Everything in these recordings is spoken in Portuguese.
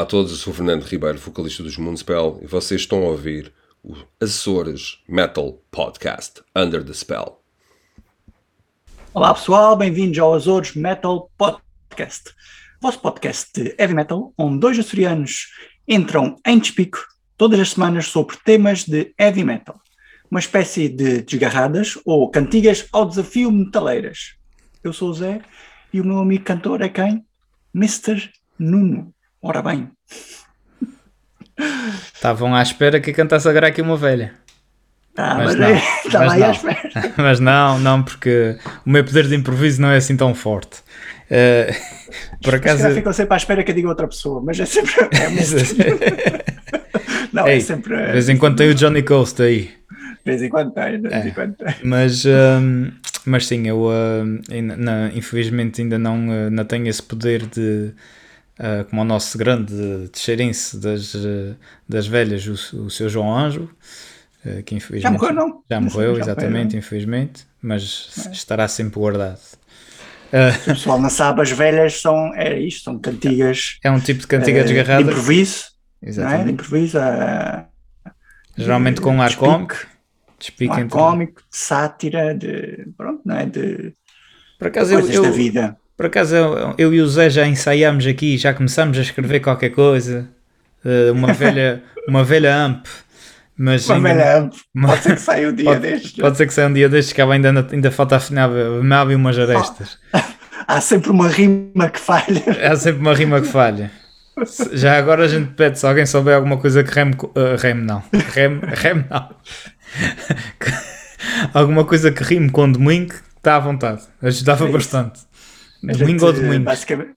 Olá a todos, eu sou Fernando Ribeiro, vocalista dos Moonspell, e vocês estão a ouvir o Açores Metal Podcast Under the Spell. Olá pessoal, bem-vindos ao Açores Metal Podcast, vosso podcast de heavy metal, onde dois açorianos entram em despico todas as semanas sobre temas de heavy metal, uma espécie de desgarradas ou cantigas ao desafio metaleiras. Eu sou o Zé e o meu amigo cantor é quem? Mr. Nuno. Ora bem. Estavam à espera que cantasse agora aqui uma velha. Ah, mas, mas não, estava mas aí não. à espera. Mas não, não, porque o meu poder de improviso não é assim tão forte. Uh, por acaso. Se ficam sempre à espera que eu diga outra pessoa, mas é sempre. É não, é, Ei, sempre. De vez em quando tem o Johnny Coast aí. De vez em quando tem, de vez em quando tem. Mas, um, mas sim, eu uh, ainda- não, infelizmente ainda não, uh, não tenho esse poder de. Uh, como o nosso grande teixeirense das, das velhas, o, o seu João Anjo, uh, que infelizmente. Já morreu, não? Já morreu, Já exatamente, morreu. infelizmente, mas É. estará sempre guardado. O pessoal não sabe, as velhas são. É isto, são cantigas. É um tipo de cantiga De desgarrada, improviso, não é? De exatamente. improviso. ah, geralmente com um ar cómico, um ar cómico, de sátira, de. Pronto, não é? De Por acaso, eu, coisas eu- da vida. Por acaso eu, e o Zé já ensaiámos aqui, já começamos a escrever qualquer coisa, eh, uma velha, uma velha amp, mas Uma ainda- velha, uma- pode ser que saia um dia pode, destes. pode ser que saia um dia destes que ainda, ainda falta afinar e umas arestas. Há sempre uma rima que falha. Há sempre uma rima que falha. Já agora a gente pede se alguém souber alguma coisa que reme, eh, reme não, reme, reme não. alguma coisa que rime com domingo, está à vontade. Ajudava É bastante. Domingo ou domingo. Basicamente,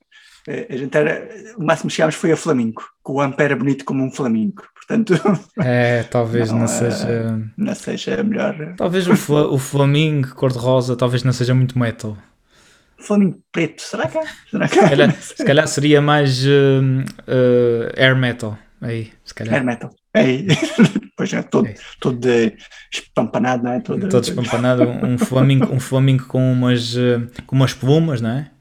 eh, a gente era, o máximo que chegámos foi a flamenco, que o amp era bonito como um flamenco, portanto É, talvez não, Não, é- seja. não seja melhor. Talvez o, fla, o Flamingo cor-de-rosa talvez não seja muito metal. Flamengo preto, será que é? Será que Se calhar, é? se calhar seria mais hum, uh, air metal. Aí, se calhar. Air metal. Ei, pois é, todo, É. todo espampanado, não é? Todo, Todo espampanado, um flamingo, um flamingo com umas, uh, com umas plumas, não é?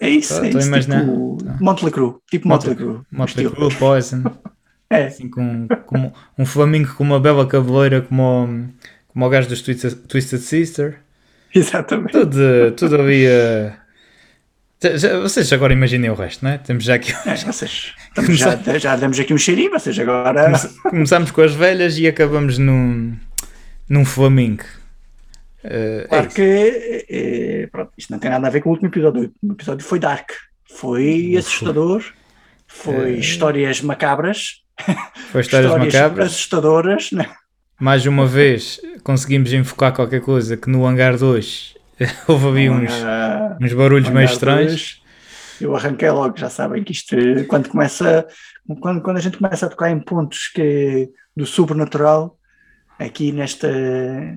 É isso, Estou- é a isso. imaginar. Tipo Motley Crue, tipo Motley Crue. Motley. Crue, Poison. É, Assim, com, com um flamingo com uma bela cabeleira como, o- como o gajo dos Twisted, Twisted Sister. exatamente. Tudo, tudo ali. já- já- vocês agora imaginem o resto, não é? Temos já aqui. É, vocês, já, já demos aqui um cheirinho, vocês agora. Começamos com as velhas e acabamos num, num flamingo. Uh, é Claro isso. que eh, pronto, isto não tem nada a ver com o último episódio. O episódio foi dark, foi assustador, foi Eh, histórias macabras, Foi histórias macabras. assustadoras. Né? Mais uma vez conseguimos enfocar qualquer coisa que no hangar 2 houve ali uns, Ah, uns barulhos meio estranhos. Eu arranquei logo, já sabem que isto, eh, quando começa, quando, quando a gente começa a tocar em pontos que, do sobrenatural, aqui nesta,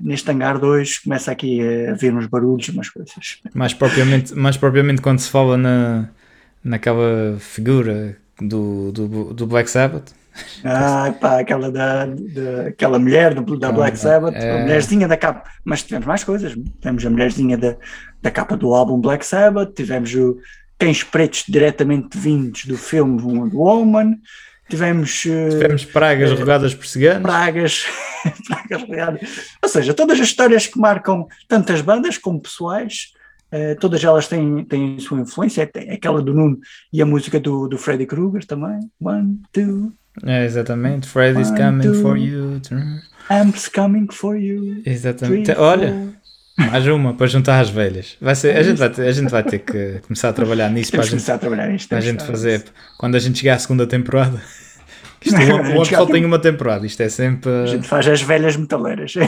neste hangar 2, começa aqui a haver uns barulhos, umas coisas. Mais propriamente, mais propriamente quando se fala na, naquela figura do, do, do Black Sabbath. Ah, pá, aquela da, da- aquela mulher do, da Black Sabbath, é. a mulherzinha da capa. Mas tivemos mais coisas. Tivemos a mulherzinha da, da capa do álbum Black Sabbath, tivemos o cães pretos diretamente vindos do filme Wonder Woman, tivemos, eh, Tivemos pragas rogadas por ciganos. pragas, pragas reais. Ou seja, todas as histórias que marcam tantas bandas como pessoais. eh, todas elas têm, têm a sua influência, tem aquela do Nuno e a música do, do Freddy Krueger também. One, two, É, exatamente. Freddy's One, coming two. for you. Amps coming for you. Exatamente. Three, Olha. Mais uma para juntar às velhas. Vai ser, a, gente vai ter, a gente vai ter que começar a trabalhar nisso para a gente, começar a trabalhar nisto. para a gente fazer. Quando a gente chegar à segunda temporada. Isto, A o gente ano- o ano chegar só aqui- tem uma temporada. Isto é sempre. A gente faz as velhas metaleiras.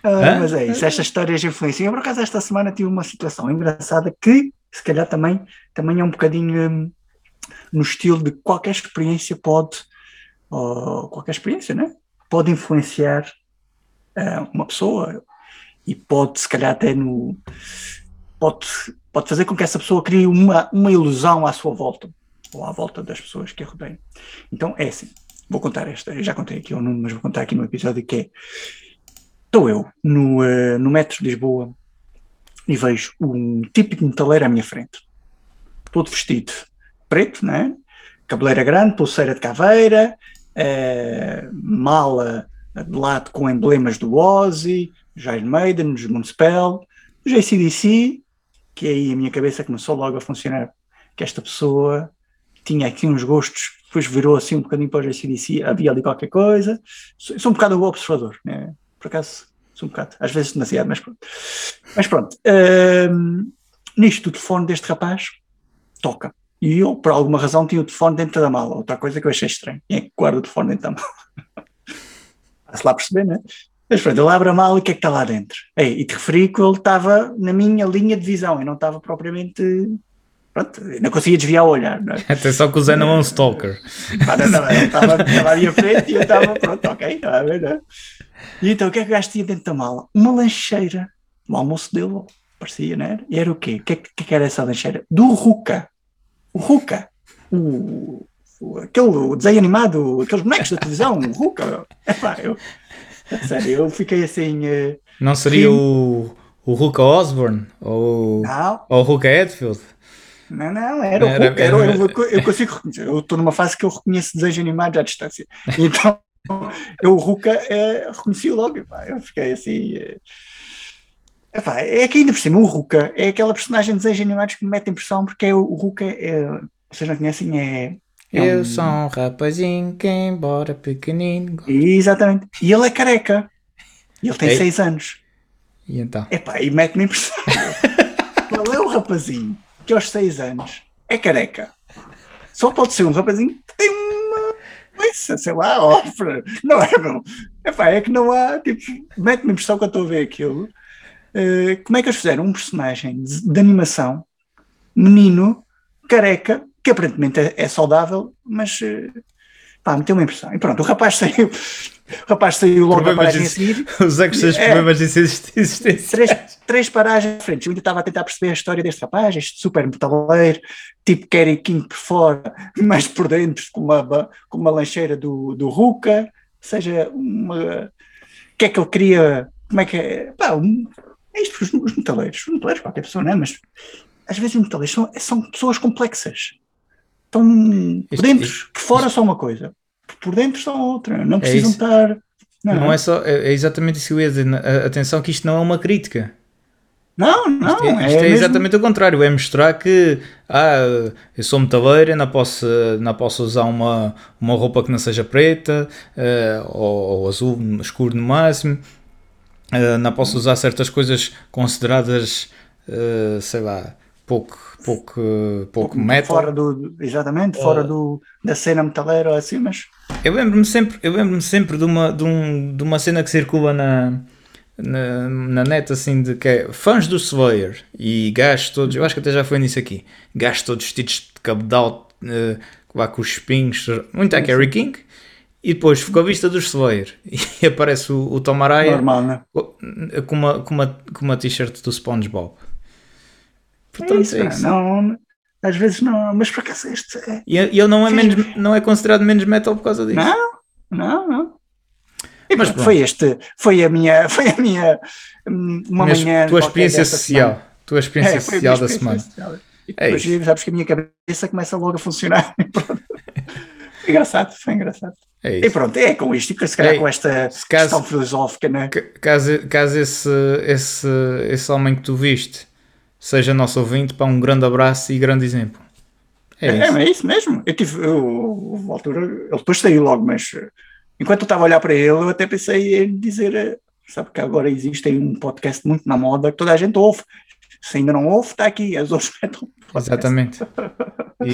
Ah, mas é isso, estas histórias influenciam. Eu, por acaso, esta semana tive uma situação engraçada que, se calhar, também, também é um bocadinho hum, no estilo de qualquer experiência pode, ou qualquer experiência, né? Pode influenciar ah, uma pessoa e pode, se calhar, até no. Pode, pode fazer com que essa pessoa crie uma, uma ilusão à sua volta ou à volta das pessoas que a rodeiam. Então é assim, vou contar esta, eu já contei aqui ao Nuno, mas vou contar aqui no episódio que é estou eu no, eh, no metro de Lisboa e vejo um típico metaleiro à minha frente, todo vestido preto, né? cabeleira grande, pulseira de caveira, eh, mala de lado com emblemas do Ozzy, dos Iron Maiden, dos Municipal, dos ACDC, que aí a minha cabeça começou logo a funcionar, que esta pessoa tinha aqui uns gostos, depois virou assim um bocadinho para os ACDC, havia ali qualquer coisa. Sou, sou um bocado observador, né? por acaso sou um bocado, às vezes demasiado, mas pronto. Mas pronto, ehm, nisto o telefone deste rapaz toca. E eu, por alguma razão, tinha o telefone dentro da mala. Outra coisa que eu achei estranho. Quem é que guarda o telefone dentro da mala? Para-se lá perceber, não é? Mas pronto, ele abre a mala e o que é que está lá dentro? Ei, e te referi que ele estava na minha linha de visão e não estava propriamente. Pronto, não conseguia desviar o olhar, não é? Atenção que o Zé não é um stalker. Pá, não, não, ele estava, à frente e eu estava, pronto, ok, está a ver, não é? E então o que é que o gajo tinha dentro da mala? Uma lancheira. O almoço dele parecia, não era? E era o quê? O que é que, que era essa lancheira? Do Ruka. O Ruka. O, aquele desenho animado, aqueles bonecos da televisão, o Ruka. Epá, eu, sério, eu fiquei assim. eh, Não seria Sim. o, o Ruka Osborne ou, não, ou o Ruka Edfield? não, não, era o Era- Ruka. Era, era- eu, eu consigo reconhecer. Eu estou numa fase que eu reconheço desenhos animados à distância. Então, eu o Ruka eh, reconheci logo. Epá, eu fiquei assim. eh, epá, é que ainda por cima, o Ruka é aquela personagem de desenhos animados que me mete impressão, porque é, o o Ruka, é, vocês não conhecem, é. É Eu sou um rapazinho que embora pequenino. Exatamente. E ele é careca. E ele tem Ei. seis anos. E então? Epá, e mete-me impressão. Qual é o rapazinho que aos seis anos é careca? Só pode ser um rapazinho que tem uma coisa, sei lá, ópera. Não é, meu? Epá, é que não há, tipo, mete-me impressão quando estou a ver aquilo. Eh, como é que eles fizeram um personagem de, de animação, menino, careca, que aparentemente é, é saudável, mas eh, pá, meteu-me impressão. E pronto, o rapaz saiu, o rapaz saiu logo da paragem a seguir Os seus É. problemas de existência. três, três paragens diferentes. Eu ainda estava a tentar perceber a história deste rapaz, este super metaleiro, tipo Kerry King por fora, mas por dentro com uma, com uma lancheira do, do Ruka, seja uma. O que é que ele queria? Como é que é? Pá, um- é isto, os, os metaleiros, os metaleiros, qualquer pessoa, não é? Mas às vezes os metaleiros são, são pessoas complexas. Estão por Isto- dentro, isto- por fora são uma coisa, por dentro são outra. Não precisam isso. estar. Não é só, é é exatamente isso que eu ia dizer. Atenção que isto não é uma crítica. Não, não. Isto é, isto é mesmo- exatamente o contrário. É mostrar que ah, eu sou metaleiro, não posso, não posso usar uma, uma roupa que não seja preta eh, ou, ou azul escuro no máximo. Eh, não posso usar certas coisas consideradas, eh, sei lá, pouco, pouco, pouco metal. Fora do, exatamente, fora do, da cena metaleira ou assim, mas Eu lembro-me sempre, eu lembro-me sempre de uma, de, um, de uma cena que circula na, na, na net assim de que é fãs do Slayer e gajos todos, eu acho que até já foi nisso aqui, gajos todos vestidos de cabedal, eh, lá com os espinhos, muito a Kerry King, e depois ficou a vista dos Slayer e aparece o, o Tom Araya normal, né? com uma, com uma, com uma t-shirt do SpongeBob. É Portanto, isso, é isso. não, às vezes não, mas por acaso este é. E ele não é, menos, não é considerado menos metal por causa disso. Não, não, não. E Mas pronto, foi este, foi a minha, foi a minha, hum, uma Mas manhã. tua experiência social. semana. Tua experiência É, social da semana. social. E É depois, isso. sabes que a minha cabeça começa logo a funcionar. Foi engraçado, foi engraçado. É E pronto, é com isto, e se calhar Ei, com esta caso- questão filosófica, né? Ca- Caso, caso esse, esse, esse homem que tu viste seja nosso ouvinte, para um grande abraço e grande exemplo. É É, isso. é isso mesmo. Eu tive, eu, houve altura, ele depois saiu logo, mas eh, enquanto eu estava a olhar para ele, eu até pensei em dizer, eh, sabe que agora existe um podcast muito na moda que toda a gente ouve. Se ainda não ouve, está aqui, as outras metam. Exatamente. E,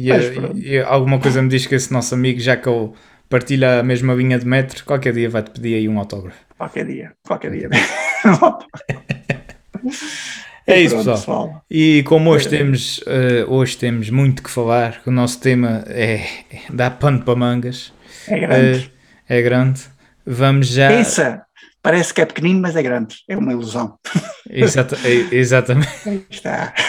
e- e- pronto. e alguma coisa me diz que esse nosso amigo, já que ele partilha a mesma linha de metro, qualquer dia vai-te pedir aí um autógrafo. Qualquer dia, qualquer dia. É isso, Pronto, pessoal. E como hoje É. temos, eh, hoje temos muito que falar, o nosso tema é, é- dá pano para mangas, É grande. eh, é grande, vamos já. Pensa, parece que é pequenino, mas é grande. É uma ilusão. Exata- eh, exatamente. Aí Está.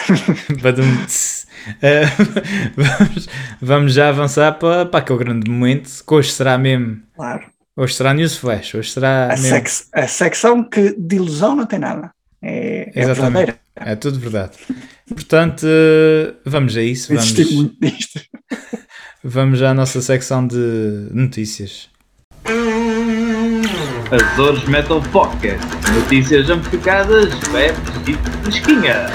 Eh, vamos, vamos já avançar para, para aquele grande momento, que hoje será mesmo. Claro. Hoje será News Flash, hoje será A, mesmo. sex- a secção que de ilusão não tem nada. É, é Exatamente. verdadeira. É tudo verdade. Portanto, vamos a isso. Vamos, muito nisto. vamos à nossa secção de notícias. Azores Metal Podcast. Notícias amplificadas, leves e fresquinha.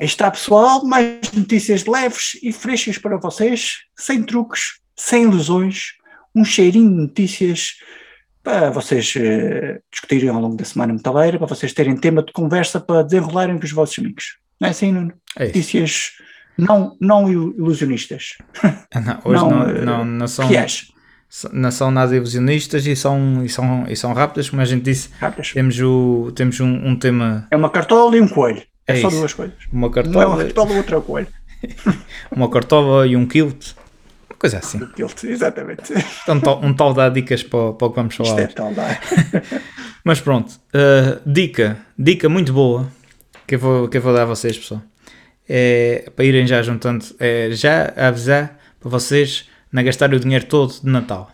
Aí está, pessoal, mais notícias leves e frescas para vocês, sem truques, sem ilusões, um cheirinho de notícias para vocês eh, discutirem ao longo da semana metaleira, para vocês terem tema de conversa para desenrolarem com os vossos amigos. Não é assim, Nuno? É isso. Notícias não, não il- ilusionistas. Não, hoje Não, não, eh, não, não são, Reais. não são nada ilusionistas e são, e, são, e são rápidas, como a gente disse. Rápidas. Temos, o, temos um, um tema, É uma cartola e um coelho. É, É só duas coisas. uma Não é uma cartola, cartola, outra é coelho. uma cartola e um kilt. Coisa assim. Tilt, Exatamente. Tal, um tal dá dicas para, para o que vamos falar. Isto é tal, dá. Mas pronto, uh, dica, dica muito boa que eu vou, que eu vou dar a vocês, pessoal. É para irem já juntando, é já avisar para vocês não gastarem o dinheiro todo de Natal.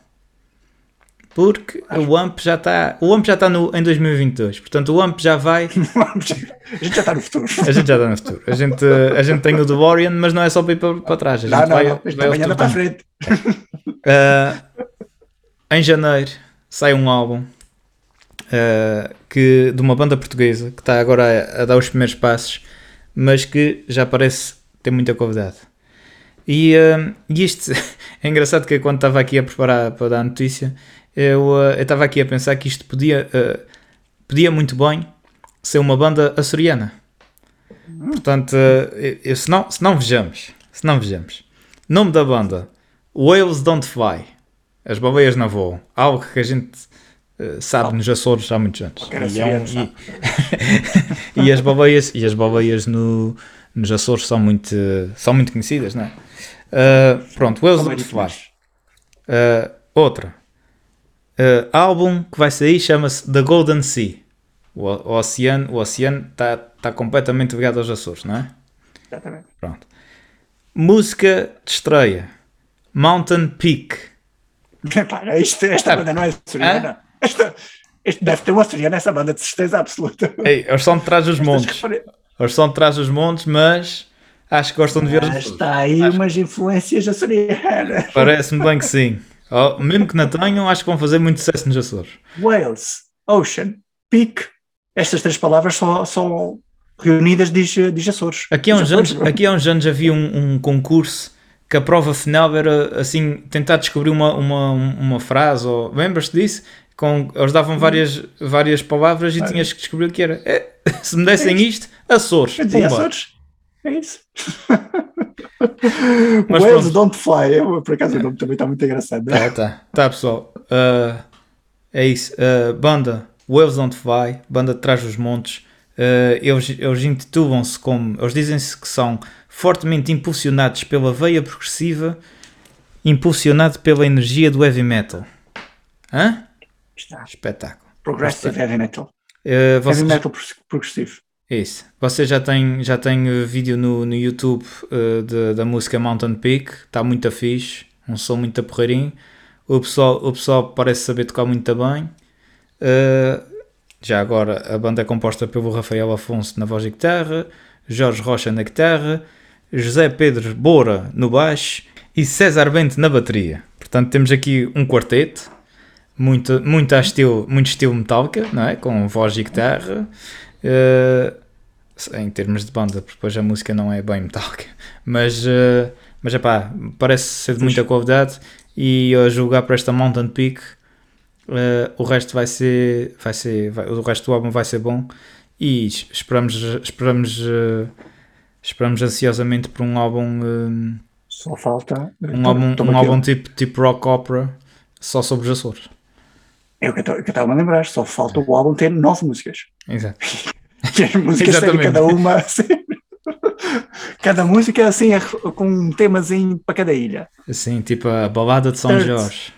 Porque o AMP já está, o AMP já está no, em 2022, portanto o AMP já vai, a gente já está no futuro. a gente já está no futuro. A gente, a gente tem o DeLorean, mas não é só para ir para, para trás, a gente Não, não, vai, não. Vai amanhã para a frente. Uh, em janeiro sai um álbum uh, que, de uma banda portuguesa que está agora a, a dar os primeiros passos, mas que já parece ter muita qualidade. E, uh, e isto é engraçado que quando estava aqui a preparar para dar a notícia, eu uh, estava aqui a pensar que isto podia, uh, podia muito bem ser uma banda açoriana. Portanto, uh, eu- eu- se, não, se não vejamos, se não vejamos, nome da banda Whales Don't Fly. As baleias não voam. Algo que a gente eh, sabe nos Açores há muitos anos. E, é um- e- e as baleias, e as baleias no, nos Açores são muito, são muito conhecidas, não é? Ah, pronto, Whales Don't Fly. Ah, outra. Ah, álbum que vai sair chama-se The Golden Sea. O, o oceano o oceano está tá completamente ligado aos Açores, não é? Exatamente. Pronto. Música de estreia. Mountain Peak. Isto, esta banda não é açoriana. Esta, este deve ter uma açoriana, essa banda, de certeza absoluta. Ei, eles são de trás dos montes. Eles são de trás dos montes, mas acho que gostam de ver os Ah, está aí umas influências açorianas. Parece-me bem que sim. Oh, mesmo que não tenham, acho que vão fazer muito sucesso nos Açores. Wales, Ocean, Peak. Estas três palavras são, são reunidas diz, diz Açores. Aqui há uns anos, Açores, aqui há uns anos havia um, um concurso que a prova final era assim, tentar descobrir uma, uma, uma frase, ou lembras-te disso? Com, eles davam várias, várias palavras e tinhas que descobrir o que era. É, se me dessem isto, Açores. Eu dizia. Açores. É isso. Mas Wales pronto. Don't Fly. Eu, por acaso o nome também está muito engraçado. Tá, tá, tá pessoal. Uh, é isso. Uh, banda Whales Don't Fly, banda de trás dos montes. Uh, eles, eles intitulam-se como. Eles dizem-se que são fortemente impulsionados pela veia progressiva, impulsionado pela energia do heavy metal. Hã? Está. Espetáculo. Progressive Heavy Metal. Uh, vocês, Heavy Metal pro- progressivo. É isso. Você já tem, já tem uh, vídeo no, no YouTube uh, de- da música Mountain Peak, está muito fixe, um som muito porreirinho. O pessoal, o pessoal parece saber tocar muito bem. Uh, já agora, a banda é composta pelo Rafael Afonso na voz e guitarra, Jorge Rocha na guitarra, José Pedro Boura no baixo e César Bento na bateria. Portanto, temos aqui um quarteto, muito, muito, estilo, muito estilo Metallica, não é? com voz e guitarra. Uh, em termos de banda, porque depois a música não é bem metálica, mas, uh, mas epá, parece ser de muita qualidade e a julgar para esta Mountain Peak uh, o resto vai ser, vai ser vai- o resto do álbum vai ser bom e es- esperamos, esperamos, uh, esperamos ansiosamente por um álbum um, Só falta. um álbum, um álbum tipo, tipo rock opera só sobre os Açores. É o que eu estava a lembrar. Só falta o álbum ter nove músicas. Exato. E as músicas Exatamente. cada uma assim. Cada música é assim, é com um temazinho para cada ilha. Assim, tipo a balada de São Third. Jorge.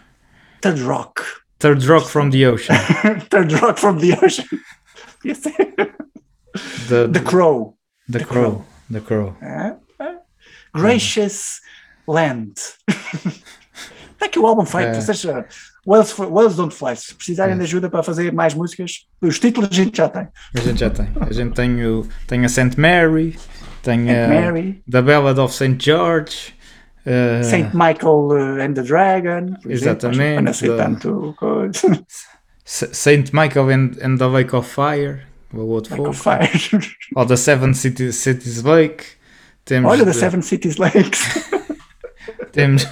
Third Rock. Third Rock from the Ocean. Third Rock from the Ocean. The, The Crow. The Crow. The Crow. É? É. Gracious Land. Está aqui o álbum feito, É. ou seja, Wales, Wales Don't Fly. Se precisarem É. de ajuda para fazer mais músicas, os títulos a gente já tem. A gente já tem. A gente tem, o, tem a St. Mary, tem a Mary, The Ballad of St. George. eh, Saint Michael uh, and the Dragon. exemplo, Exatamente, Para não tanto coisa. Saint Michael and, and the Lake of Fire. O outro Michael fogo. Fire. Ou The Seven City, Cities Lake. Temos Olha, The Seven Cities Lakes. Temos,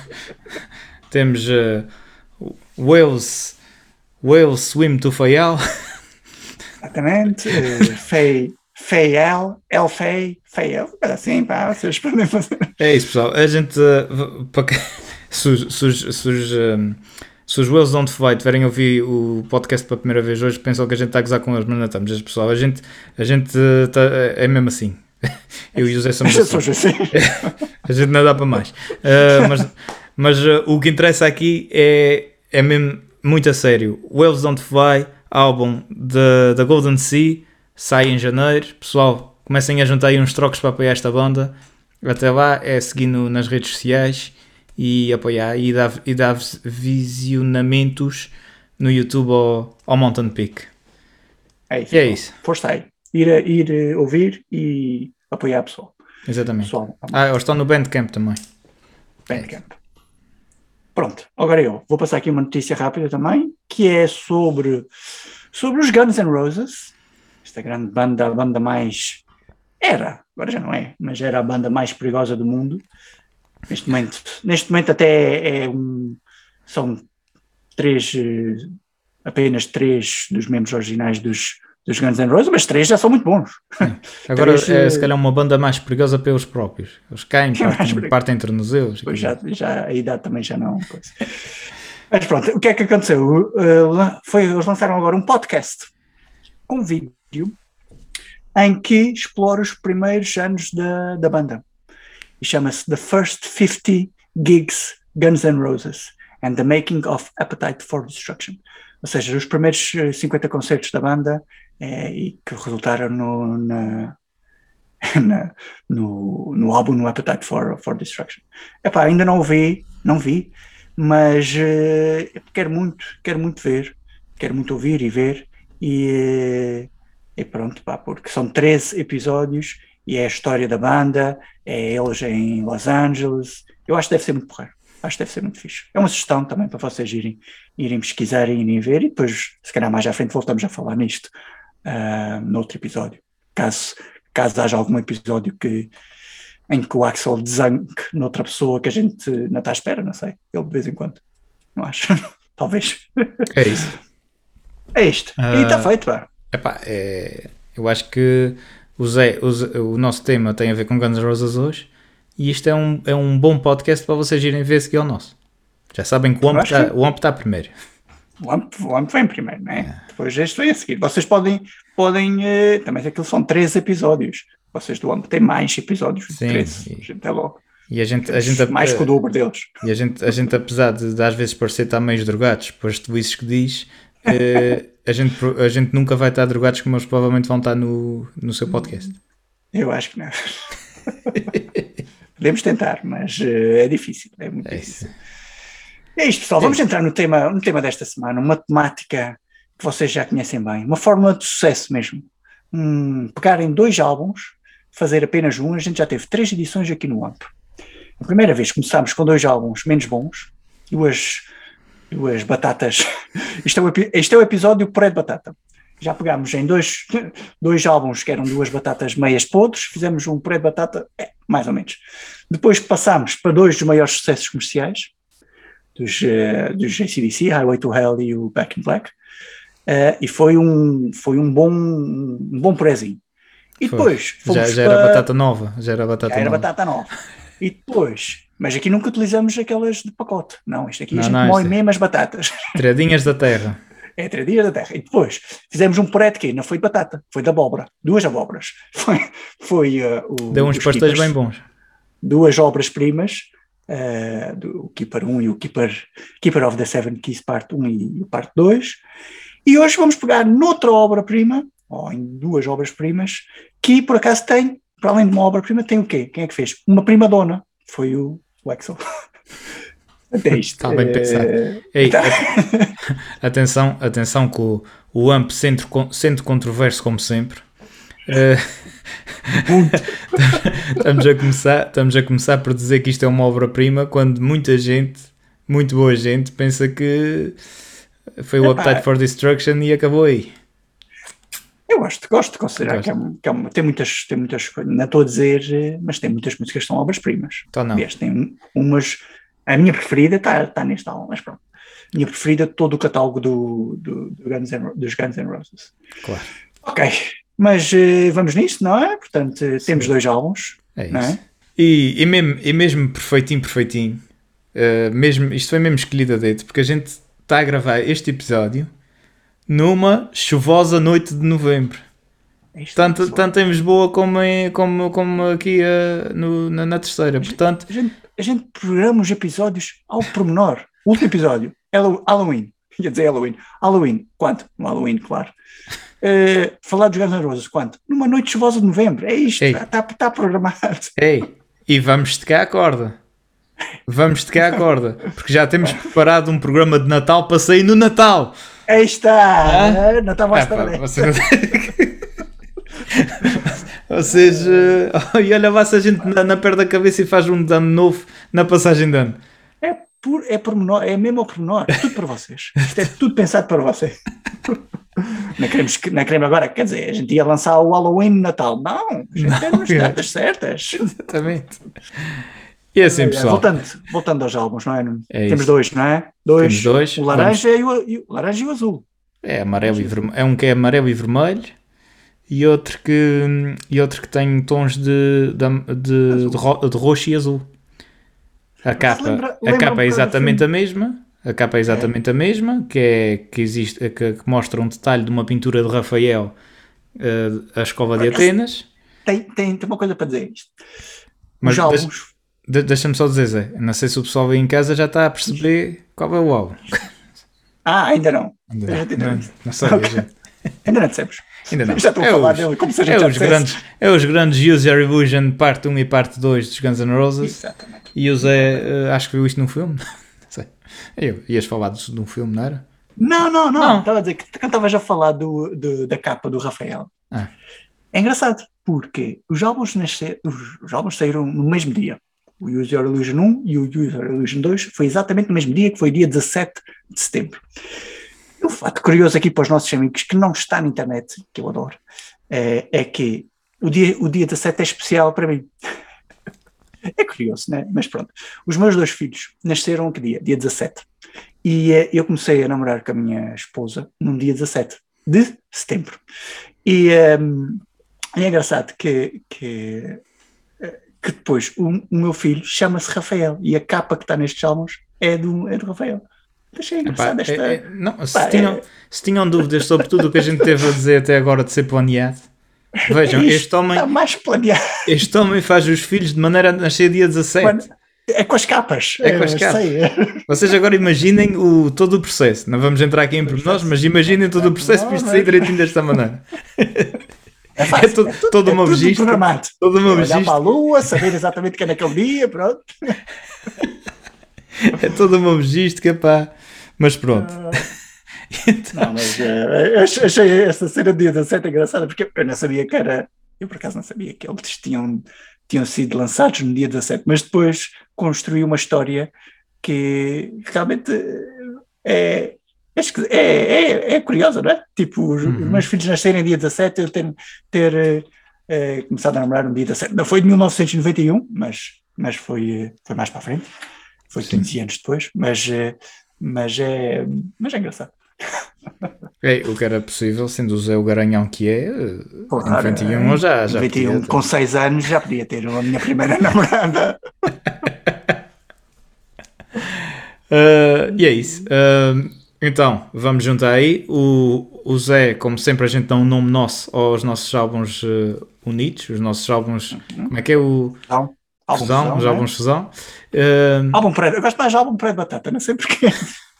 temos eh, Wales, Wales Swim to Fayal. Exatamente. Uh, Fei, Feiel, El Fei, Feiel. Assim, pá, vocês podem fazer. É isso, pessoal. A gente. eh, para que- se, se, se, eh, se os Wales Don't Fly tiverem ouvir o podcast pela primeira vez hoje, pensam que a gente está a gozar com eles, mas não estamos. Mas, Pessoal, a gente, a gente eh, tá- é mesmo assim. Eu e o José somos assim. assim. A gente não dá para mais. Uh, mas mas uh, o que interessa aqui é, é mesmo muito a sério. Whales Don't Fly, álbum da Golden Sea, sai em janeiro. Pessoal, comecem a juntar aí uns trocos para apoiar esta banda. Até lá é seguindo nas redes sociais e apoiar e dar, e dar visionamentos no YouTube ao, ao Mountain Peak. É isso. E é isso, Força aí. Ir, a- ir eh, ouvir e apoiar o pessoal. exatamente. Pessoal, Ah, eles estão no Bandcamp também. Bandcamp. Pronto, agora eu vou passar aqui uma notícia rápida também, que é sobre, sobre os Guns N' Roses, esta grande banda, a banda mais. Era, agora já não é, mas era a banda mais perigosa do mundo. Neste momento, neste momento até é, um. São três, eh, apenas três dos membros originais dos, dos Guns N' Roses, mas três já são muito bons. Agora Três, é eh, se calhar uma banda mais perigosa pelos próprios. Eles caem, partem, partem tornozelos. Pois já, já, a idade também já não. Mas pronto, o que é que aconteceu? La- foi, eles lançaram agora um podcast com vídeo em que explora os primeiros anos da, da banda. E chama-se The First 50 Gigs Guns N' Roses and the Making of Appetite for Destruction. Ou seja, os primeiros eh, 50 concertos da banda eh, e que resultaram no, na, na- no, no álbum no Appetite for, for Destruction. Epá, ainda não vi, não vi, mas eh, quero muito, quero muito ver, quero muito ouvir e ver e, eh, e pronto, pá, porque são 13 episódios e é a história da banda, é eles em Los Angeles, eu acho que deve ser muito porreiro, acho que deve ser muito fixe. É uma sugestão também para vocês irem, irem pesquisar e irem ver e depois, se calhar mais à frente voltamos a falar nisto ah, no outro episódio, caso, caso haja algum episódio que em que o Axel desanque noutra pessoa que a gente não está à espera, não sei. Ele de vez em quando. Não acho. Talvez. É isso. É isto. Ah. E está feito, pá. Epá, é, eu acho que o, Zé, o, Zé- o nosso tema tem a ver com Guns N' Roses hoje e isto é um, é um bom podcast para vocês irem ver seguir ao nosso. Já sabem que o acho está está primeiro. O AMP, o AMP vem primeiro, não é? Depois este vem a seguir. Vocês podem, podem eh, também aquilo são 13 episódios. Vocês do AMP têm mais episódios. Sim, 13. e- A gente é logo. E a gente, a gente, mais que o dobro deles. E a gente, a gente apesar de, de às vezes parecer estar meio drogados, depois de isso que diz, eh, a, gente, a gente nunca vai estar drogados como eles provavelmente vão estar no, no seu podcast. Eu acho que não. Podemos tentar, mas eh, é difícil. É muito É difícil. isso. É isto, pessoal. Vamos entrar no tema, no tema desta semana, uma temática que vocês já conhecem bem, uma fórmula de sucesso mesmo. Hum, pegarem dois álbuns, fazer apenas um. A gente já teve três edições aqui no AMP. A primeira vez começámos com dois álbuns menos bons, duas, duas batatas. Isto é, o, isto é o episódio puré de batata. Já pegámos em dois, dois álbuns que eram duas batatas meias podres, fizemos um puré de batata, é, mais ou menos. Depois passámos para dois dos maiores sucessos comerciais, dos, eh, dos ACDC, Highway to Hell e o Back in Black, eh, e foi um, foi um bom, um bom purezinho. E Foi. depois Já, já era para- batata nova. Já era batata já era nova. batata nova. E depois, mas aqui nunca utilizamos aquelas de pacote. Não, isto aqui Não, a gente não, moe é- mesmo as batatas. Tiradinhas da terra. É três dias da terra. E depois fizemos um puré de quê? Não foi de batata, foi de abóbora. Duas abóboras. Foi, foi eh, o. Deu uns pastéis bem bons. Duas obras-primas, eh, do Keeper 1 e o Keeper, Keeper of the Seven Keys, parte 1 e o parte 2. E hoje vamos pegar noutra obra-prima, ou em duas obras-primas, que por acaso tem, para além de uma obra-prima, tem o quê? Quem é que fez? Uma prima-dona. Foi o, o Axel. Até isto. Está bem pensado. eh, Ei, tá. atenção, atenção que o, o AMP sendo controverso como sempre. Eh, estamos, a começar, estamos a começar por dizer que isto é uma obra-prima quando muita gente, muito boa gente, pensa que foi o Epá. Appetite for Destruction e acabou aí. Eu gosto, gosto de considerar Gosto. que, é, que é uma- tem muitas, tem muitas coisas, não estou a dizer, mas tem muitas músicas que são obras-primas. Então não. Aliás, tem um- umas. A minha preferida está tá neste álbum, mas pronto. A minha preferida todo o catálogo do, do, do Guns N' dos Guns N' Roses. Claro. Ok, mas eh, vamos nisso, não é? Portanto, eh, temos dois álbuns, É não isso. é? E, e, mesmo, e mesmo perfeitinho, perfeitinho, eh, mesmo, isto foi mesmo escolhido a dedo, porque a gente está a gravar este episódio numa chuvosa noite de novembro. É isto, Tanto, pessoal. tanto em Lisboa como, em, como, como aqui eh, no- na, na terceira. Portanto, A gente, a gente programa os episódios ao pormenor. O último episódio, Hallow- Halloween. Ia dizer Halloween. Halloween, quanto? No Halloween, claro. Eh, falar dos Guns N' Roses, quanto? Numa noite chuvosa de novembro. É isto, está tá programado. ei, e vamos esticar a corda. Vamos esticar a corda, porque já temos preparado um programa de Natal para sair no Natal. Aí está! Não estava à Ah, pá, dessa. você- Vocês. eh, e olha lá se a gente na, na perna da cabeça e faz um dano novo na passagem de ano. É, por, é pormenor, é mesmo ao pormenor. É tudo para vocês. Isto é tudo pensado para vocês. Não queremos, que- não queremos agora, quer dizer, a gente ia lançar o Halloween no Natal. Não, a gente umas é. datas certas. Exatamente. E assim, É, pessoal. Voltando, voltando aos álbuns, não é? É Temos isso. dois, não é? Dois. Temos dois. O laranja, e o, o laranja e o azul. É amarelo e vermelho. É um que é amarelo e vermelho e outro que, e outro que tem tons de, de, de, de ro- de roxo e azul. A capa, lembra- a lembra um capa é exatamente a mesma. A capa é exatamente a mesma, que é que existe, que, mostra um detalhe de uma pintura de Rafael, eh, a escova de Atenas. Tem, tem, tem uma coisa para dizer. Isto. Mas álbuns. De- Deixa-me só dizer, Zé, não sei se o pessoal aí em casa já está a perceber qual é o álbum. Ah, ainda não. Ainda não, tenho não, não sabia, Ok. gente. Ainda não dissemos. Ainda não. Já estou a É falar os- dele como se a gente É os, grandes, é os grandes Use Your Illusion parte 1 e parte 2 dos Guns N' Roses. Exatamente. E o Zé, eh, acho que viu isto num filme. Eu, ias falar de, de um filme, não era? Não, não, não. Não. Estava a dizer que quando estavas a falar do, do- da capa do Rafael. Ah. É engraçado, porque os álbuns, nascer, os, os álbuns saíram no mesmo dia. O Use Your Illusion 1 e o Use Your Illusion 2 foi exatamente no mesmo dia, que foi dia 17 de setembro. E um fato curioso aqui para os nossos amigos que não está na internet, que eu adoro, é, é que o dia, o dia 17 é especial para mim. É curioso, né? Mas pronto. Os meus dois filhos nasceram que dia? Dia 17. E eh, eu comecei a namorar com a minha esposa num dia 17 de setembro. E ehm, é engraçado que, que, eh, que depois o, o meu filho chama-se Rafael e a capa que está nestes álbuns é do, é do Rafael. Achei Epá, engraçado esta. é- é- não, se, Pá, tinham, é- se tinham dúvidas sobre tudo o que a gente teve a dizer até agora de ser planeado, vejam, este homem, Está mais planeado. este homem faz os filhos de maneira a nascer dia 17. Mano, é com as capas. É com as eu capas. sei. Vocês agora imaginem o, todo o processo. Não vamos entrar aqui em pormenores, mas imaginem todo o processo para isto sair direitinho desta maneira. É fácil. É todo- tudo- todo uma tudo registro. programado. Todo o meu Olhar para a lua, saber exatamente que é naquele dia, pronto. é todo o meu registro que é pá. Mas pronto. Não, mas eh, ach- achei essa cena de dia 17 engraçada, porque eu não sabia que era. Eu por acaso não sabia que eles tinham, tinham sido lançados no dia 17, mas depois construí uma história que realmente é. É, é, é curiosa, não é? Tipo, os, Uhum. meus filhos nascerem dia 17, eu ter, ter eh, eh, começado a namorar no dia 17. Não foi de 1991, mas, mas foi, eh, foi mais para a frente. Foi 15 anos depois, mas, eh, mas, é, mas é engraçado. É, o que era possível, sendo o Zé o garanhão que é, Claro, em 91 é. já, já 21, podia ter. com 6 anos já podia ter a minha primeira namorada. Ah, e é isso. Ah, então, vamos juntar aí. O, o Zé, como sempre, a gente dá um nome nosso aos nossos álbuns eh, unidos, os nossos álbuns. Como é que é o Então, álbum Fusão? Fusão, os não é? álbuns Fusão. Ah, Álbum preto. Eu gosto mais de álbum preto de batata, não sei porquê.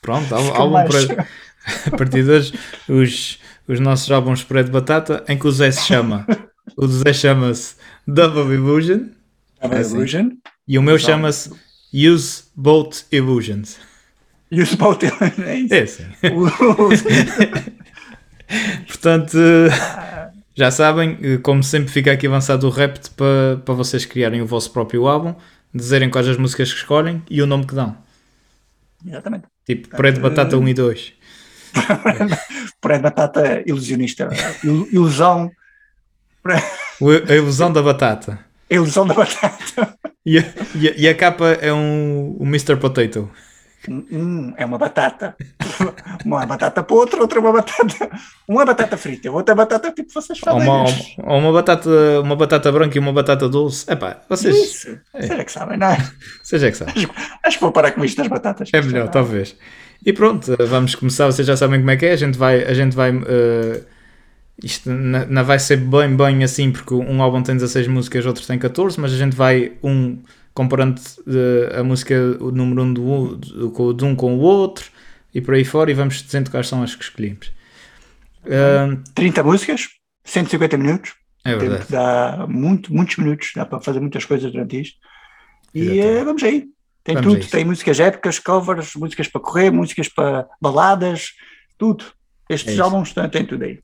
pronto, álbum, álbum para, a partir de hoje, os, os nossos álbuns para de batata, em que o Zé se chama. O Zé chama-se Double Illusion Double assim. Illusion. e o meu chama-se Use Both Illusions. E os Bolt é isso. É sim. O- Portanto, já sabem, como sempre fica aqui avançado o para, para vocês criarem o vosso próprio álbum, dizerem quais as músicas que escolhem e o nome que dão. Exatamente. Tipo, Puré de Batata 1 e 2. Puré de batata ilusionista. Il- Ilusão. A ilusão da batata. Ilusão da batata. E a, e a- e a capa é um, um Mr. Potato. Hum, é uma batata. Uma batata para outra, outra é uma batata. Uma é batata frita, outra é batata tipo vocês Ou fazem. uma, ou uma, batata, uma batata branca e uma batata doce. Epá, vocês, Isso. Vocês é que sabem, não é? é que sabem. Acho que vou parar com isto das batatas. É melhor, talvez. E pronto, eh, vamos começar. Vocês já sabem como é que é. A gente vai. A gente vai eh, isto não não vai ser bem, bem assim, porque um álbum tem 16 músicas, outro tem 14, mas a gente vai um comparando eh, a música, o número 1 um do, de um com o outro e por aí fora, e vamos dizendo quais são as que escolhemos. Eh, 30 músicas, 150 minutos. é verdade. dá muito, muitos minutos, dá para fazer muitas coisas durante isto. E eh, vamos aí. Tem Vamos tudo, tem músicas épicas, covers, músicas para correr, músicas para baladas, tudo. Estes É álbuns têm, têm tudo aí.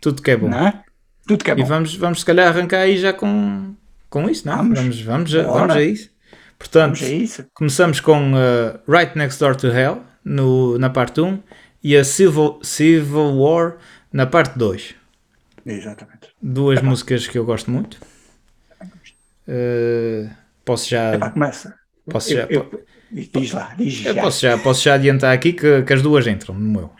Tudo que é bom. É? Tudo que é E bom. vamos, vamos se calhar arrancar aí já com, com isso, não? é? Vamos. Vamos, vamos, a- vamos a isso. Portanto, Vamos a isso. Começamos com uh, Right Next Door to Hell no, na parte 1 e a Civil, Civil War na parte 2. Exatamente. Duas músicas que eu gosto muito. Uh, posso já. Epá, começa. Posso já, Eu- eu- diz lá, diz já. posso já, posso já adiantar aqui que, que as duas entram no meu.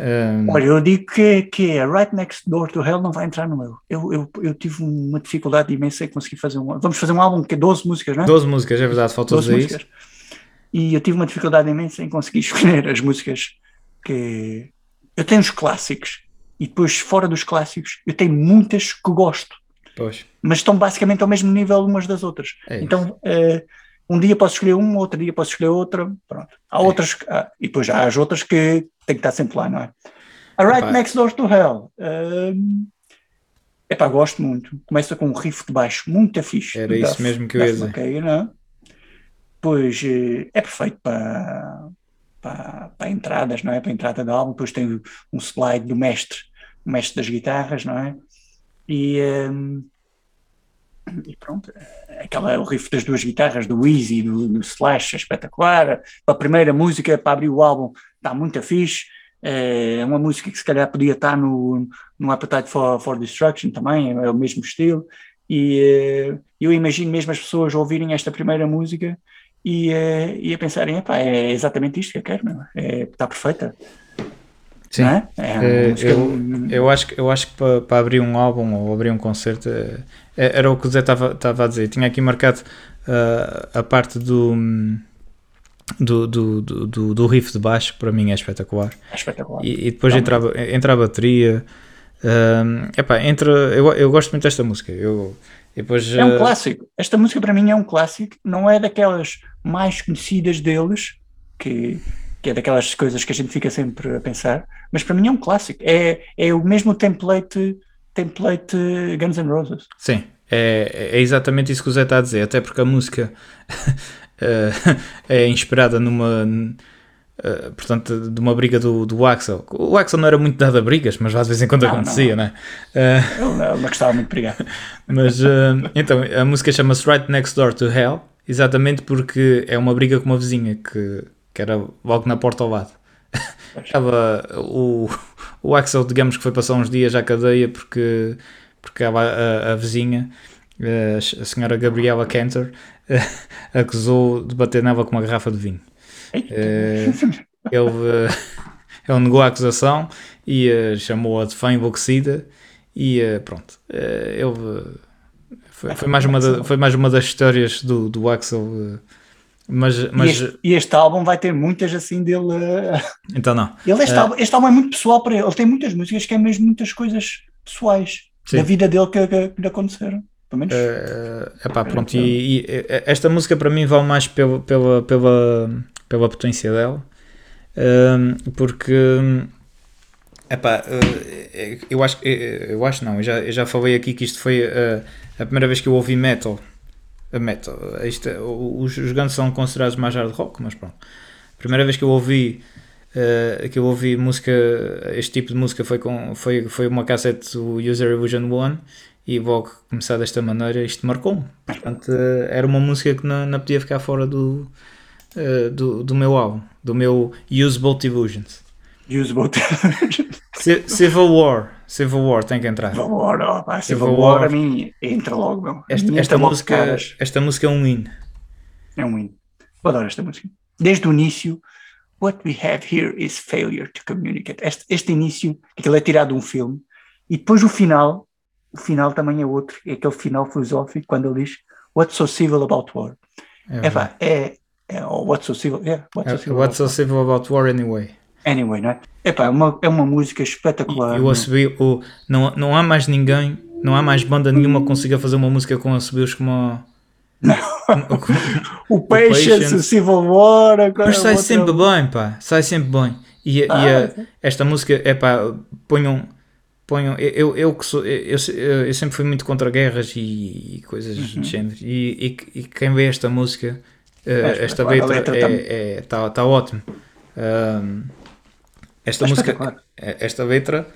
Um, Olha, eu digo que, que a Right Next Door to Hell não vai entrar no meu. Eu, eu, eu tive uma dificuldade imensa em conseguir fazer um. Vamos fazer um álbum que é 12 músicas, não é? 12 músicas, é verdade, faltou 12 dizer isso. músicas. E eu tive uma dificuldade imensa em conseguir escolher as músicas que. Eu tenho os clássicos e depois, fora dos clássicos, eu tenho muitas que gosto, Pois, mas estão basicamente ao mesmo nível umas das outras. é isso. Então, eh, um dia posso escolher uma, outro dia posso escolher outra. Pronto. Há É. outras, que- ah, e depois há as outras que têm que estar sempre lá, não é? A Right Epá. Next Door to Hell. é epá, gosto muito. Começa com um riff de baixo muito fixe. Era isso Duff- mesmo que eu ia dizer. Não é? Pois eh, é perfeito para, para, para entradas, não é? Para a entrada do álbum. Depois tem um slide do mestre, o mestre das guitarras, não é? E, ehm, e pronto, aquela, o riff das duas guitarras, do Easy e do, do Slash, é espetacular. A primeira música para abrir o álbum está muito fixe. É uma música que se calhar podia estar no, no Appetite for, for Destruction também, é o mesmo estilo. E eu imagino mesmo as pessoas ouvirem esta primeira música e, e a pensarem: "Epá, é exatamente isto que eu quero, meu. É, está perfeita. Sim. É? É Eh, música- Eu acho, que- eu acho que para, para abrir um álbum ou abrir um concerto eh, é- era o que o Zé estava estava a dizer. Tinha aqui marcado ah, a parte do, do, do, do, do- riff de baixo, que para mim é espetacular. é espetacular. E, e depois entra, a- entra a bateria. ah, epá, entra, eu, eu gosto muito desta música. Eu, depois, É um clássico. Esta música para mim é um clássico, não é daquelas mais conhecidas deles, que, que é daquelas coisas que a gente fica sempre a pensar, mas para mim é um clássico. É, é o mesmo template, template Guns N' Roses. Sim, é, é exatamente isso que o Zé está a dizer, até porque a música eh, é inspirada numa. eh, portanto, de uma briga do, do Axel. O Axel não era muito dado a brigas, mas às vezes em quando Não, acontecia, né? Eh, Ele, ele gostava muito de brigar. mas eh, então, a música chama-se Right Next Door to Hell, exatamente porque é uma briga com uma vizinha que, que era logo na porta ao lado. Estava o, o Axel, digamos que foi passar uns dias à cadeia porque, porque a, a, a vizinha, eh, a senhora Gabriela Cantor, acusou de bater nela com uma garrafa de vinho. Eh, ele, eh, ele negou a acusação e eh, chamou-a de fã enlouquecida e pronto. Ele foi, foi mais uma da- foi mais uma das histórias do, do Axel. Eh, mas, E, mas este, e este álbum vai ter muitas assim dele. eh, então não. Ele, este, É. álbum, este álbum é muito pessoal para ele. Ele tem muitas músicas que é mesmo muitas coisas pessoais Sim. da vida dele que, que, que lhe aconteceram. Pelo menos. Eh, epá, pronto, e, e, esta música para mim vale mais pela, pela, pela, pela potência dela, Ehm, porque epá, eh, eu acho eu acho não, eu já, eu já falei aqui que isto foi a primeira vez que eu ouvi metal metal. Isto, é- os, os Guns são considerados mais hard rock, mas pronto. A primeira vez que eu ouvi eh, que eu ouvi música, este tipo de música foi, com, foi, foi uma cassete do User Illusion 1 e logo começar desta maneira isto marcou-me. Portanto, eh, era uma música que não, não podia ficar fora do, eh, do, do meu álbum, do meu Usable Illusions. Usable Ci- Civil War, Civil War tem que entrar. Civil War, ó, pá, Civil Civil War War. a mim entra logo, meu. Esta, esta, logo, música, caras. esta música é um hino. É um hino. Eu adoro esta música. Desde o início, what we have here is failure to communicate. Este, este início, aquilo é tirado de um filme, e depois o final, o final também é outro, é aquele final filosófico, quando ele diz What's so civil about war? É É, pá, é, é oh, What's so civil? Yeah, what's so É, civil What's so civil about war anyway? Anyway, não é? É pá, é uma, é uma música espetacular. E o assobio, o, não, não há mais ninguém, não há mais banda nenhuma que consiga fazer uma música com assobios como a- o Patience, Patience. o Civil War, Mas sai sempre bem, pá, sai sempre bem. E, a- e a- Ah, esta música, é pá, ponham, ponham eu, eu, que sou, eu, eu, eu sempre fui muito contra guerras e, e coisas Uhum. de género. E, e, e quem vê esta música, É esta letra letra é, é, tá, tá ótimo. Ahm, esta É música, espetacular. esta letra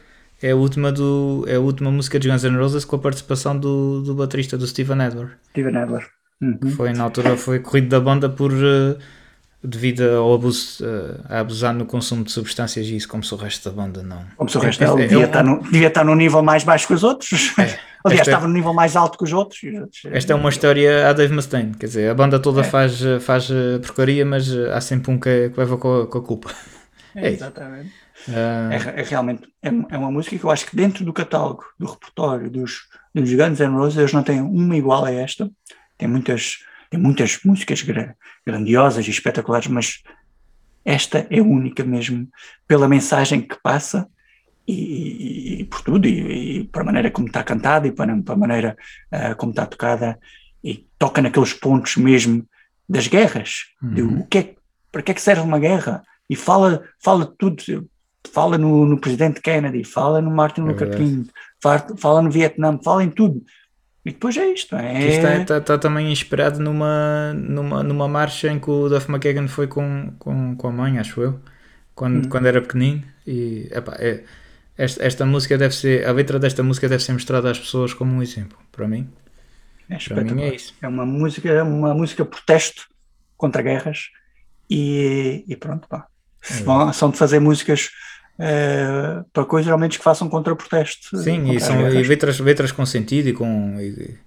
é a última do, é a última música de Guns N' Roses com a participação do, do baterista do Steven Adler. Steven Adler. Uhum. Foi na altura foi corrido da banda por eh, devido ao abuso eh, a abusar no consumo de substâncias e isso como se o resto da banda não. Como se o É- resto é- dela é devia, um- estar no, devia estar num nível mais baixo que os outros. Aliás, Esta- estava no nível mais alto que os outros. e os outros, Esta é uma história a Dave Mustaine, quer dizer, a banda toda É. faz, eh, faz eh, porcaria, mas eh, há sempre um que, que leva com a, com a culpa. É, é isso. exatamente. Ah, É, é realmente é, é uma música que eu acho que dentro do catálogo, do repertório dos, dos Guns N' Roses, eles não têm uma igual a esta. Tem muitas, tem muitas músicas gra- grandiosas e espetaculares, mas esta é única mesmo pela mensagem que passa e, e- e por tudo, e, e para a maneira como está cantada e para, para a maneira ah, como está tocada, e toca naqueles pontos mesmo das guerras. de Uhum. o que é, para que é que serve uma guerra? E fala, fala de tudo, fala no, no presidente Kennedy, fala no Martin É Luther verdade. King, fala, no Vietnã, fala em tudo. E depois é isto, é, Isto está, está também inspirado numa, numa, numa marcha em que o Duff McKagan foi com, com, com a mãe, acho eu, quando, Hum. quando era pequenino. E epá, é, esta, esta música deve ser, a letra desta música deve ser mostrada às pessoas como um exemplo. Para mim, é para mim é isso. É uma música, é uma música protesto contra guerras e, e pronto, pá. É vão- são de fazer músicas eh, para coisas realmente que façam contra protesto. Sim, contra e são e letras, letras com sentido e com, e,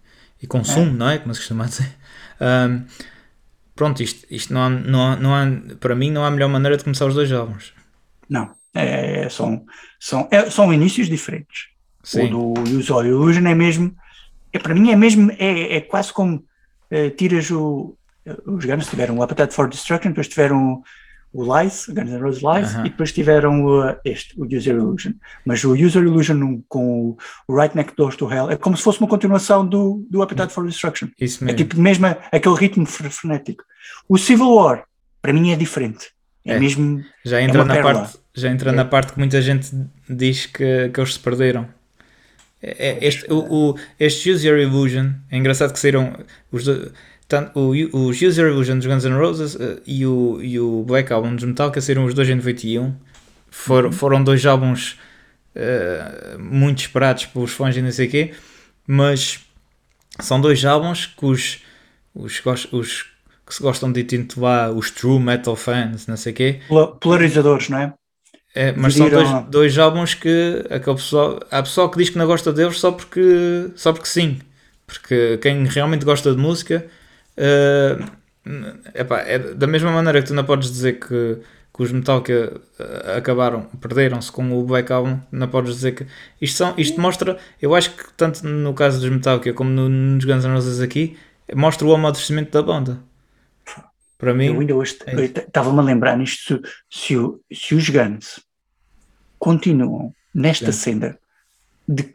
e com sumo, não é? Como se costuma dizer. Ahm, pronto, isto, isto não, há, não, há, não há, para mim não há melhor maneira de começar os dois álbuns. Não, é, são, são, é- são inícios diferentes. Sim. O do Use All Illusion é mesmo, é, para mim é mesmo, é, é quase como eh, tiras o, os Guns tiveram o Appetite for Destruction, depois tiveram o Lies, Guns N' Roses Lies, Aham. e depois tiveram o, este, o User Illusion. Mas o User Illusion com o, Right Next Door to Hell é como se fosse uma continuação do, do Appetite for Destruction. Isso É mesmo. tipo mesmo aquele ritmo fre- frenético. O Civil War, para mim, é diferente. É, É. mesmo. já entra, uma na pérola. parte, já entra É. na parte que muita gente diz que, que eles se perderam. É- é- Este, o, o, este Use Your Illusion, é engraçado que saíram os dois, tanto, o, o Use Your Illusion dos Guns N' Roses eh, e, o, e o Black Album dos Metallica saíram os dois em 91. For, Foram dois álbuns eh, muito esperados pelos fãs e não sei o quê, mas são dois álbuns que os, os, os que se gostam de intitular os true metal fans, não sei o quê, pola- Polarizadores, não é? é, mas são dois, dois álbuns que aquele pessoal, há pessoal que diz que não gosta deles só porque, só porque sim. Porque quem realmente gosta de música eh, epá, é da mesma maneira que tu não podes dizer que, que os Metallica eh, acabaram, perderam-se com o Black Album, não podes dizer que isto, são, isto mostra, eu acho que tanto no caso dos Metallica como no, nos Guns N' Roses aqui, mostra o amadurecimento da banda. Para mim, Eu ainda hoje é estava-me a lembrar nisto. Se, se, se os Guns continuam nesta Sim. senda, de,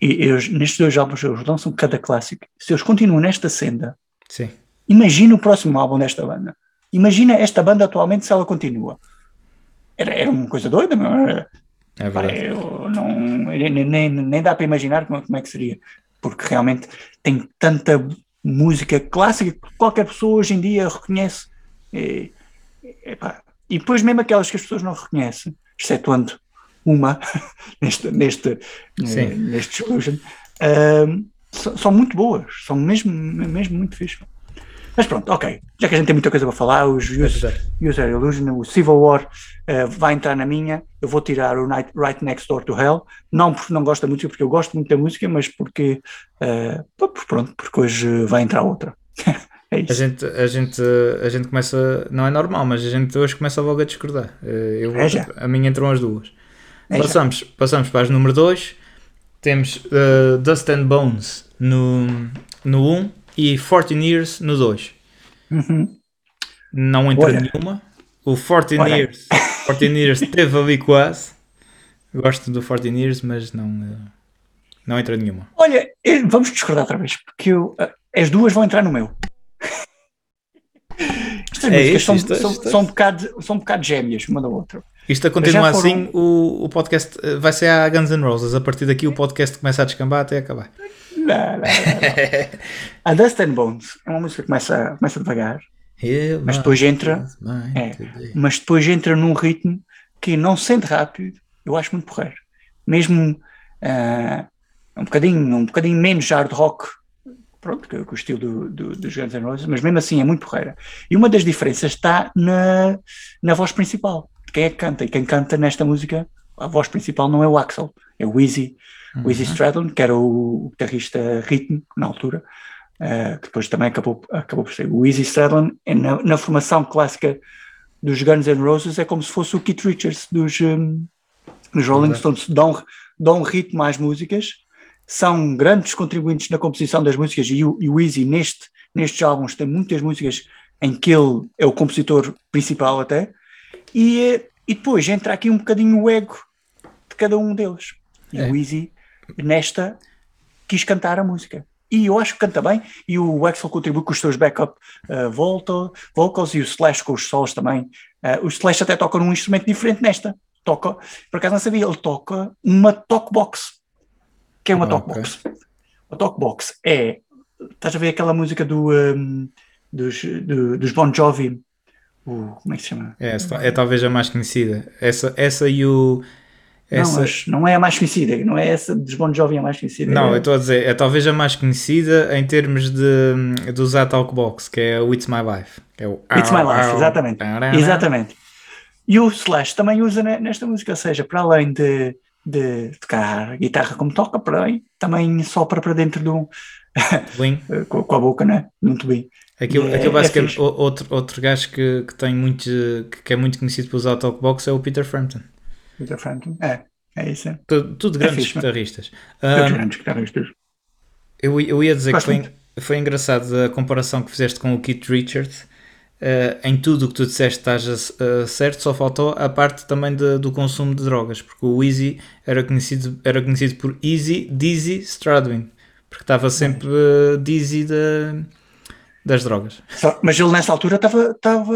e eles, nestes dois álbuns eles lançam cada clássico, se eles continuam nesta senda, sim. imagina o próximo álbum desta banda. Imagina esta banda atualmente se ela continua. Era, era uma coisa doida, não era? É Pá, verdade. eu não, nem, nem, dá para imaginar como, como é que seria, porque realmente tem tanta, música clássica que qualquer pessoa hoje em dia reconhece. E, epá, e depois mesmo aquelas que as pessoas não reconhecem, excetuando uma neste, neste, Sim. neste Explosion, ahm, são, muito boas, são mesmo, mesmo muito fixe. Mas pronto, ok. Já que a gente tem muita coisa para falar, os Use, User Illusion, o Civil War eh, vai entrar na minha. Eu vou tirar o Night, Right Next Door to Hell. Não porque não gosto da música, porque eu gosto muito da música, mas porque, pá, pronto, porque hoje vai entrar outra. é A isso. gente, a, gente, a gente começa, não é normal, mas a gente hoje começa logo a discordar. Eh, Eu, É já. a minha entram as duas. É já. passamos, passamos para as número 2. Temos eh, Dust and Bones no 1 no um, e 14 Years no 2. Uhum. Não entra Olha. nenhuma. O 14 Olha. Years, 14 Years teve ali quase. Gosto do 14 Years, mas não, eh, não entra nenhuma. Olha, eh, vamos discordar outra vez, porque eu, as duas vão entrar no meu. Estas É músicas isso, são, isto é- são, isto é- são um bocado, são um bocado gêmeas uma da outra. Isto a continuar foram- assim, o, o podcast eh, vai ser a Guns N' Roses. A partir daqui o podcast começa a descambar até acabar. Não, não, não, não. A Dust and Bones é uma música que começa, começa devagar, Mas depois entra- é. mas depois entra num ritmo que não sente rápido, eu acho muito porreiro. Mesmo ah, um, bocadinho, um bocadinho menos hard rock, pronto, que, que o estilo do, do, dos Guns N' Roses, mas mesmo assim é muito porreira. E uma das diferenças está na, na voz principal, quem é que canta. E quem canta nesta música, a voz principal não é o Axel, é o Easy, o Easy Stradlin, que era o, guitarrista ritmo na altura, eh, que depois também acabou, acabou por ser. O Easy Stradlin, é na, na formação clássica dos Guns N' Roses, é como se fosse o Keith Richards dos, hum, dos Rolling Exato. Stones, dão, dão ritmo às músicas, são grandes contribuintes na composição das músicas e o, e o Easy neste, nestes álbuns tem muitas músicas em que ele é o compositor principal até, e, e depois entra aqui um bocadinho o ego de cada um deles. E É. o Easy, nesta, quis cantar a música. E eu acho que canta bem, e o Axel contribui com os seus backup uh, vocal, vocals e o Slash com os solos também. Uh, o Slash até toca num instrumento diferente nesta. Toca, por acaso não sabia, ele toca uma talkbox. Que é uma Ah, talkbox? A talkbox é, estás a ver aquela música do, um, dos, do- dos Bon Jovi, o, como é que se chama? É, é talvez a mais conhecida. Essa, essa e o. Não, Essa, mas não é a mais conhecida, não é essa dos Bon Jovi a mais conhecida. não, é, eu estou a dizer, é talvez a mais conhecida em termos de, de usar Talkbox, que é o It's My Life. É o It's My Life, exatamente. Exatamente. E o Slash também usa ne- nesta música, ou seja, para além de, de tocar guitarra como toca, para além, também sopra para dentro de um, com, com a boca, né? Muito bem. Aquilo, É- aquilo é basicamente, outro, outro gajo que, que tem muito, que- que é muito conhecido por usar o Talkbox é o Peter Frampton. Peter Frampton. É, é isso. É. Tudo, tudo grandes fixe, guitarristas. Todos grandes guitarristas. Eu, eu ia dizer que foi, foi engraçado a comparação que fizeste com o Keith Richards. Eh, em tudo o que tu disseste estás a certo, só faltou a parte também de- do consumo de drogas, porque o Easy era conhecido, era conhecido por Easy Dizzy Stradwin, porque estava sempre eh, dizzy da- das drogas. Só- mas ele nessa altura estava estava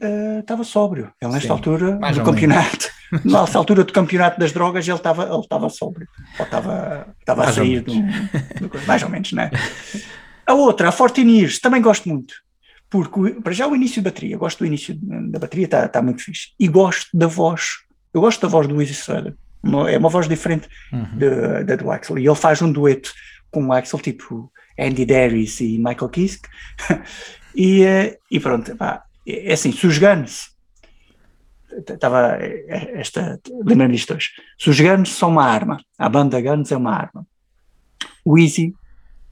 eh, estava sóbrio. Ele nesta Sim, altura do campeonato, nessa altura do campeonato das drogas, ele estava ele estava sóbrio. Ou estava estava a Mais ou sair de de coisa, mais ou menos, né? A outra, a 14 Years, também gosto muito. Porque para já o início da bateria, gosto do início da bateria, está tá muito fixe. E gosto da voz. Eu gosto da voz do Easy. Uma- É uma voz diferente Uhum. da da do Axel. E ele faz um dueto com o Axel, tipo Andy Darius e Michael Kiske. e, eh, e pronto, pá, é é assim, se os Guns, estava esta, lembrando disto hoje, se os Guns são uma arma, a banda Guns é uma arma, o Easy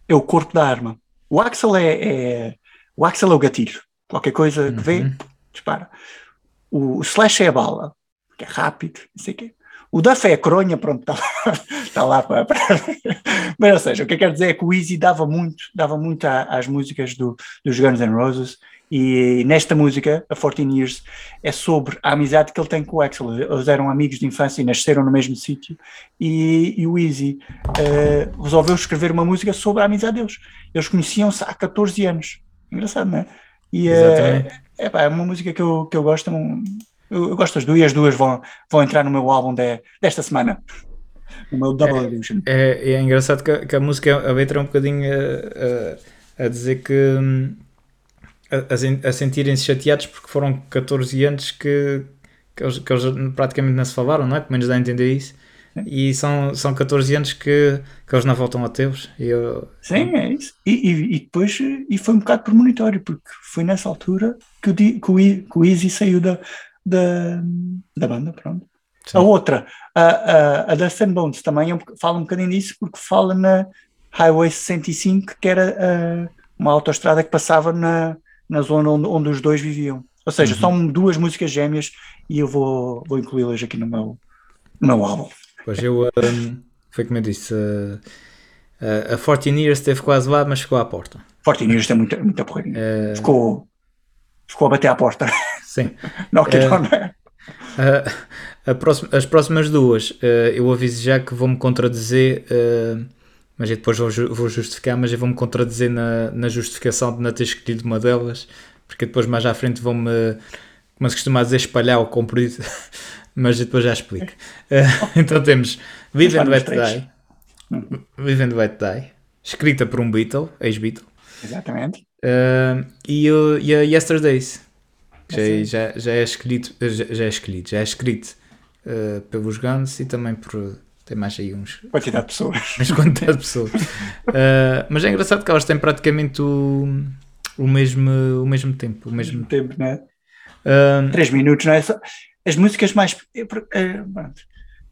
é o corpo da arma, o Axel é, é- o Axel é o gatilho, qualquer coisa que vê, Uhum. dispara. O, o Slash é a bala, que é rápido, não sei o quê. O Duff é a coronha, pronto, está lá, está lá para, para- Mas, ou seja, o que eu quero dizer é que o Easy dava muito, dava muito às músicas do, dos Guns N' Roses e nesta música, a 14 Years, é sobre a amizade que ele tem com o Axel. Eles eram amigos de infância e nasceram no mesmo sítio e, e o Easy eh, resolveu escrever uma música sobre a amizade deles. Eles conheciam-se há 14 anos. Engraçado, não é? E, Exatamente. é, pá, é uma música que eu, que eu gosto. é um- Eu, eu gosto das duas e as duas vão, vão entrar no meu álbum de- desta semana. No meu Double Illusion. É, é engraçado que a, que a música, a letra é um bocadinho eh, eh, a dizer que hum, a, a sen- a sentirem-se chateados porque foram 14 anos que, que, eles, que eles praticamente não se falaram, não é? Pelo menos dá a entender isso. E são, são 14 anos que, que eles não voltam a tê-los. E eu, Sim, é isso. E, e, e depois e foi um bocado premonitório, porque foi nessa altura que o, que o, que o Easy saiu da, da, da banda. Pronto. Sim. A outra, a, a, a Dust and Bones, também é um fala um bocadinho disso, porque fala na Highway 65, que era uma autoestrada que passava na, na zona onde, onde os dois viviam. Ou seja, Uhum. são duas músicas gêmeas e eu vou, vou incluí-las aqui no meu, no meu álbum. Pois eu, hum, foi como eu disse, uh, uh, a 14 Years esteve quase lá, mas ficou à porta. Forte News tem muita, muita porreirinha. Uh, Ficou, ficou a bater à porta. sim. Não é? Uh, próxima- as próximas duas, uh, eu aviso já que vou-me contradizer, uh, mas eu depois vou, vou justificar, mas eu vou-me contradizer na, na justificação de não ter escolhido uma delas, porque depois mais à frente vou-me, como se costuma dizer, espalhar o comprido, mas depois já explico. Então temos Vive and Let. Die, Vive and Let Die, escrita por um Beatle, ex-Beatle, Exatamente. Uh, e, o- e a Yesterdays, que já, é- já, já é escrito, já, já é escrito, já é escrito uh, pelos Guns e também por tem mais aí uns, Quantidade de pessoas. uns quantidade de pessoas. Uh, mas é engraçado que elas têm praticamente o, o, mesmo, o mesmo tempo. O mesmo, tempo, né? Uh, Três minutos, não é? As músicas mais. Eu, eh.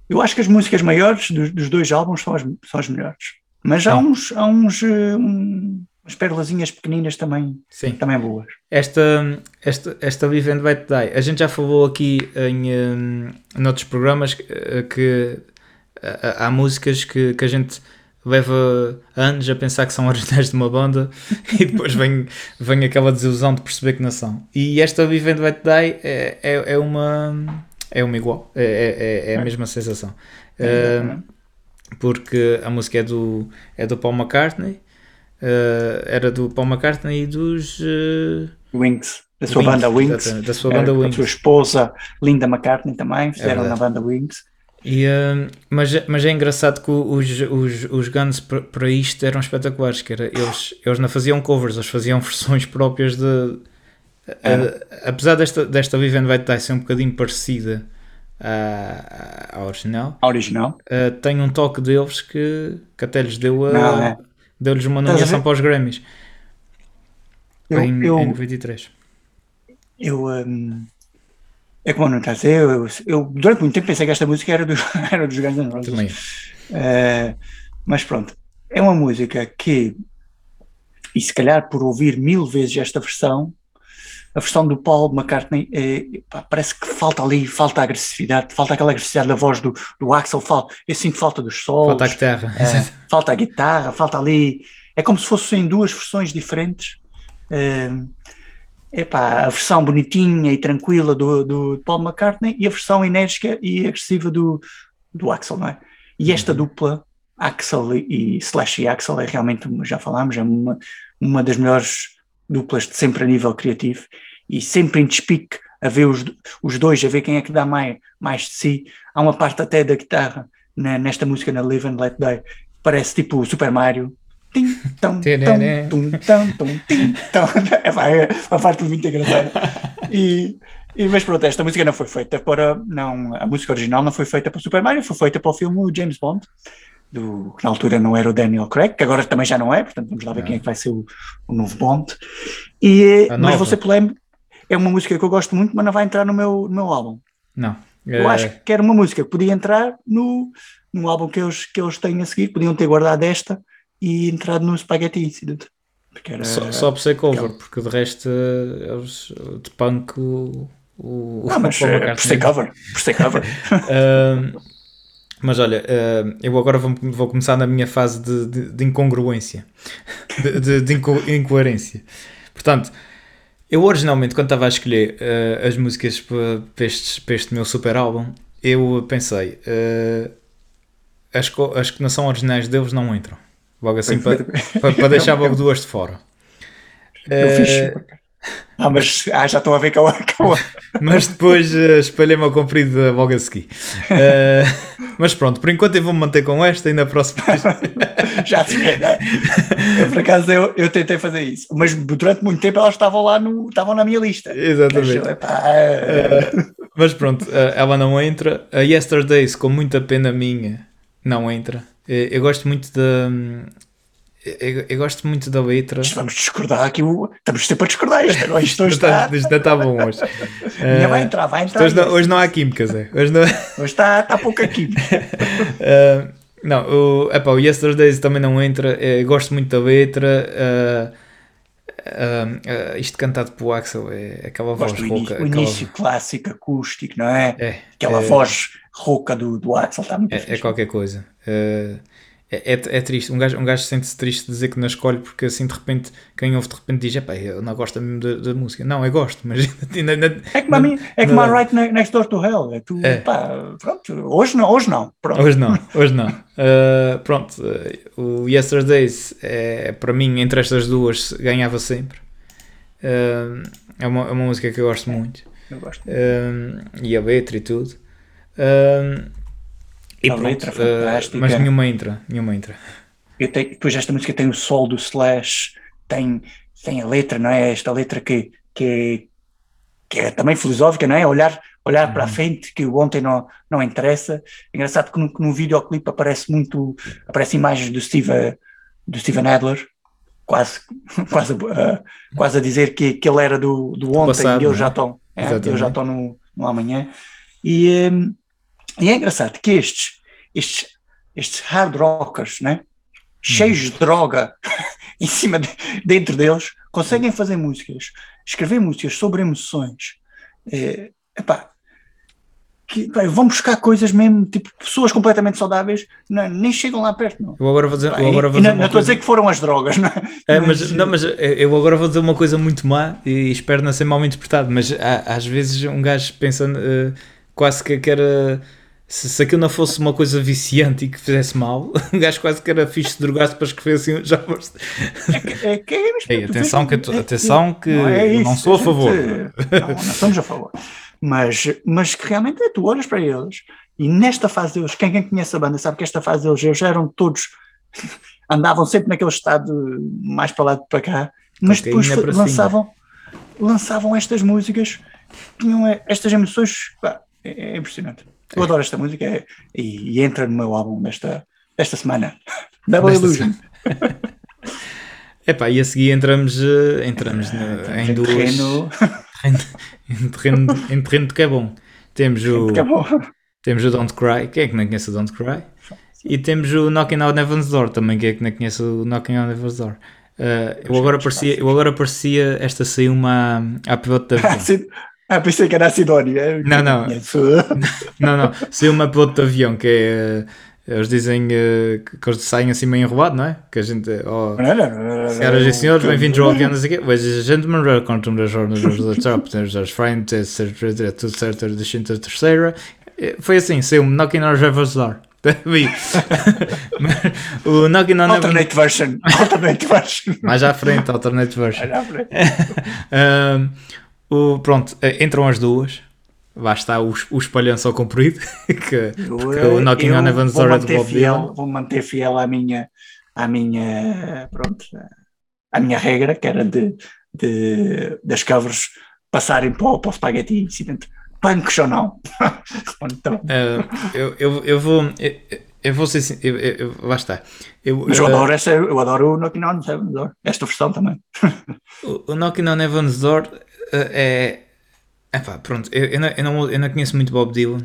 Eu acho que as músicas maiores dos, dos dois álbuns são as, são as melhores. Mas há uns, há uns eh, um- umas perlazinhas pequeninas também, sim. também boas. Esta, esta, esta Live and Let Die, a gente já falou aqui em, um, noutros programas que, que há- há músicas que, que a gente leva anos a pensar que são originais de uma banda e depois vem, vem aquela desilusão de perceber que não são. E esta Live and Let Die é, é, é uma é uma igual, é, é, é a mesma sensação. Uh, porque a música é do, é do Paul McCartney, uh, era do Paul McCartney e dos uh, Wings, da sua Wings, banda Wings. da sua banda Wings. A sua esposa Linda McCartney também fizeram verdade. na banda Wings. E, uh, mas, mas é engraçado que os, os, os Guns para- isto eram espetaculares, que era, eles, eles não faziam covers, eles faziam versões próprias de... a- apesar desta, desta and Let Die ser um bocadinho parecida à, à original, original. uh, tem um toque deles que, que até lhes deu a, Não, é. Deu-lhes uma nomeação para os Grammys Eu, em, eu, em 93. eu, hum, é como não está a dizer, eu, eu durante muito tempo pensei que esta música era, do, era dos Guns N' Roses. Também. Eh, mas pronto, é uma música que, e se calhar por ouvir mil vezes esta versão, a versão do Paul McCartney eh, pá, parece que falta ali, falta agressividade, falta aquela agressividade da voz do, do Axel, falta, eu sinto falta dos solos, Falta a guitarra. eh, falta a guitarra, falta ali, é como se fossem duas versões diferentes. Eh, epá, a versão bonitinha e tranquila do, do Paul McCartney e a versão enérgica e agressiva do, do Axel, não é? E esta dupla, Axel e e Slash e Axel, é realmente, como já falámos, é uma, uma das melhores duplas de sempre a nível criativo e sempre em despique a ver os, os dois, a ver quem é que dá mais, mais de si. Há uma parte até da guitarra na- nesta música na Live and Let Die, parece tipo Super Mario. Tim, tum, tam. É, pá, é uma parte muito engraçada. E, e, mas pronto, esta música não foi feita para. Não, a música original não foi feita para o Super Mario, foi feita para o filme o James Bond, do, que na altura não era o Daniel Craig, que agora também já não é, portanto vamos lá ver quem é que vai ser o, o novo Bond. E, mas vou ser polémico, é uma música que eu gosto muito, mas não vai entrar no meu, no meu álbum. Não. Eu Eh, acho que era uma música que podia entrar no, no álbum que eles, que eles têm a seguir, podiam ter guardado esta e entrado no Spaghetti Incident. Porque era, Só, só por ser cover, aquela- porque de resto eh, eles de punk o, o, Não, mas o eh, por ser cover, por ser cover. mas olha, ahm, eu agora vou, começar na minha fase de, de, de incongruência, de, de- inco- incoerência. Portanto, eu originalmente, quando estava a escolher ah, as músicas para, estes- para este meu super álbum, eu pensei, ah, as, as que não são originais deles não entram. Logo assim, para, para, para deixar logo duas de fora. Eu Ah, fiz. Ah, mas ah, já estou a ver que é a- a- mas depois uh, espalhei-me ao comprido logo a seguir. Uh, Mas pronto, por enquanto eu vou-me manter com esta e na próxima. Já tinha, né? Eu, por acaso eu, eu tentei fazer isso, mas durante muito tempo elas estavam lá no, estavam na minha lista. Exatamente. Mas, epá, é- Mas pronto, eh, ela não entra. A Yesterdays, com muita pena minha, não entra. Eh, Eu gosto muito da. Eu, eu gosto muito da letra. vamos discordar aqui, o- estamos sempre a discordar isto, agora isto hoje está, isto está bom hoje. ainda Eh, vai entrar, vai entrar. hoje, não, hoje, hoje não há química. Hoje não, está, está pouco aqui. Uh, não, o, epá, o Yesterdays também não entra. eh, gosto muito da letra. uh, uh, uh, isto cantado pelo Axel é aquela voz rouca. início, o aquela- início clássico, acústico, não é? é, Aquela é, voz rouca do, do Axel, está muito é, é qualquer coisa. Uh, é, é, é triste. Um gajo, um gajo sente-se triste de dizer que não escolhe porque assim de repente, quem ouve de repente diz: Epá, eu não gosto mesmo da, da música. Não, eu gosto, mas ainda, ainda, É como a mim, é como a não- Right Ne- Next Door to Hell. É tu, É. pá, pronto, hoje não, hoje não. Pronto. Hoje não, hoje não. Uh, pronto, uh, o Yesterdays é para mim, entre estas duas, ganhava sempre. Uh, é, uma, é uma música que eu gosto muito. Eu gosto. E a letra e tudo. Uh, e A pronto, letra uh, fantástica. mas nenhuma entra, nenhuma entra. Eu tenho, depois esta música tem o sol do Slash, tem, tem a letra, não é? Esta letra que, que, que é também filosófica, não é? Olhar, olhar para a frente, que o ontem não, não interessa. Engraçado que no, que no videoclipe aparece muito, aparece imagens do, Steve, do Steven Adler, quase, quase, a- quase a dizer que, que ele era do, do ontem passado, e é? já estão, é, Exatamente. eles já estão no, no amanhã. E, hum, e é engraçado que estes, estes, estes hard rockers, né? cheios de droga em cima de, dentro deles, conseguem fazer músicas, escrever músicas sobre emoções. É, epá, que, pá, vão buscar coisas mesmo, tipo, pessoas completamente saudáveis, não, nem chegam lá perto. Não. Eu agora vou dizer, eu agora vou dizer não, não estou a dizer que foram as drogas, não é? É, mas, não, mas eu agora vou dizer uma coisa muito má e espero não ser mal interpretado, mas há- às vezes um gajo pensa uh, quase que que era. Se, se aquilo não fosse uma coisa viciante e que fizesse mal, um gajo quase que era fixe de drogar-se para escrever assim. Já. É, que é, Ei, tu atenção que atenção que não isso, sou a gente, favor. Não, não somos a favor. Mas, mas que realmente é, tu olhas para eles e nesta fase deles, quem, quem conhece a banda sabe que esta fase deles, eles já eram todos, andavam sempre naquele estado mais para lá de para cá, mas depois para cima. lançavam, lançavam estas músicas, tinham eh, estas emoções, pá, é, é impressionante. Eu adoro esta música é- e, e entra no meu álbum desta, desta semana. Double Desta Illusion. Epá, e a seguir entramos, eh, entramos na- em duas. Terreno, em, terreno, em terreno de que é bom. Temos o, que é bom. temos o Don't Cry, quem é que não conhece o Don't Cry? E temos o Knocking on Heaven's Door também, quem é que não conhece o Knocking on Heaven's Door? Eh, eu, agora parecia, eu agora parecia, esta saiu uma à piloto de Ah, avião. sim. Ah, pensei que era a Sidónia. Não, não. Não, não, saiu uma piloto de avião que é. eh, Eles dizem eh, que eles saem assim meio enrolado, não é? Que a gente. Oh, Senhoras e senhores, bem-vindos ao avião, não sei o quê. Ladies and gentlemen, welcome to the journal of the top, there's our friend, etc, tudo certo, da Xinta terceira. Eh, Foi assim, saiu um Knocking on Heaven's Door. O Knocking on Alternate version. Alternate version. Mais à frente, alternate version. Olha à frente. O, pronto, eh, entram as duas. Está o, o espalhanço ao comprido. que, porque o Knocking on Eu Heaven's Door é do Bob Dylan. Vou manter fiel à minha, à minha, pronto, à minha regra, que era de, de das covers passarem para o, para o spaghetti incidente. Punks ou não? então, Eh, eu, eu, eu vou. Eu, eu vou ser. sin- Eu, eu, eu- lá está. Eu, mas eu eh, adoro, essa, eu adoro o Knocking on Heaven's Door, esta versão também. O, o Knocking on Heaven's Door é. Epá, pronto, eu, eu, não, eu, não, eu não conheço muito Bob Dylan,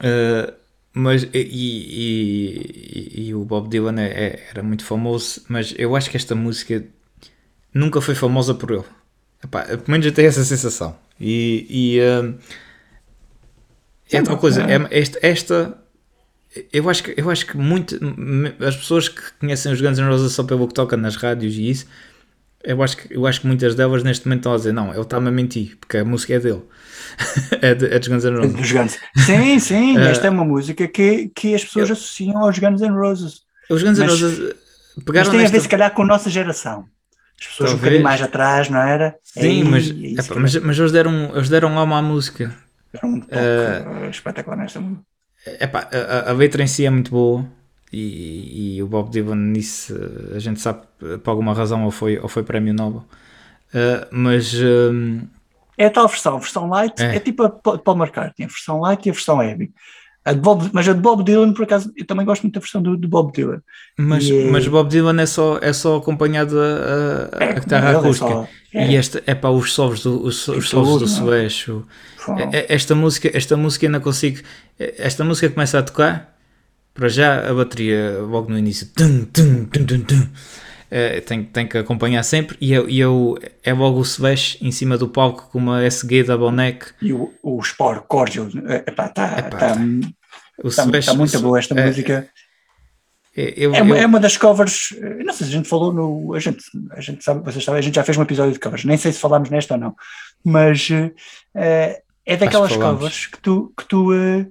eh, mas. E, e, e- e o Bob Dylan é- é- era muito famoso, mas eu acho que esta música nunca foi famosa por ele. Epá, pelo menos eu tenho essa sensação. E. eh, é outra coisa, é, esta, esta eu acho que, eu acho que muito, as pessoas que conhecem os Guns N' Roses só pelo que toca nas rádios e isso, eu acho que, eu acho que muitas delas neste momento estão a dizer: não, ele está-me a mentir, porque a música é dele, é, de, é dos Guns N' Roses. Dos Guns. Sim, sim, Eh, esta é uma música que, que as pessoas associam aos Guns N' Roses. Os Guns N' Roses eh, Mas pegaram tem a ver, nesta. se calhar, com a nossa geração. As pessoas um Talvez. bocadinho mais atrás, não era? Sim, Aí, mas, epá, se mas, mas eles, deram, eles deram alma à música. era um toque eh, espetacular nesta música. epá, a, a letra em si é muito boa e, e o Bob Dylan nisso a gente sabe por alguma razão ou foi, ou foi prémio Nobel. Uh, mas um, É a tal versão, a versão light É. é, tipo a Pa- Paul McCartney, a versão light e a versão heavy. A Bob, mas a de Bob Dylan, por acaso, eu também gosto muito da versão do, do Bob Dylan. mas, E é- mas Bob Dylan é só, é só acompanhado a, a, a guitarra é acústica. só- é. E esta é para os solos do, os, os E solos do não é? É- é- Esta música, esta música eu não consigo. Esta música começa a tocar, para já a bateria logo no início. Tum, tum, tum. É, tem, tem que acompanhar sempre. E eu, e eu é logo o Slash em cima do palco com uma SG double neck. E o, o Sport Cordial, está tá, tá, tá- tá muito boa esta é, música. Eu, É uma, eu- é uma das covers, eh, não sei se a gente falou no. A gente, a gente sabe, vocês sabem, a gente já fez um episódio de covers, nem sei se falámos nesta ou não, mas eh, é daquelas covers que tu, que tu eh,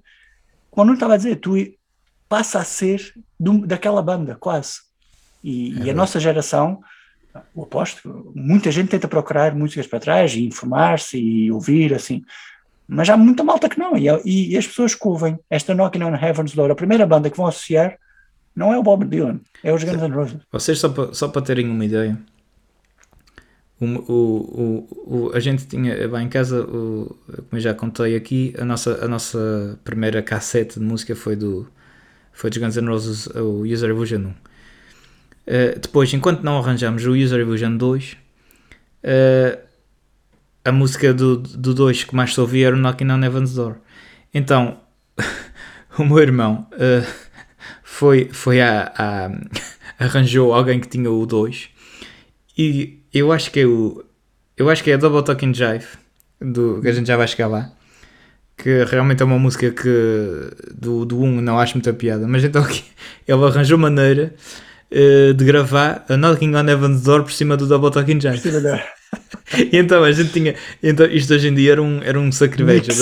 como Nuno estava a dizer, tu passa a ser um- daquela banda, quase. E, e a nossa geração, eu aposto, muita gente tenta procurar músicas para trás e informar-se e ouvir, assim, mas há muita malta que não. E, e as pessoas que ouvem esta Knocking on Heaven's Door, a primeira banda que vão associar, não é o Bob Dylan, é os Guns N' Roses. Vocês, só para, só para terem uma ideia, o, o, o, o- a gente tinha lá em casa, o, como eu já contei aqui, a nossa, a nossa primeira cassete de música foi do foi dos Guns N' Roses, o User Illusion 1. Eh, depois, enquanto não arranjamos o User Illusion 2, eh, a música do, do 2 que mais se ouvia era o Knocking on Heaven's Door. Então, o meu irmão eh, foi, foi a, a- arranjou alguém que tinha o 2 e eu acho que é o eu acho que é a Double Talking Jive do, que a gente já vai chegar lá que realmente é uma música que do, do 1 não acho muita piada mas então aqui ele arranjou maneira eh, de gravar a Knocking on Heaven's Door por cima do Double Talking Jive e então a gente tinha. Então isto hoje em dia era um, era um sacrilégio.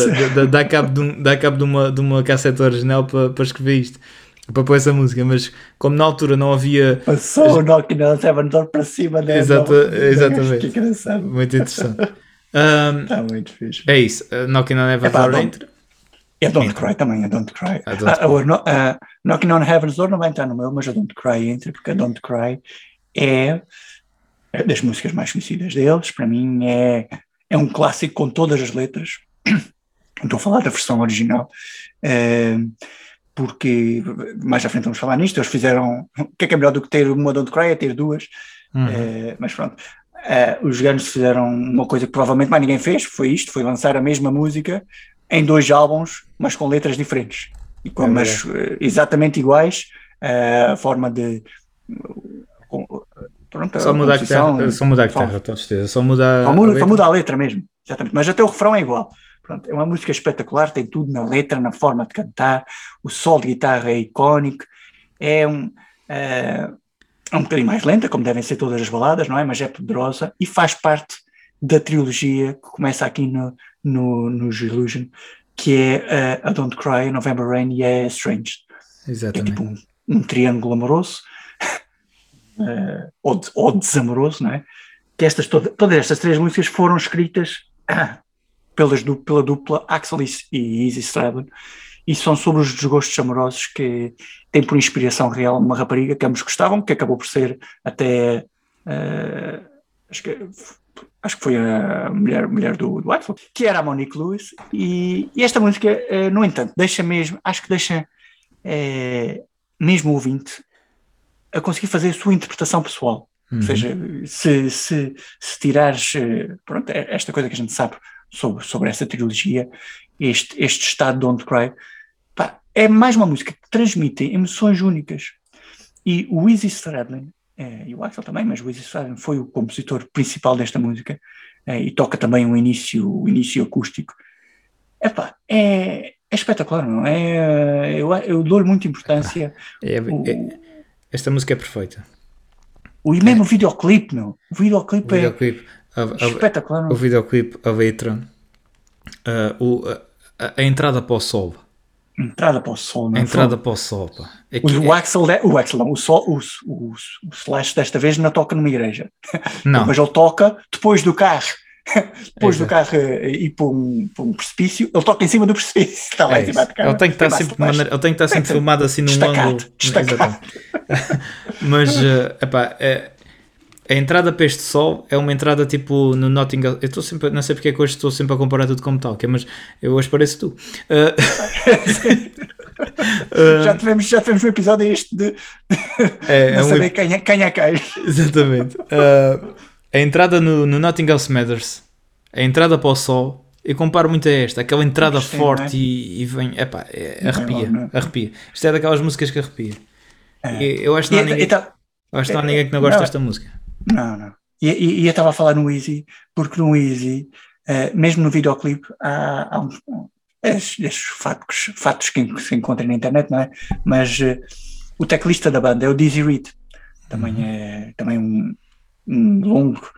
Dá, cabo, de, um, dá cabo de, uma, de uma cassete original para, para escrever isto, para pôr essa música. Mas como na altura não havia. Passou o Knocking on Heaven's Door para cima dela. Exato- exatamente. Que engraçado. Muito interessante. Está muito fixe. é isso. Uh, Knocking on Heaven's Door não- entra. É Don't Cry também, é Don't Cry. Ah, Don't o no- ah, Knocking on Heaven's Door não vai entrar no meu, mas a Don't Cry entra, porque a Don't Cry é é das músicas mais conhecidas deles. Para mim é, é um clássico com todas as letras. Estou a falar da versão original, eh, porque mais à frente vamos falar nisto. Eles fizeram. O que é que é melhor do que ter uma Don't Cry? É ter duas. Uhum. Eh, mas pronto, Eh, os Guns fizeram uma coisa que provavelmente mais ninguém fez, foi isto, foi lançar a mesma música em dois álbuns, mas com letras diferentes, e com, É mas eh, exatamente iguais, eh, a forma de com- pronto, Só mudar a guitarra, só mudar a guitarra, com certeza. Só muda, só a muda, letra. só muda a letra mesmo, exatamente, mas até o refrão é igual. Pronto, é uma música espetacular, tem tudo na letra, na forma de cantar, o sol de guitarra é icónico, é um, é um bocadinho mais lenta, como devem ser todas as baladas, não é? Mas é poderosa e faz parte da trilogia que começa aqui no, no, nos Illusion, que é eh, a Don't Cry, November Rain e a Strange. É Exatamente. tipo um, um triângulo amoroso, eh, ou, de- ou desamoroso, não é? Que estas, toda- todas estas três músicas foram escritas pelas, pela dupla Axel e- e Easy Stradlin e são sobre os desgostos amorosos que têm por inspiração real uma rapariga que ambos gostavam, que acabou por ser até eh, acho que acho que foi a mulher, mulher do, do Axel, que era a Monique Lewis e, e esta música, eh, no entanto, deixa mesmo, acho que deixa eh, mesmo o ouvinte a conseguir fazer a sua interpretação pessoal. Uhum. Ou seja, se, se, se tirares pronto, é- esta coisa que a gente sabe sobre, sobre essa trilogia, este, este estado de Don't Cry, é mais uma música que transmite emoções únicas. E o Easy Stradlin, eh, e o Axel também, mas o Easy Stradlin foi o compositor principal desta música eh, e toca também um início, o início acústico. Epá, é, é espetacular, não é? Eu, eu dou-lhe muita importância. É- O- é- esta música é perfeita. O, e mesmo o videoclipe, meu. O videoclipe O é videoclipe, a, a- espetacular. o não? videoclipe, a ah, o- a, a entrada para o sol. Entrada para o sol, não é? entrada para o sol. Pá. É que- O, o Axel, de- o Axel não, o, sol, o, o, o Slash desta vez não toca numa igreja. não, Mas ele toca depois do carro depois do Exato. carro eh, ir para um, para um precipício, ele toca em cima do precipício. Está lá É em cima. Ele tem que estar Vai-se sempre, maneira- ele tem que estar sempre Tem que filmado assim num destacado, ângulo. destacado. Mas eh, epá, é- a entrada para este sol é uma entrada tipo no Notting Hill. Eu estou sempre, não sei porque é que hoje estou sempre a comparar tudo como tal, que é, mas eu hoje pareço tu. Eh, já, tivemos, já tivemos um episódio este de é, é não um saber quem é, quem é quem. Exatamente. Uh, a entrada no, no Notting Hill Matters, a entrada para o sol, eu comparo muito a esta, aquela entrada Sim, forte é? e, e vem, epá, é, é arrepia, não é? arrepia. Isto é daquelas músicas que arrepia. Eu acho que não há ninguém, e tá- acho que não ninguém que não goste Não. desta música. Não, não. E, e, e eu estava a falar no Easy, porque no Easy, eh, mesmo no videoclipe, há, há uns, estes fatos, fatos que se encontram na internet, não é? Mas eh, o teclista da banda é o Dizzy Reed, também Uhum. é também um, um longo,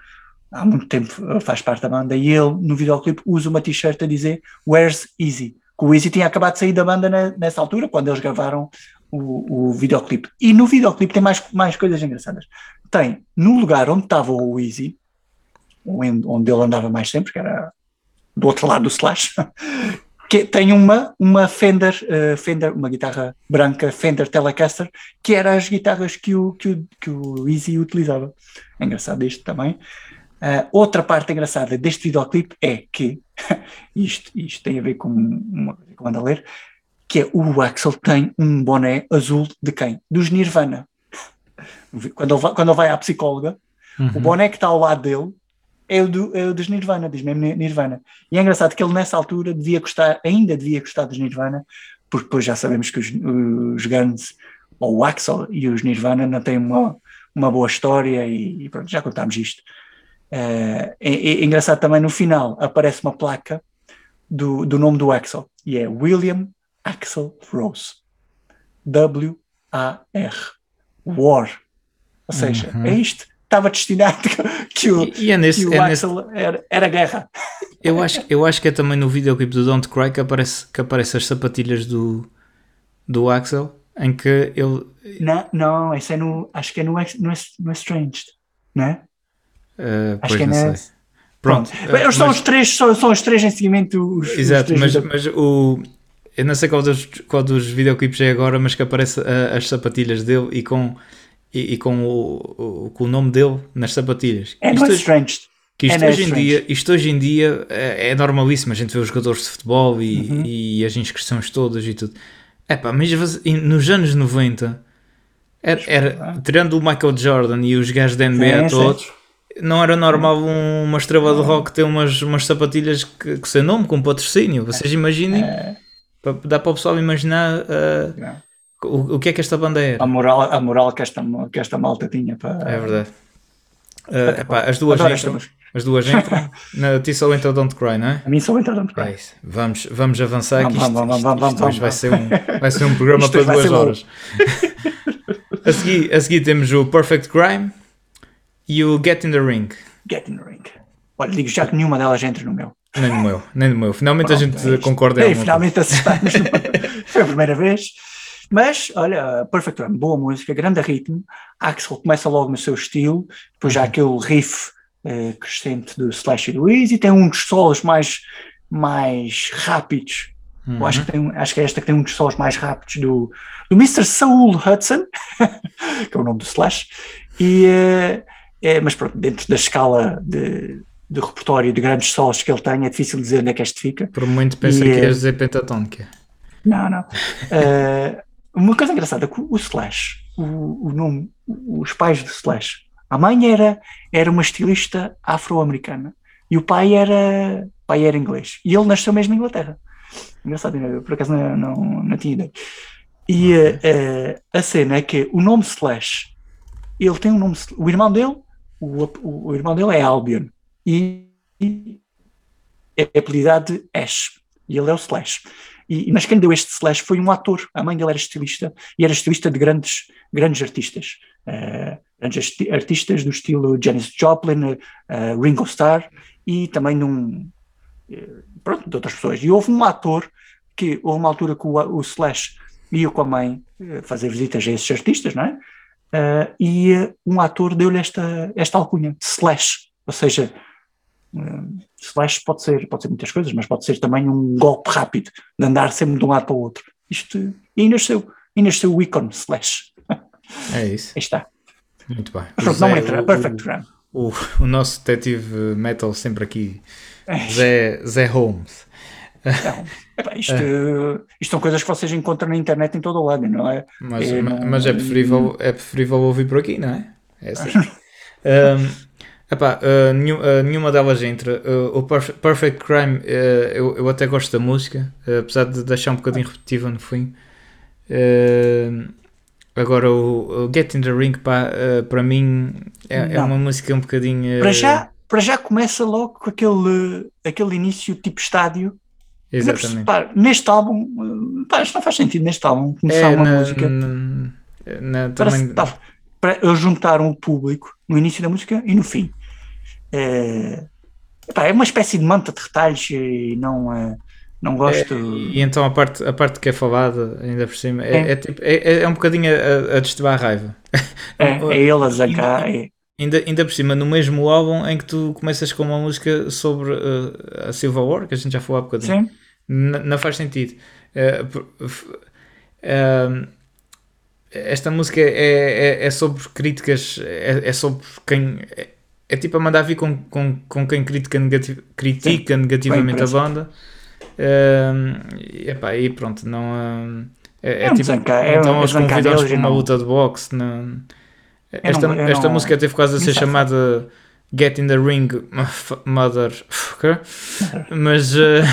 há muito tempo eh, faz parte da banda, e ele no videoclipe usa uma t-shirt a dizer Where's Easy? Que o Easy tinha acabado de sair da banda na- nessa altura, quando eles gravaram o, o videoclipe. E no videoclipe tem mais, mais coisas engraçadas tem no lugar onde estava o Easy, onde ele andava mais sempre, que era do outro lado do Slash, que tem uma, uma Fender, eh, Fender, uma guitarra branca Fender Telecaster, que era as guitarras que o, que o, que o Easy utilizava. É engraçado isto também. Ah, outra parte engraçada deste videoclipe é que, isto, isto tem a ver com uma coisa que eu ando a ler, que é o Axel tem um boné azul de quem? Dos Nirvana. Quando ele vai, quando ele vai à psicóloga, o Uhum. boné que está ao lado dele é o, do, é o dos Nirvana, diz mesmo Nirvana. E é engraçado que ele nessa altura devia ainda devia gostar dos Nirvana, porque depois já sabemos que os, os Guns, ou o Axel e os Nirvana não têm uma, uma boa história e, e pronto, já contámos isto. Eh, é, é engraçado também no final aparece uma placa do, do nome do Axel e é William Axel Rose. W-A-R. War. Ou seja, Uhum. é isto. Estava destinado que o, E, e é nesse, que o é nesse- Axel era, era guerra. eu, acho, eu acho que é também no videoclipe do Don't Cry que aparece, que aparece as sapatilhas do, do Axel, em que ele. Não, não, isso é no. Acho que é no, no, no Estranged, não é? Uh, Acho que é não nesse. sei. Pronto. Uh, Eles são mas- os três, são, são os três em seguimento. Os, os Exato, três mas, mas o. Eu não sei qual dos, qual dos videoclipes é agora, mas que aparece a- as sapatilhas dele e com, e, e com, o, o, com o nome dele nas sapatilhas. é Isto Estranged. que isto, é hoje em dia, isto hoje em dia é, é normalíssimo. A gente vê os jogadores de futebol e, Uhum. e as inscrições todas e tudo. Epá, mas você- e nos anos 90, era, era, tirando o Michael Jordan e os gajos da NBA Sim, sim. todos, não era normal um- uma estrela de rock ter umas, umas sapatilhas que, que sem nome, com patrocínio. Vocês imaginem, É, dá para o pessoal imaginar ah, não. O, o que é que esta banda era. a, moral, a moral que esta, que esta malta tinha para. É verdade. Ah, epá, as duas entram, as duas entram na Tissel Entra Don't Cry, não é? A mim só entra tanto É isso. Vamos, vamos avançar Vamos, que isto, vamos, isto- vamos, isto vamos, hoje vai ser, um, vai ser um programa para duas horas. a, seguir, a seguir temos o Perfect Crime e o Get in the Ring. Get in the ring. Olha, digo já que nenhuma delas entra no meu. Nem no meu, nem no meu. Finalmente Pronto, a gente é concorda em Ei, finalmente acertamos. Foi a primeira vez. Mas, olha, Perfect Run, boa música, grande ritmo. Axel começa logo no seu estilo, depois Uhum. já aquele riff eh, crescente do Slash e do Easy, tem um dos solos mais, mais rápidos. Eu acho que, tem, um- acho que é esta que tem um dos solos mais rápidos do, do Mr. Saul Hudson, que é o nome do Slash. E, eh, é, mas pronto, dentro da escala de, de repertório de grandes solos que ele tem, é difícil dizer onde é que este fica. Por muito pensa E, que ias dizer pentatónica. Não, não. Eh, uma coisa engraçada, o Slash, o, o nome, os pais do Slash, a mãe era, era uma estilista afro-americana e o pai era, pai era inglês. E ele nasceu mesmo em Inglaterra. Engraçado, eu por acaso não, não, não tinha ideia. E eh, a cena é que o nome Slash, ele tem um nome, o irmão dele, o, o, o irmão dele é Albion e, e é apelidado de Ash e ele é o Slash. E, mas quem deu este slash foi um ator. A mãe dele era estilista e era estilista de grandes, grandes artistas. Eh, grandes arti- artistas do estilo Janis Joplin, eh, Ringo Starr e também num, eh, pronto, de outras pessoas. E houve um ator que houve uma altura que o, o Slash ia com a mãe fazer visitas a esses artistas, não é? Eh, e um ator deu-lhe esta, esta alcunha, Slash, ou seja, Uh, slash pode ser, pode ser muitas coisas, mas pode ser também um golpe rápido de andar sempre de um lado para o outro. Isto, e nasceu, e nasceu o ícone slash. É isso. Aí está. Muito bem. Mas pronto, não entra. o- Perfect Gram. O, o nosso detetive metal sempre aqui, Zé, Zé Holmes. Epá, isto, isto são coisas que vocês encontram na internet em todo o lado, não é? Mas, É, mas é, preferível, é preferível ouvir por aqui, não é? É assim. Um, epá, uh, nenhum- uh, nenhuma delas entra. Uh, o Perf- Perfect Crime, eu, eu até gosto da música, apesar de deixar um bocadinho repetitiva no fim. Agora, o, o Get in the Ring, pá, para mim, é, é uma música um bocadinho. Para já, para já começa logo com aquele, aquele início tipo estádio. Exatamente. Pá, neste álbum, pá, isto não faz sentido neste álbum começar É, uma na, música. na- na- também, que tá- para eles juntaram o público no início da música e no fim. É, pá, é uma espécie de manta de retalhos e não, é, não gosto. E então a parte, a parte que é falada, ainda por cima, é, É. é, tipo, é, é um bocadinho a, a a raiva. É, é ele a zancar. É, Ainda, ainda por cima, no mesmo álbum em que tu começas com uma música sobre uh, a Silver War, que a gente já falou há bocadinho. sim, N- Não faz sentido. Uh, um, esta música é, é, é sobre críticas, é, é sobre quem. É, é tipo a mandar vir com, com, com quem critica, negati- critica negativamente a banda. E, epá, e pronto, não. um, é, É um zancar- é um- então é zancar convidados para uma luta de boxe. Não, esta não- esta não- música teve quase a ser chamada Get in the Ring F- Motherfucker, mas, eh,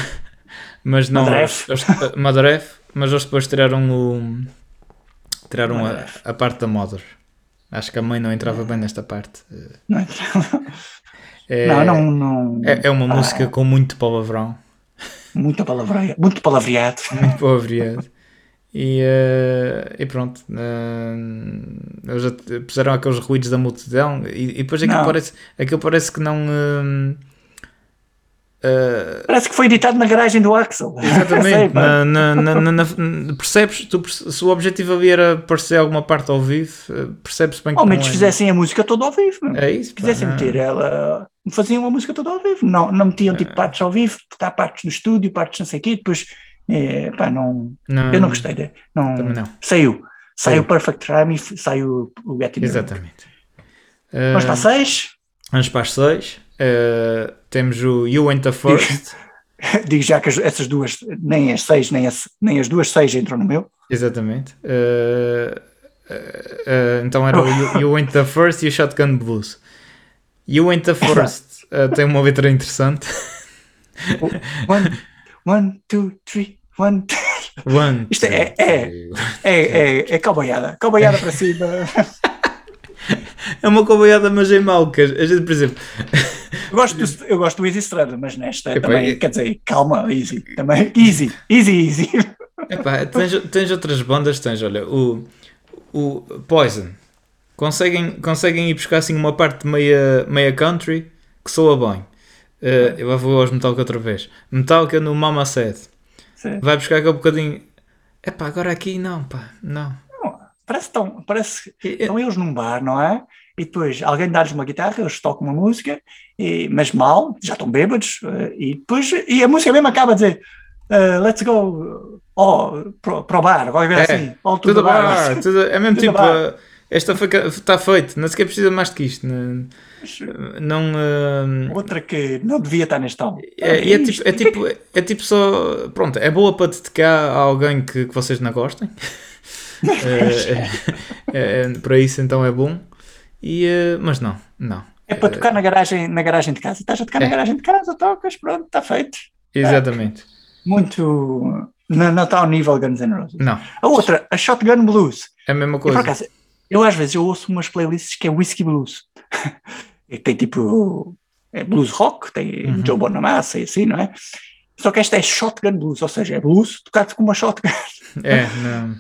mas não. Mother eles- eles- eh, Mother F, mas eles depois tiraram o. Tiraram a, F. a parte da Mother. Acho que a mãe não entrava bem nesta parte. não, é- É, não, não, não- é, é uma Ah, música com muito palavrão, Muita palavreia, muito palavreado. muito palavreado. E, eh, e pronto, eh, eles puseram aqueles ruídos da multidão e, e depois aquilo Não. parece, aquilo parece que não. eh, eh, Parece que foi editado na garagem do Axel. Sei, Exatamente, pá. na, na- na- na- na- percebes? Tu se o objetivo ali era parecer alguma parte ao vivo, eh, percebes bem que Ao menos é. fizessem a música toda ao vivo. meu. É isso, quisessem meter ela, faziam a música toda ao vivo. Não, não metiam É. tipo partes ao vivo, botar partes do estúdio, partes não sei o quê, depois. É, pá, não, Não, eu não gostei. de- Não, não. Saiu. Saiu o Perfect Time e saiu o Get in the Ring. Exatamente. Vamos para Eh, 6. Vamos para as 6. Temos o You Ain't the First. Digo já que as- essas duas, nem as 6, nem as, nem as duas 6 entram no meu. Exatamente. Eh, eh, eh, então era o you, you Ain't the First e o Shotgun Blues. You Ain't the First tem uma letra interessante. One, one two, three, one. two. One, Isto é- é-. É, é, é cowboyada. Cowboyada para cima. É uma coboiada, mas mal. que A gente, por exemplo, Eu gosto do, eu gosto do Easy Strada, mas nesta Epá, também, e- quer dizer, calma, easy. Também, easy, easy, easy. Epá, tens, tens outras bandas, tens, olha, o, o Poison. Conseguem, conseguem ir buscar assim uma parte meia, meia country que soa bem. Eh, eu vou aos Metallica outra vez. Metallica no Mama Said. Sim. Vai buscar aquele bocadinho. Epá, agora aqui não, pá, não. Parece, tão, parece que estão eles num bar, não é? E depois alguém dá-lhes uma guitarra, eles tocam uma música, e, mas mal, já estão bêbados, eh, e depois e a música mesmo acaba a dizer eh, let's go oh, pro, pro bar, qualquer coisa É, assim, all to Tudo the bar. bar, tudo, é mesmo tipo. bar. eh, esta está feito, não sequer precisa mais do que isto. Não. não eh, Outra que não devia estar neste álbum. É, é, isto? tipo, é, tipo, é tipo só. Pronto, é boa para dedicar a alguém que, que vocês não gostem. É, é, é, para isso então é bom. E, eh, mas não, não. É para tocar na garagem, na garagem de casa. Estás a tocar É. na garagem de casa, tocas, pronto, está feito. Exatamente. Muito. Não, não está ao nível Guns N' Roses. Não, A outra, a Shotgun Blues. é a mesma por coisa. acaso, eu às vezes eu ouço umas playlists que é Whiskey Blues. tem tipo é blues rock, tem Uhum. Joe Bonamassa e assim, não é? Só que esta é Shotgun Blues, ou seja, é blues tocado com uma shotgun. É, não.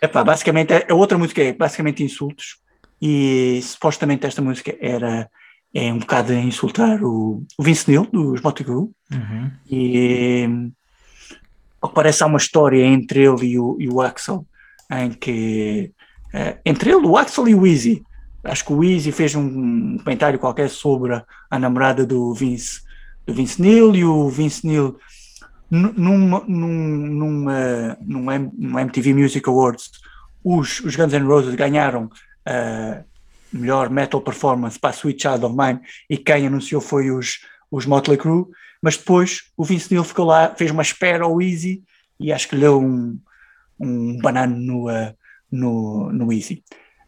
Epá, basicamente, a outra música é basicamente insultos e supostamente esta música era é um bocado a insultar o, o Vince Neil dos Motley Crue Uhum. e ao que parece há uma história entre ele e o, e o Axel em que eh, entre ele, o Axel e o Easy acho que o Easy fez um comentário qualquer sobre a, a namorada do Vince, do Vince Neil e o Vince Neil num, num, num, uh, num, M- num MTV Music Awards os, os Guns N' Roses ganharam uh, melhor metal performance para a Sweet Child of Mine e quem anunciou foi os, os Motley Crue, mas depois o Vince Neil ficou lá, fez uma espera ao Easy e acho que lhe deu um, um banano no, uh, no, no Easy.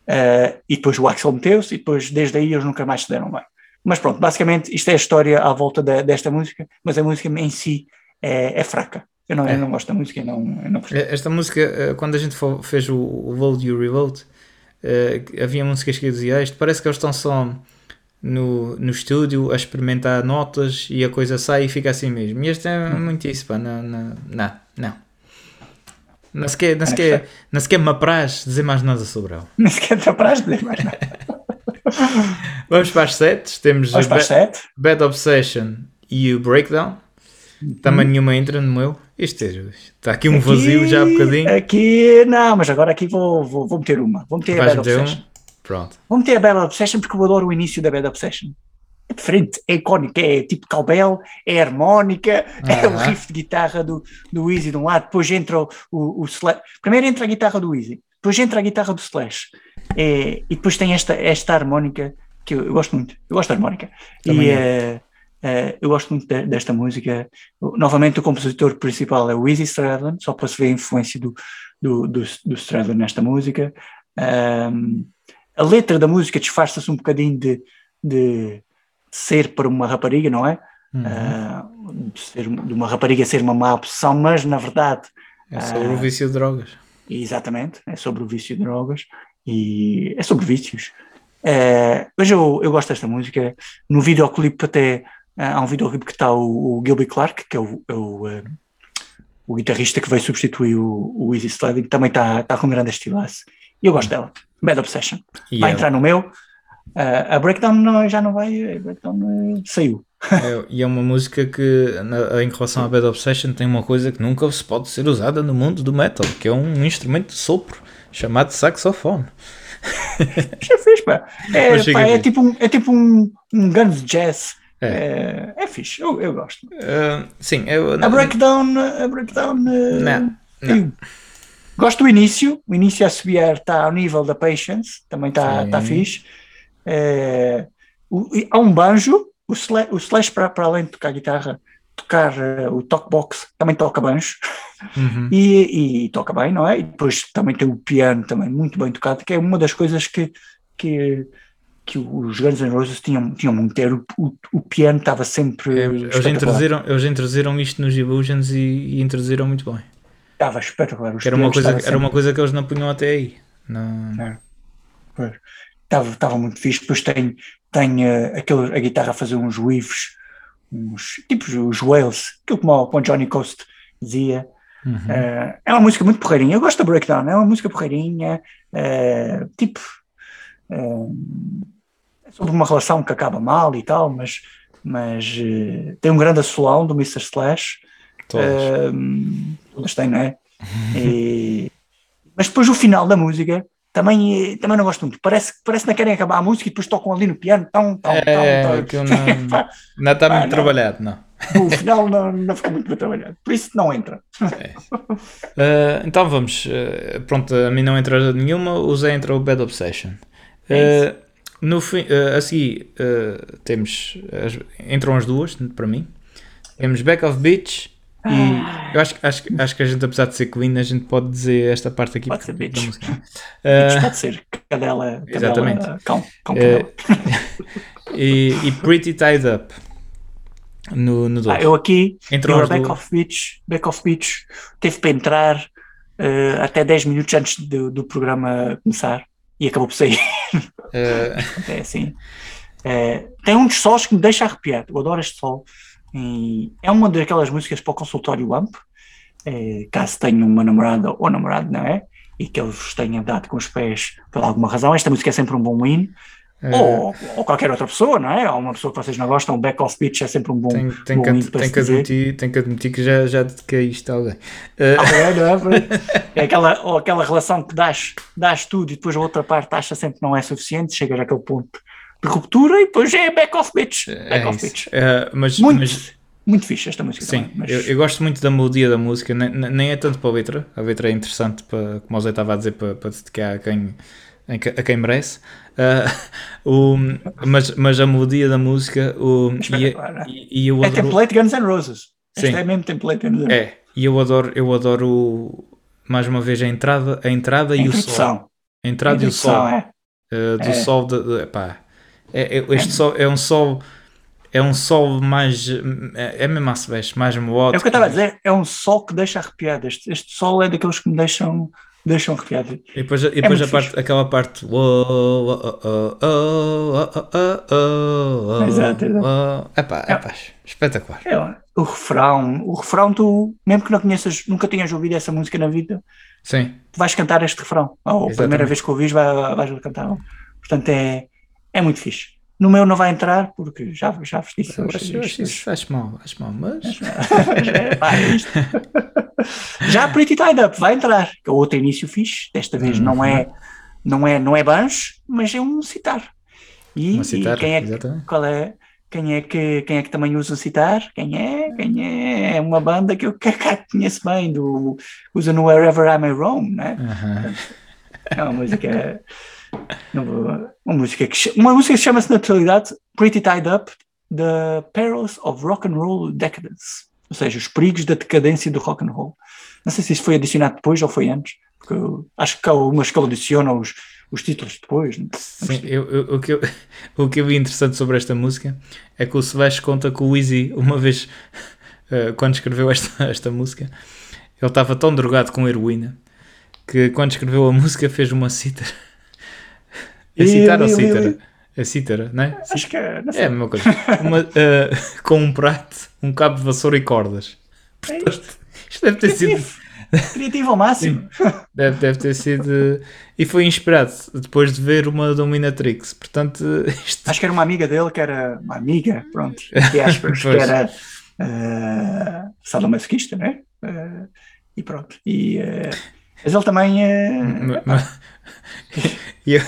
Uh, e depois o Axel meteu-se e depois desde aí eles nunca mais se deram bem. Mas pronto, basicamente isto é a história à volta da- desta música, mas a música em si é, é fraca. Eu não, eu não gosto da música, eu não, eu não gostei. Esta música, quando a gente fez o, o Vote You Revolt, eh, havia músicas que eu dizia isto, parece que eles estão só no, no estúdio a experimentar notas e a coisa sai e fica assim mesmo. E este é muito isso, pá, não, não, não. não. Não sequer, não, sequer, não sequer me apraz dizer mais nada sobre ela. Nem sequer te apraz dizer mais nada. Vamos para as setes, temos Vamos Ba-. Bad Obsession e o Breakdown. Também nenhuma entra no meu. Isto é, está aqui um vazio já há bocadinho. Aqui, não, mas agora aqui vou, vou, vou meter uma. Vou meter a Vais Bad meter Obsession. um? Pronto. Vou meter a Bad Obsession porque eu adoro o início da Bad Obsession. É diferente, é icónico, é tipo cowbell, é harmónica, é o riff de guitarra do, do Easy de um lado, depois entra o, o, o Slash. Primeiro entra a guitarra do Easy, depois entra a guitarra do Slash. É, e depois tem esta, esta harmónica que eu, eu gosto muito. Eu gosto da harmónica. Também e eu. Eh, eu gosto muito de- desta música. O- Novamente, o compositor principal é o Easy Stradlin, só para se ver a influência do, do, do, do Stradlin nesta música. Ahm, a letra da música disfarça-se um bocadinho de, de ser para uma rapariga, não é? Uhum. Ah, de, ser, de uma rapariga ser uma má opção, mas na verdade É sobre o Ah. vício de drogas. Exatamente, é sobre o vício de drogas e é sobre vícios. Eh, mas eu, eu gosto desta música. No videoclipe até ah, há um videoclipe que está o, o Gilby Clark, que é o, é o, eh, o guitarrista que veio substituir o, o Easy Sliding, que também está está com grande estilaço. E eu gosto dela. Bad Obsession. E vai é- entrar no meu. Ah, a Breakdown não- já não vai, a Breakdown saiu. É, e é uma música que, na- em relação à Bad Obsession, tem uma coisa que nunca se pode ser usada no mundo do metal, que é um instrumento de sopro chamado saxofone. Já fez, pá. É, pá, é tipo um, é tipo um, um Guns Jazz. É. É, é fixe, eu, eu gosto. Ah, sim, eu, A breakdown, a breakdown. eh, Não, não. Gosto do início, o início a subir está ao nível da Patience, também está tá fixe. Eh, o- há um banjo, o Slash, o Slash para, para além de tocar guitarra, tocar eh, o talkbox, também toca banjo Uhum. e, e toca bem, não é? E depois também tem o piano também muito bem tocado, que é uma das coisas que, que, que os Guns N' Roses tinham, tinham muito, ter o, o, piano estava sempre É, eles, introduziram, eles introduziram isto nos Illusions e, e introduziram muito bem. Estava espetacular. os Que era, uma coisa, era uma coisa que eles não punham até aí. Não, Pois. Estava, estava muito fixe. Depois tem, tem eh, aquele, a guitarra a fazer uns weaves, uns, tipo os Wales, aquilo como, o- como o Johnny Coast dizia. Uhum. Eh, é uma música muito porreirinha. Eu gosto da Breakdown, é uma música porreirinha, eh, tipo. é sobre uma relação que acaba mal e tal, mas, mas eh, tem um grande assolão do Mr. Slash. Todas. Ahm, todas têm, não é? E- mas depois o final da música também, eh, também não gosto muito. Parece, parece que não querem acabar a música e depois tocam ali no piano. Tão, tão, É, tão, tão. não- Pá, não está muito não. trabalhado, não. o final não, não ficou muito bem trabalhado. Por isso não entra. Uh, então vamos, uh, pronto, a mim não entra nenhuma, o Zé entra o Bad Obsession. É Uh, no fim, uh, a seguir uh, temos, as- entram as duas para mim. Temos Back of Beach Ah. e eu acho, acho, acho que a gente, apesar de ser clean, a gente pode dizer esta parte aqui. Pode ser Beach. música. Uh, pode ser cadela, cadela Exatamente. cão, cão cadela. e, e Pretty Tied Up no 2. Ah, eu aqui, Entrou eu Back of Beach, Back of Beach teve para entrar até 10 minutos antes do, do programa começar e acabou por sair. É assim. É, tem um dos solos que me deixa arrepiado. Eu adoro este sol. E é uma daquelas músicas para o consultório AMP. É, caso tenha uma namorada ou namorado, não é? E que ele vos tenha dado com os pés por alguma razão. Esta música é sempre um bom hino. Eh, Ou, ou qualquer outra pessoa, não é? Ou uma pessoa que vocês não gostam, um back-off pitch é sempre um bom, tenho, tenho, bom que, tenho, se que admitir, tenho que admitir que já, já dediquei isto a alguém. Eh, Ah, é, não é? É aquela, ou aquela relação que dás, dás tudo e depois a outra parte acha sempre que não é suficiente, chegas àquele ponto de ruptura e depois é back-off pitch. é Back-off isso. pitch. Eh, mas, Muito, mas muito fixe esta música Sim, também. Mas, eu, eu gosto muito da melodia da música, nem, nem é tanto para a letra. A letra é interessante, para, como o Zé estava a dizer, para, para dedicar a quem, a quem- a merece. Ah, o, mas, mas a melodia da música o, e, não é? e, e eu é adoro, template Guns N' Roses. Este Sim. é mesmo template Guns N' Roses. é, e eu adoro, eu adoro mais uma vez a entrada, a entrada A e o sol. A entrada e o sol. é. Uh, do É. sol de, de- epá, é, é- este sol é um sol é um sol mais é, é mesmo a mais É melódico o que eu estava a dizer, é um sol que deixa arrepiado. Este, este sol é daqueles que me deixam, deixam arrepiado. e depois, e depois muito a parte, aquela parte Exato, exato. Epá, É. epá, espetacular É, o refrão, o refrão tu, mesmo que não conheças, nunca tenhas ouvido essa música na vida, sim, tu vais cantar este refrão. Ou a primeira vez que ouvis vai, vais cantar. Portanto, é, é muito fixe. No meu não vai entrar, porque já, já vos disse. eu acho, isto- isso acho mal, acho mal mas É, é isto. Já Pretty Tied Up vai entrar, que é outro início fixe. Desta vez não é não é não é banjo, mas é um citar. E, uma citar, e quem é que exatamente qual é quem é que quem é que também usa citar? Quem é? Quem é? É uma banda que eu cá conheço bem do usa no Wherever I May Roam, né? Aham. É uma música uma música que uma música chama-se na totalidade Pretty Tied Up The Perils of Rock and Roll Decadence ou seja, os perigos da decadência do rock and roll não sei se isso foi adicionado depois ou foi antes porque acho que há algumas que ele adiciona os, os títulos depois né? Sim, eu- eu- o, que eu, o que eu vi interessante sobre esta música é que o Sebastião conta que o Easy, uma vez, eh, quando escreveu esta, esta música, ele estava tão drogado com heroína que quando escreveu a música fez uma cítara. É cítara ou cítara? É cítara, não é? acho que é, não É a mesma coisa. Uma, eh, com um prato, um cabo de vassoura e cordas. é isto. Isto deve ter sido criativo criativo ao máximo Deve, deve ter sido. E foi inspirado depois de ver uma Dominatrix. Portanto, isto. acho que era uma amiga dele que era uma amiga, pronto, que que era uh, sadomasoquista, né? Uh, e pronto. E, uh, mas ele também. Uh, Ma- ma- E eu-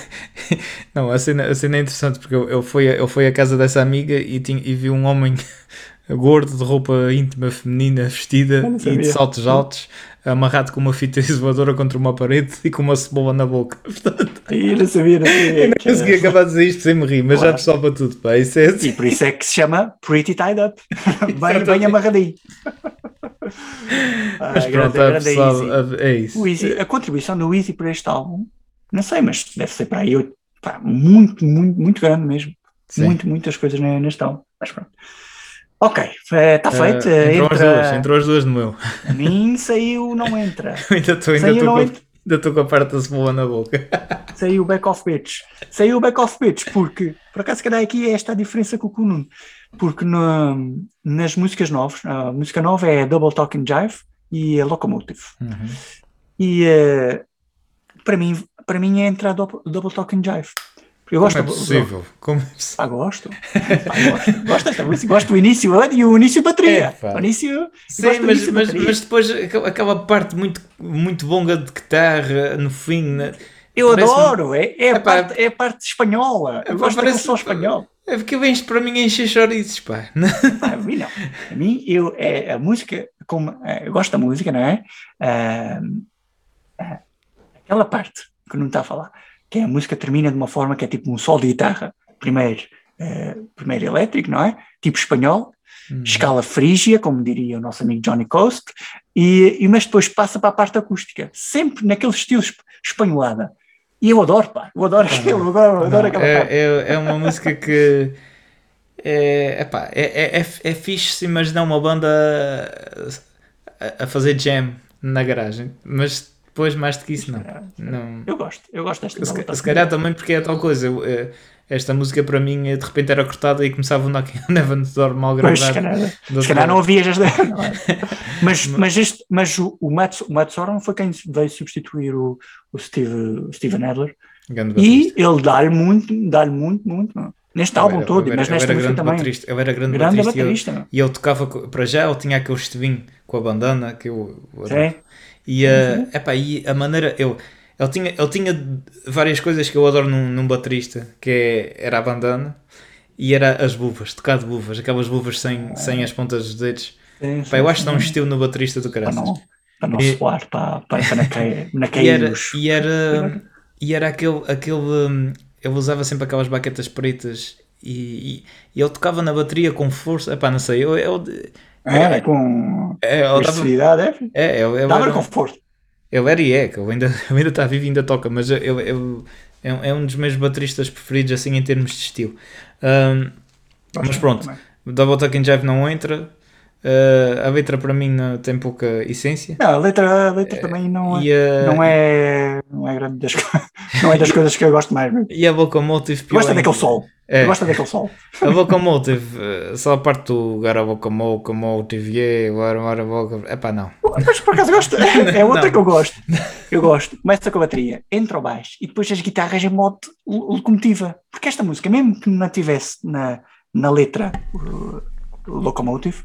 não, a cena, a cena é interessante porque eu, eu, fui, eu fui à casa dessa amiga e, tinha, e vi um homem gordo de roupa íntima feminina vestida e de saltos altos, amarrado com uma fita isoladora contra uma parede e com uma cebola na boca. Portanto, eu não sabia, não sabia eu não consegui acabar de dizer isto sem me rir, mas Claro. já pessoal para tudo. Pá. Isso é assim. E por isso é que se chama Pretty Tied Up. bem, bem amarradinho. Ah, Mas grande- pronto, a grande a- é isso. Easy, a contribuição do Easy para este álbum, não sei, mas deve ser para aí pá, muito, muito, muito grande mesmo. Sim. Muito, muitas coisas ne- neste álbum. Mas pronto. Ok, está feito. Eh, entrou, as duas, entra, entrou as duas no meu. A mim saiu, não entra. ainda estou ainda Saiu, com, entra. ainda estou com a parte da cebola na boca. Saiu o back off pitch. Saiu o back off pitch porque, por acaso, se calhar aqui é esta a diferença com o Kunun. Porque no- nas músicas novas, a música nova é Double Talking Jive e a Locomotive. Uhum. E eh, para mim, para mim é entrar Double, double Talking Jive. Eu gosto Como é do- possível? Como é possível? Pá, gosto. Pá, gosto. Gosto desta música. Gosto do início e o início da bateria. Epá. O início. Sim, gosto do mas, início mas, bateria. mas depois aquela- aquela parte muito, muito longa de guitarra no fim. né? Eu parece-me- adoro. É, é, a parte, é a parte espanhola. Eu Epá, gosto parece- som espanhol. É porque eu encho para mim encher chouriços, pá. Pá, a mim não. A mim, eu, é, a música, como, é, eu gosto da música, não é? Ah, ah, aquela parte que não está a falar, que é a música termina de uma forma que é tipo um sol de guitarra, primeiro, eh, primeiro elétrico, não é? Tipo espanhol, Hum. escala frígia, como diria o nosso amigo Johnny Coast, e, e mas depois passa para a parte acústica, sempre naquele estilo esp- espanholada. E eu adoro, pá, eu adoro aquilo, eu adoro, adoro aquela é, é, é uma música que é, epá, é, é, é, é fixe se imaginar uma banda a, a fazer jam na garagem, mas depois mais do que isso não. não. Eu gosto, eu gosto desta Se, se calhar também porque é tal coisa. eu, eh, esta música para mim de repente era cortada e começava o Knock on Heaven's Door mal Pois, se gravado. calhar, do se calhar não ouvias não é? mas, mas, este, mas o, o, Matt, o Matt Sorum foi quem veio substituir o, o, Steve, o Steven Adler E ele dá-lhe muito, dá-lhe muito, muito. meu. Neste Eu álbum era- todo, era- mas nesta música grande também. baterista, eu era grande, Grande baterista, e eu- meu. E ele tocava, para já, ele tinha aquele estevinho com a bandana que eu. Sim. E, uh, epá, e a maneira. Eu, ele, tinha, ele tinha várias coisas que eu adoro num, num baterista, que é, era a bandana e era as buvas, tocar de buvas, aquelas buvas sem, sem as pontas dos dedos. Sim, Pá, eu sim, acho que dá um sim. estilo no baterista do Para caralho. não, para não E- suar, para, para, para cair, não E era, os- e era, e era aquele, aquele hum, ele usava sempre aquelas baquetas pretas e, e, ele tocava na bateria com força, epá, não sei, eu, eu, É, com é, ele dava, agressividade, é. é, ele, ele Dava era, conforto. Ele era e é, que ele ainda, ele ainda está vivo e ainda toca, mas ele, ele- é, um- é um dos meus bateristas preferidos assim em termos de estilo. Hum, mas pronto, Também. Double Tucking Jive não entra, uh, a letra para mim não, tem pouca essência. Não, a letra, a letra também não, é- E a, não é, não é grande das, não é das coisas que eu gosto mais. E a Locomotive gosto é daquele sol. É. É daquele sol. A Locomotive, eh, só a parte do Gara Locomotive, yeah, Gara Gara Locomotive, epá não. Mas por acaso gosto. É outra Não. que eu gosto. Eu gosto. Começa com a bateria, entra o baixo e depois as guitarras em modo lo- locomotiva. Porque esta música, mesmo que não tivesse na, na letra uh, Locomotive,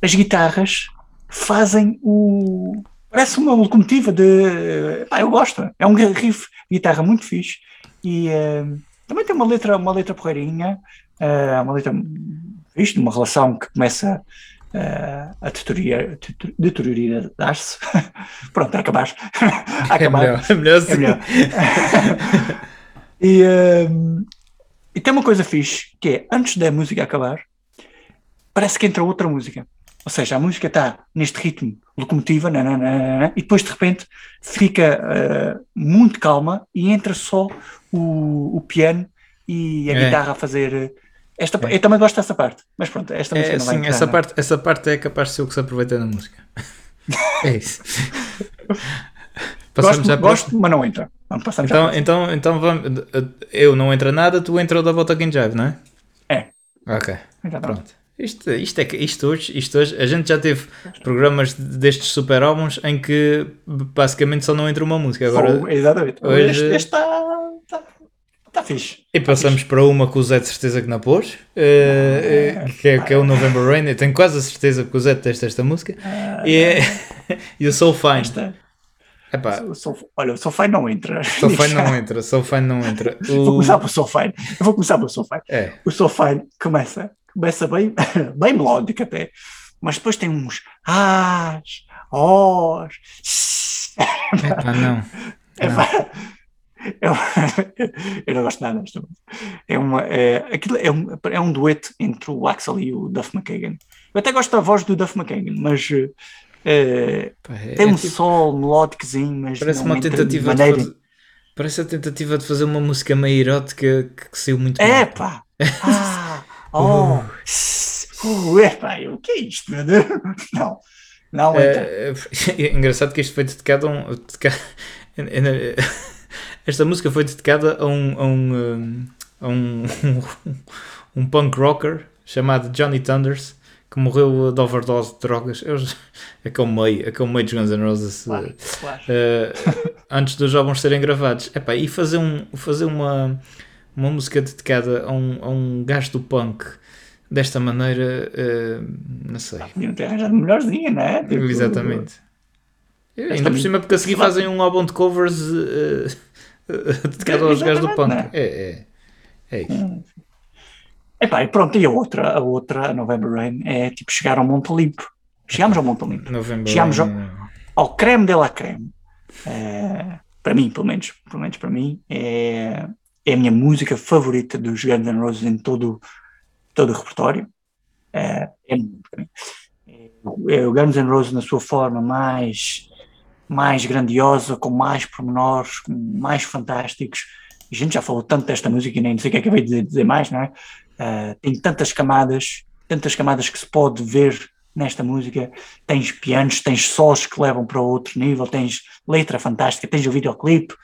as guitarras fazem o. Parece uma locomotiva de. Pá, eu gosto. É um riff de guitarra muito fixe e eh, também tem uma letra, uma letra porreirinha, eh, uma letra de uma relação que começa eh, a deteriorar- deteriorar-se. Pronto, a acabar. a É acabar. melhor, é melhor assim. É melhor. e, ehm, e tem uma coisa fixe, que é, antes da música acabar, parece que entra outra música. Ou seja, a música está neste ritmo locomotiva, nananana, e depois de repente fica eh, muito calma e entra só o, o piano e a É. guitarra a fazer. eh, Esta, Eu também gosto dessa parte, mas pronto, esta música É, não vai sim, entrar, essa, não. parte, essa parte é capaz de ser o que se aproveita na música. É isso. Passamos Gosto, gosto, mas não entra. Vamos passar. Então, então, então vamos. Eu não entra nada, tu entra o Double Tucking Jive, não é? É. Ok, Então, pronto. Isto, isto, é, isto, hoje, isto hoje, a gente já teve programas destes super álbuns em que basicamente só não entra uma música. Agora, Oh, exatamente. hoje- Este está está está fixe. E passamos para uma que o Zé de certeza que não pôs, eh, eh, que, é, que é o November Rain. Eu tenho quase a certeza que o Zé detesta esta música. E, é, e o Soul Fine. Esta, Epá, Soul- olha, o Soulfine não entra. Soul Fine não entra, Soul Fine não entra. Vou O, começar pelo Soulfine. Eu vou começar pelo Soulfine. é, O Soulfine começa, começa bem, bem melódico até, mas depois tem uns as, os. epá, não. É Não. eu, eu não gosto nada desta música. É, uma, é, aquilo é, um, é um dueto entre o Axel e o Duff McKagan. Eu até gosto da voz do Duff McKagan, mas Epá, é- tem é um tipo- sol melódicozinho, mas parece uma tentativa de fazer. Parece a tentativa de fazer uma música meio erótica que, que saiu muito É mal. pá! Ah! Oh! Uh, pá, o que é isto? Não, não. É, é, é engraçado que isto foi dedicado a um. dedica- Esta música foi dedicada a um, a um, um, a um, um punk rocker chamado Johnny Thunders que morreu de overdose de drogas. Eu, aquele meio dos Guns N' Roses. Claro, claro. eh, antes dos álbuns serem gravados. Epá, e fazer, um, fazer uma, uma música dedicada a um, a um gajo do punk desta maneira, eh, não sei. Podiam ter arranjado melhorzinha, não é? Tipo, Exatamente. Ainda por cima, porque a seguir fazem um álbum de covers eh, eh, dedicado aos gajos do punk. Exatamente, É, é. É isso. Epá, e pronto, e a outra, a outra, a November Rain, é tipo chegar ao Monte Limpo. Chegámos ao Monte Limpo. Novembro. Chegámos ao- é- Ao creme de la creme. É, para mim, pelo menos, pelo menos para mim, é, é a minha música favorita dos Guns N' Roses em todo, todo o repertório. É, é mim. É o Guns N' Roses na sua forma mais, mais grandiosa, com mais pormenores, com mais fantásticos. A gente já falou tanto desta música e nem sei o que é eu de dizer, mais, não é? Ah, tem tantas camadas, tantas camadas que se pode ver nesta música. Tens pianos, tens sós que levam para outro nível, tens letra fantástica, tens o videoclipe.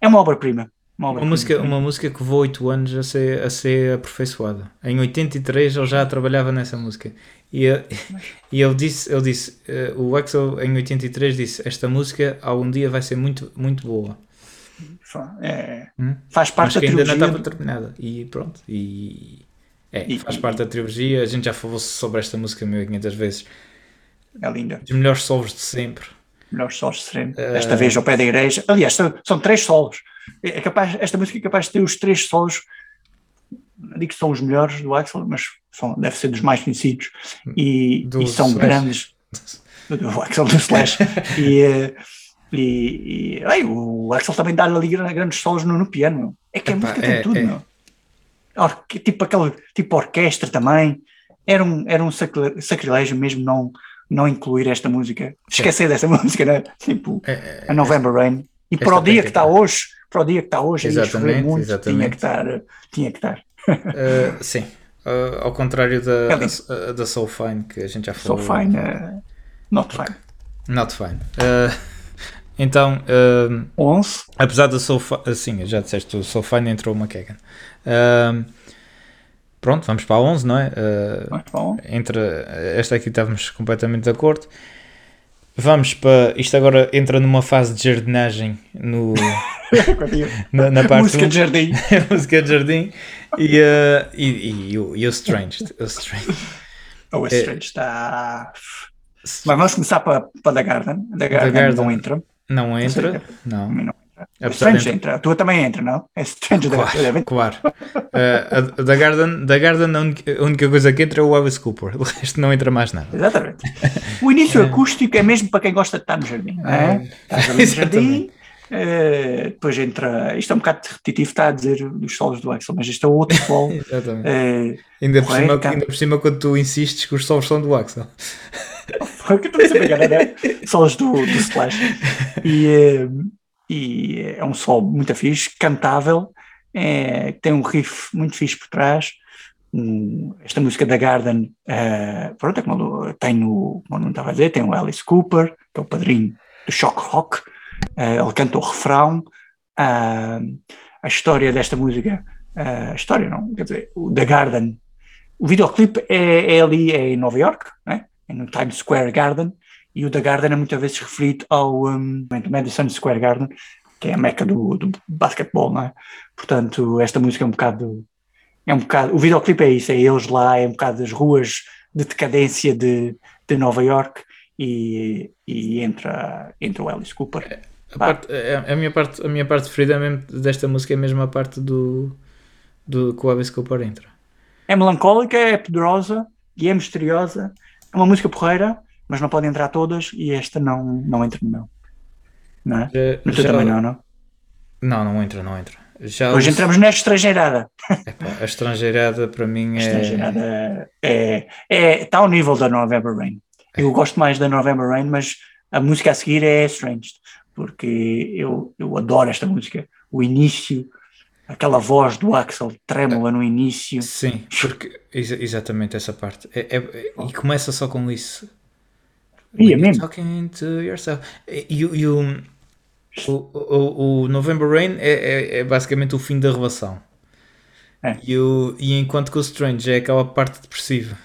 É uma obra-prima. Uma, música, uma música que levou 8 anos a ser, a ser aperfeiçoada. Em 83 ele já trabalhava nessa música. E, e ele disse, ele disse eh, o Axel em 83 disse: Esta música algum dia vai ser muito, muito boa. É, Hum? faz parte Mas que da ainda não trilogia. estava terminada. E pronto. E, é, E- faz parte da trilogia. A gente já falou sobre esta música 1500 vezes. É linda. Dos melhores solos de sempre. Melhores solos sereno. Eh, Desta vez ao pé da igreja. Aliás, são, são três solos. É capaz, esta música é capaz de ter os três solos. Não digo que são os melhores do Axel, mas são, deve ser dos mais conhecidos. E, e são Slash. grandes. Do Axel do Slash. e, eh, e, e ai, o Axel também dá-lhe ali gran- grandes solos no, no piano. É que a Epá, música é- tem tudo, é. meu. Orque- tipo aquele tipo orquestra também. Era um, era um sacri- sacrilégio mesmo não, não incluir esta música. Esquecer desta música, né? Tipo, É, a November Rain. E para o dia que está hoje, para o dia que está hoje, aí a Exatamente, muito, exatamente. tinha que estar. Tinha que estar. Uh, sim. Uh, ao contrário da, É uh, da Soul Fine, que a gente já falou. fine, uh, not fine. Not fine. Então, uh, 11, apesar da Soul Fine, sim, já disseste, o Soul Fine entrou McKagan. Uh, pronto, vamos para a 11, não é? Uh, muito bom. entre esta aqui estávamos completamente de acordo. Vamos para. Isto agora entra numa fase de jardinagem no, na, na parte Música de jardim. música de jardim e, uh, e, e, o, e o Strange. O Strange. O Strange está. Mas vamos começar para, para The Garden. The Garden, Garden. não entra. Não entra, não. não entra. Apesar Strange de- entra. A tua também entra, não? É Strange da Claro, Garden. claro. Uh, a- da Garden, da Garden a, única, a única coisa que entra é o Alice Cooper, o resto não entra mais nada. Exatamente. O início acústico é mesmo para quem gosta de estar no jardim. Não é? Estás ali no jardim. Eh, depois entra. Isto é um bocado repetitivo, está a dizer dos solos do Axel, mas isto é outro solo. Exatamente. eh, Ainda, por cima, correto. ainda por cima, quando tu insistes que os solos são do Axel. Foi o que eu estou sempre a enganar, né? Solos do, do Slash. E, eh, e é um solo muito fixe, cantável, é, tem um riff muito fixe por trás. Um, esta música da Garden, eh, pronto, é como tem o, como não estava a dizer, tem o Alice Cooper, que é o padrinho do Shock Rock, eh, ele canta o refrão. Ah, a história desta música, ah, a história não, quer dizer, o da Garden, o videoclipe é, é ali é em Nova York, né? é no Times Square Garden, e o da Garden é muitas vezes referido ao um, Madison Square Garden, que é a meca do, do basquetebol, não é? Portanto, esta música é um bocado, é um bocado, o videoclipe é isso, é eles lá, é um bocado das ruas de decadência de, de Nova York, e, e entra, entra o Alice Cooper. A, parte- a- a minha parte, a minha parte preferida mesmo desta música é mesmo a parte do, do que o Alice Cooper entra. É melancólica, é poderosa e é misteriosa. É uma música porreira, mas não pode entrar todas e esta não, não entra no meu. Não é? Já- No teu já- também não, não? Não, não entra, não entra. Já Hoje entramos nesta estrangeirada. Epá, a estrangeirada para mim A é. estrangeirada é, é, está ao nível da November Rain. Eu gosto mais da November Rain, mas a música a seguir é Strange, porque eu, eu adoro esta música. O início, aquela voz do Axel trêmula no início. Sim, porque exa- exatamente essa parte. É- é- e começa só com isso. É you're mesmo. Talking to yourself. E, o- o, o, November Rain é, é, é basicamente o fim da relação. É. E, o, e enquanto que o Strange é aquela parte depressiva.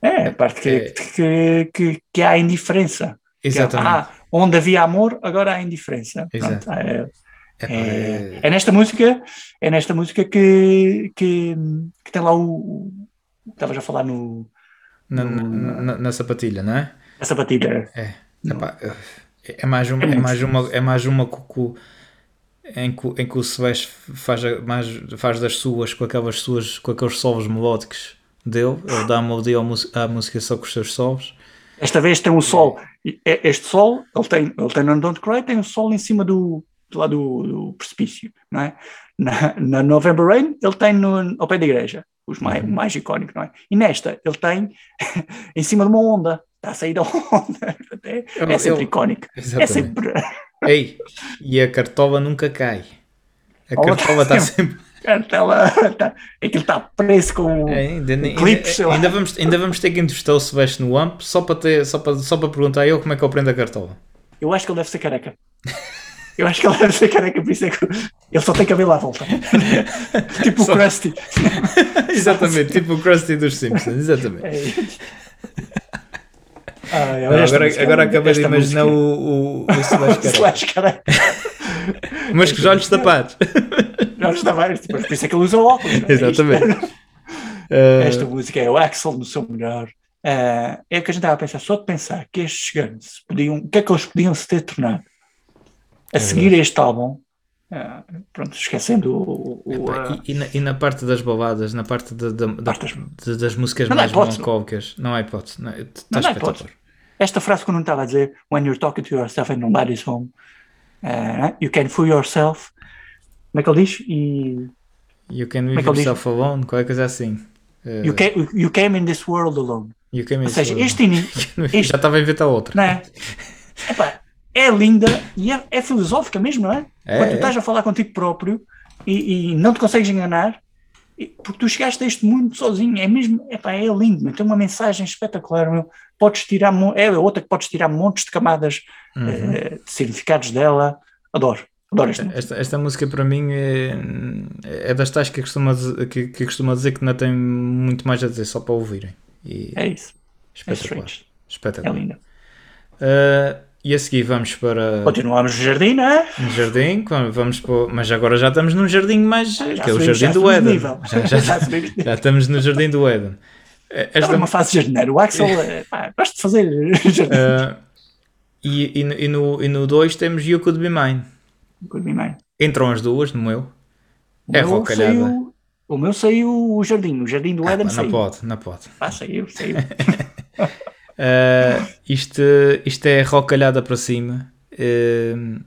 É, a parte que, É. que, que, que há indiferença. É, Exatamente. ah, onde havia amor, agora há indiferença. Exato. Pronto, é, Epá, é, é- é nesta música, é nesta música que, que, que tem lá o. o- Estavas a falar no, na, na, na- na sapatilha, não é? Essa batida. É. Epá, é mais uma, É é mais uma, é mais uma o- em que, o- em que o Sebastião faz, mais, faz das suas com aquelas suas com aqueles solos melódicos dele. Ele dá melodia à música só com os seus solos. Esta vez tem um sol. e é- Este sol, ele tem, ele tem no Don't Cry, tem um sol em cima do, lado do, do precipício, não é? Na, na November Rain, ele tem no, ao pé da igreja, os mais, Uhum. o mais icónico, não é? E nesta, ele tem em cima de uma onda, a sair da onda. É, é sempre icónico. É Exatamente. sempre. Ei, e a cartola nunca cai. A cartola está sempre. Ela, tá, aquilo está preso com. É, ainda, ainda, clipes, sei lá. ainda vamos, ainda vamos ter que entrevistar o Sebastião no AMP só para, ter, só, para, só para perguntar a ele como é que eu prendo a cartola. Eu acho que ele deve ser careca. Eu acho que ele deve ser careca, por isso é que ele só tem cabelo à volta. tipo Só- o Krusty. exatamente, tipo o Krusty dos Simpsons, exatamente. Não, esta agora, música- agora acabei de esta imaginar música- o, o, o. Slash careca. Mas com os olhos tapados. Já estava, tipo, por isso é que ele usa óculos. é? Exatamente. Isto- Eh, Esta música é o Axel no seu melhor. Eh, é o que a gente estava a pensar, só de pensar que estes gigantes podiam, o que é que eles podiam se ter tornado a seguir este álbum, eh, pronto, esquecendo o, o- eh, e, e na, e na parte das baladas, na parte da- da- da- Partes- de- das músicas Não mais melancólicas, não há hipótese. Não, Não dá espetacular. hipótese. esta frase que eu não estava a dizer, when you're talking to yourself and nobody's home, eh, you can fool yourself. Como é que ele diz? E You can é leave que ele diz? yourself alone, qualquer coisa assim. Eh, you, came, you came in this world alone. you can Ou seja, este ini- este- Já estava a inventar outra. não é? Epá, é linda e é, é filosófica mesmo, não é? É, Quando tu é. estás a falar contigo próprio e, e não te consegues enganar, porque tu chegaste a este mundo sozinho, é mesmo, epá, é lindo, meu, tem uma mensagem espetacular, meu. podes tirar, é outra que podes tirar montes de camadas Uhum. eh, de significados dela, adoro, adoro esta música. Esta, esta música para mim é, é das tais que costuma, que, que costuma dizer que não tem muito mais a dizer, só para ouvirem. E É isso, é espetacular. é espetacular. linda. Uh, e a seguir vamos para Continuamos no jardim, não é? um jardim, vamos- para, mas agora já estamos num jardim mais, Já que é o subimos- jardim do Éden. Já, já- Já já estamos no jardim do Éden. Eh, Estava Esta, numa fase de jardineiro, o Axel, eh, pá, gosto de fazer jardim. uh, e, e, no- e no 2 e no dois temos You Could Be Mine. Could be mine. Entram as duas no meu. O É meu rocalhada. saiu- O meu saiu o jardim, o jardim do Ah, Éden não saiu. pode, não pode. Ah, saiu, saiu. Uh, isto, isto é rocalhada para cima. Uh,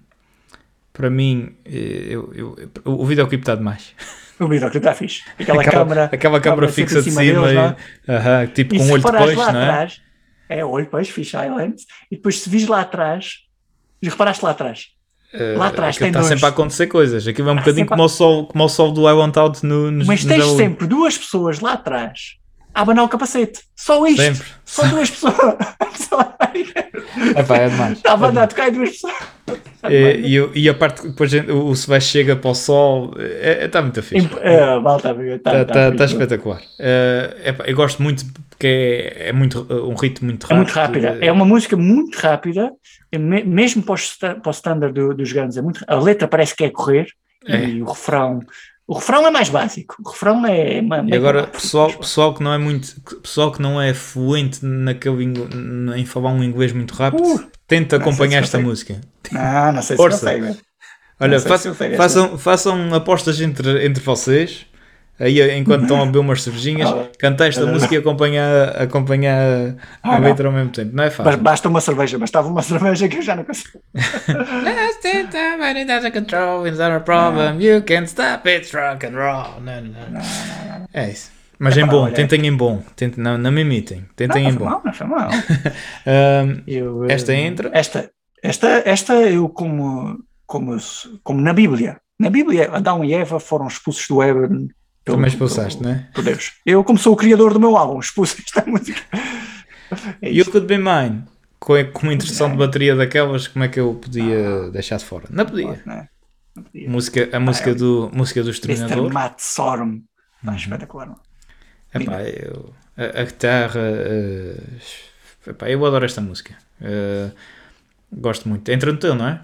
para mim, uh, eu, eu- o videoclipe está demais. O videoclipe está fixe. Aquela, aquela câmara. aquela câmara fixa de cima cima, deles, e, não é? aham, tipo com um olho de peixe, lá não é? atrás, é olho de peixe, Fish e depois se vis lá atrás, e reparaste lá atrás, lá atrás tem está dois. sempre a acontecer coisas. Aquilo é um bocadinho sempre a- como, o sol, como o sol do I Want Out no, nos mas tens sempre duas pessoas lá atrás a abanar o capacete. Só isto. Sempre. Só duas pessoas. Epá, é demais. Estava a andar a tocar em duas pessoas. E, e, o- e a parte que depois o Sebastião chega para o sol, é- está muito fixe. Imp- É, tá- Está tá tá, tá fixe. espetacular. Epá, eu gosto muito porque é, é muito, um ritmo muito É rápido. muito rápida. É uma música muito rápida, é me- mesmo para o, para o standard do- dos grandes. É muito, a letra parece que é correr e o refrão. O refrão é mais básico. O refrão é. uma- E agora, uma- pessoal, pessoal que não é muito, pessoal que não é fluente naquele, em falar um inglês muito rápido, Uh, tenta não acompanhar esta música. Ah, não sei se Força. consegue. Olha, Não sei fa- se eu sei esta. façam, façam apostas entre, entre vocês, aí enquanto estão a beber umas cervejinhas, Ah, cantar esta ah, música e acompanhar, acompanhar Ah, a letra ao mesmo tempo. Não é Mas fácil. basta uma cerveja, bastava uma cerveja que eu já não consigo. control is not a problem. You can stop it, rock and roll. Não, não, não. É isso. Mas É em bom, tentem em bom. Tentem, não, não me imitem. Tentem Não, em bom. mal, não foi mal. Ahm, Eu, Esta eh, entra? Esta, esta, esta eu como, como, como na Bíblia. Na Bíblia, Adão e Eva foram expulsos do Éden. Pelo- também expulsaste, pelo- não é? por Deus. Eu, como sou o criador do meu álbum, expulso esta música. É You. Could Be Mine. Com, com uma introdução de bateria daquelas, como é que eu podia deixar de fora? Não podia. Não é? Não podia. Música, a música do, música do Mr. Exterminador. Matt Sorum. Pá, Uhum. espetacular. não? Epá, eu, a, a guitarra. eh, epá, eu adoro esta música. Eh, gosto muito. Entra no teu, não é?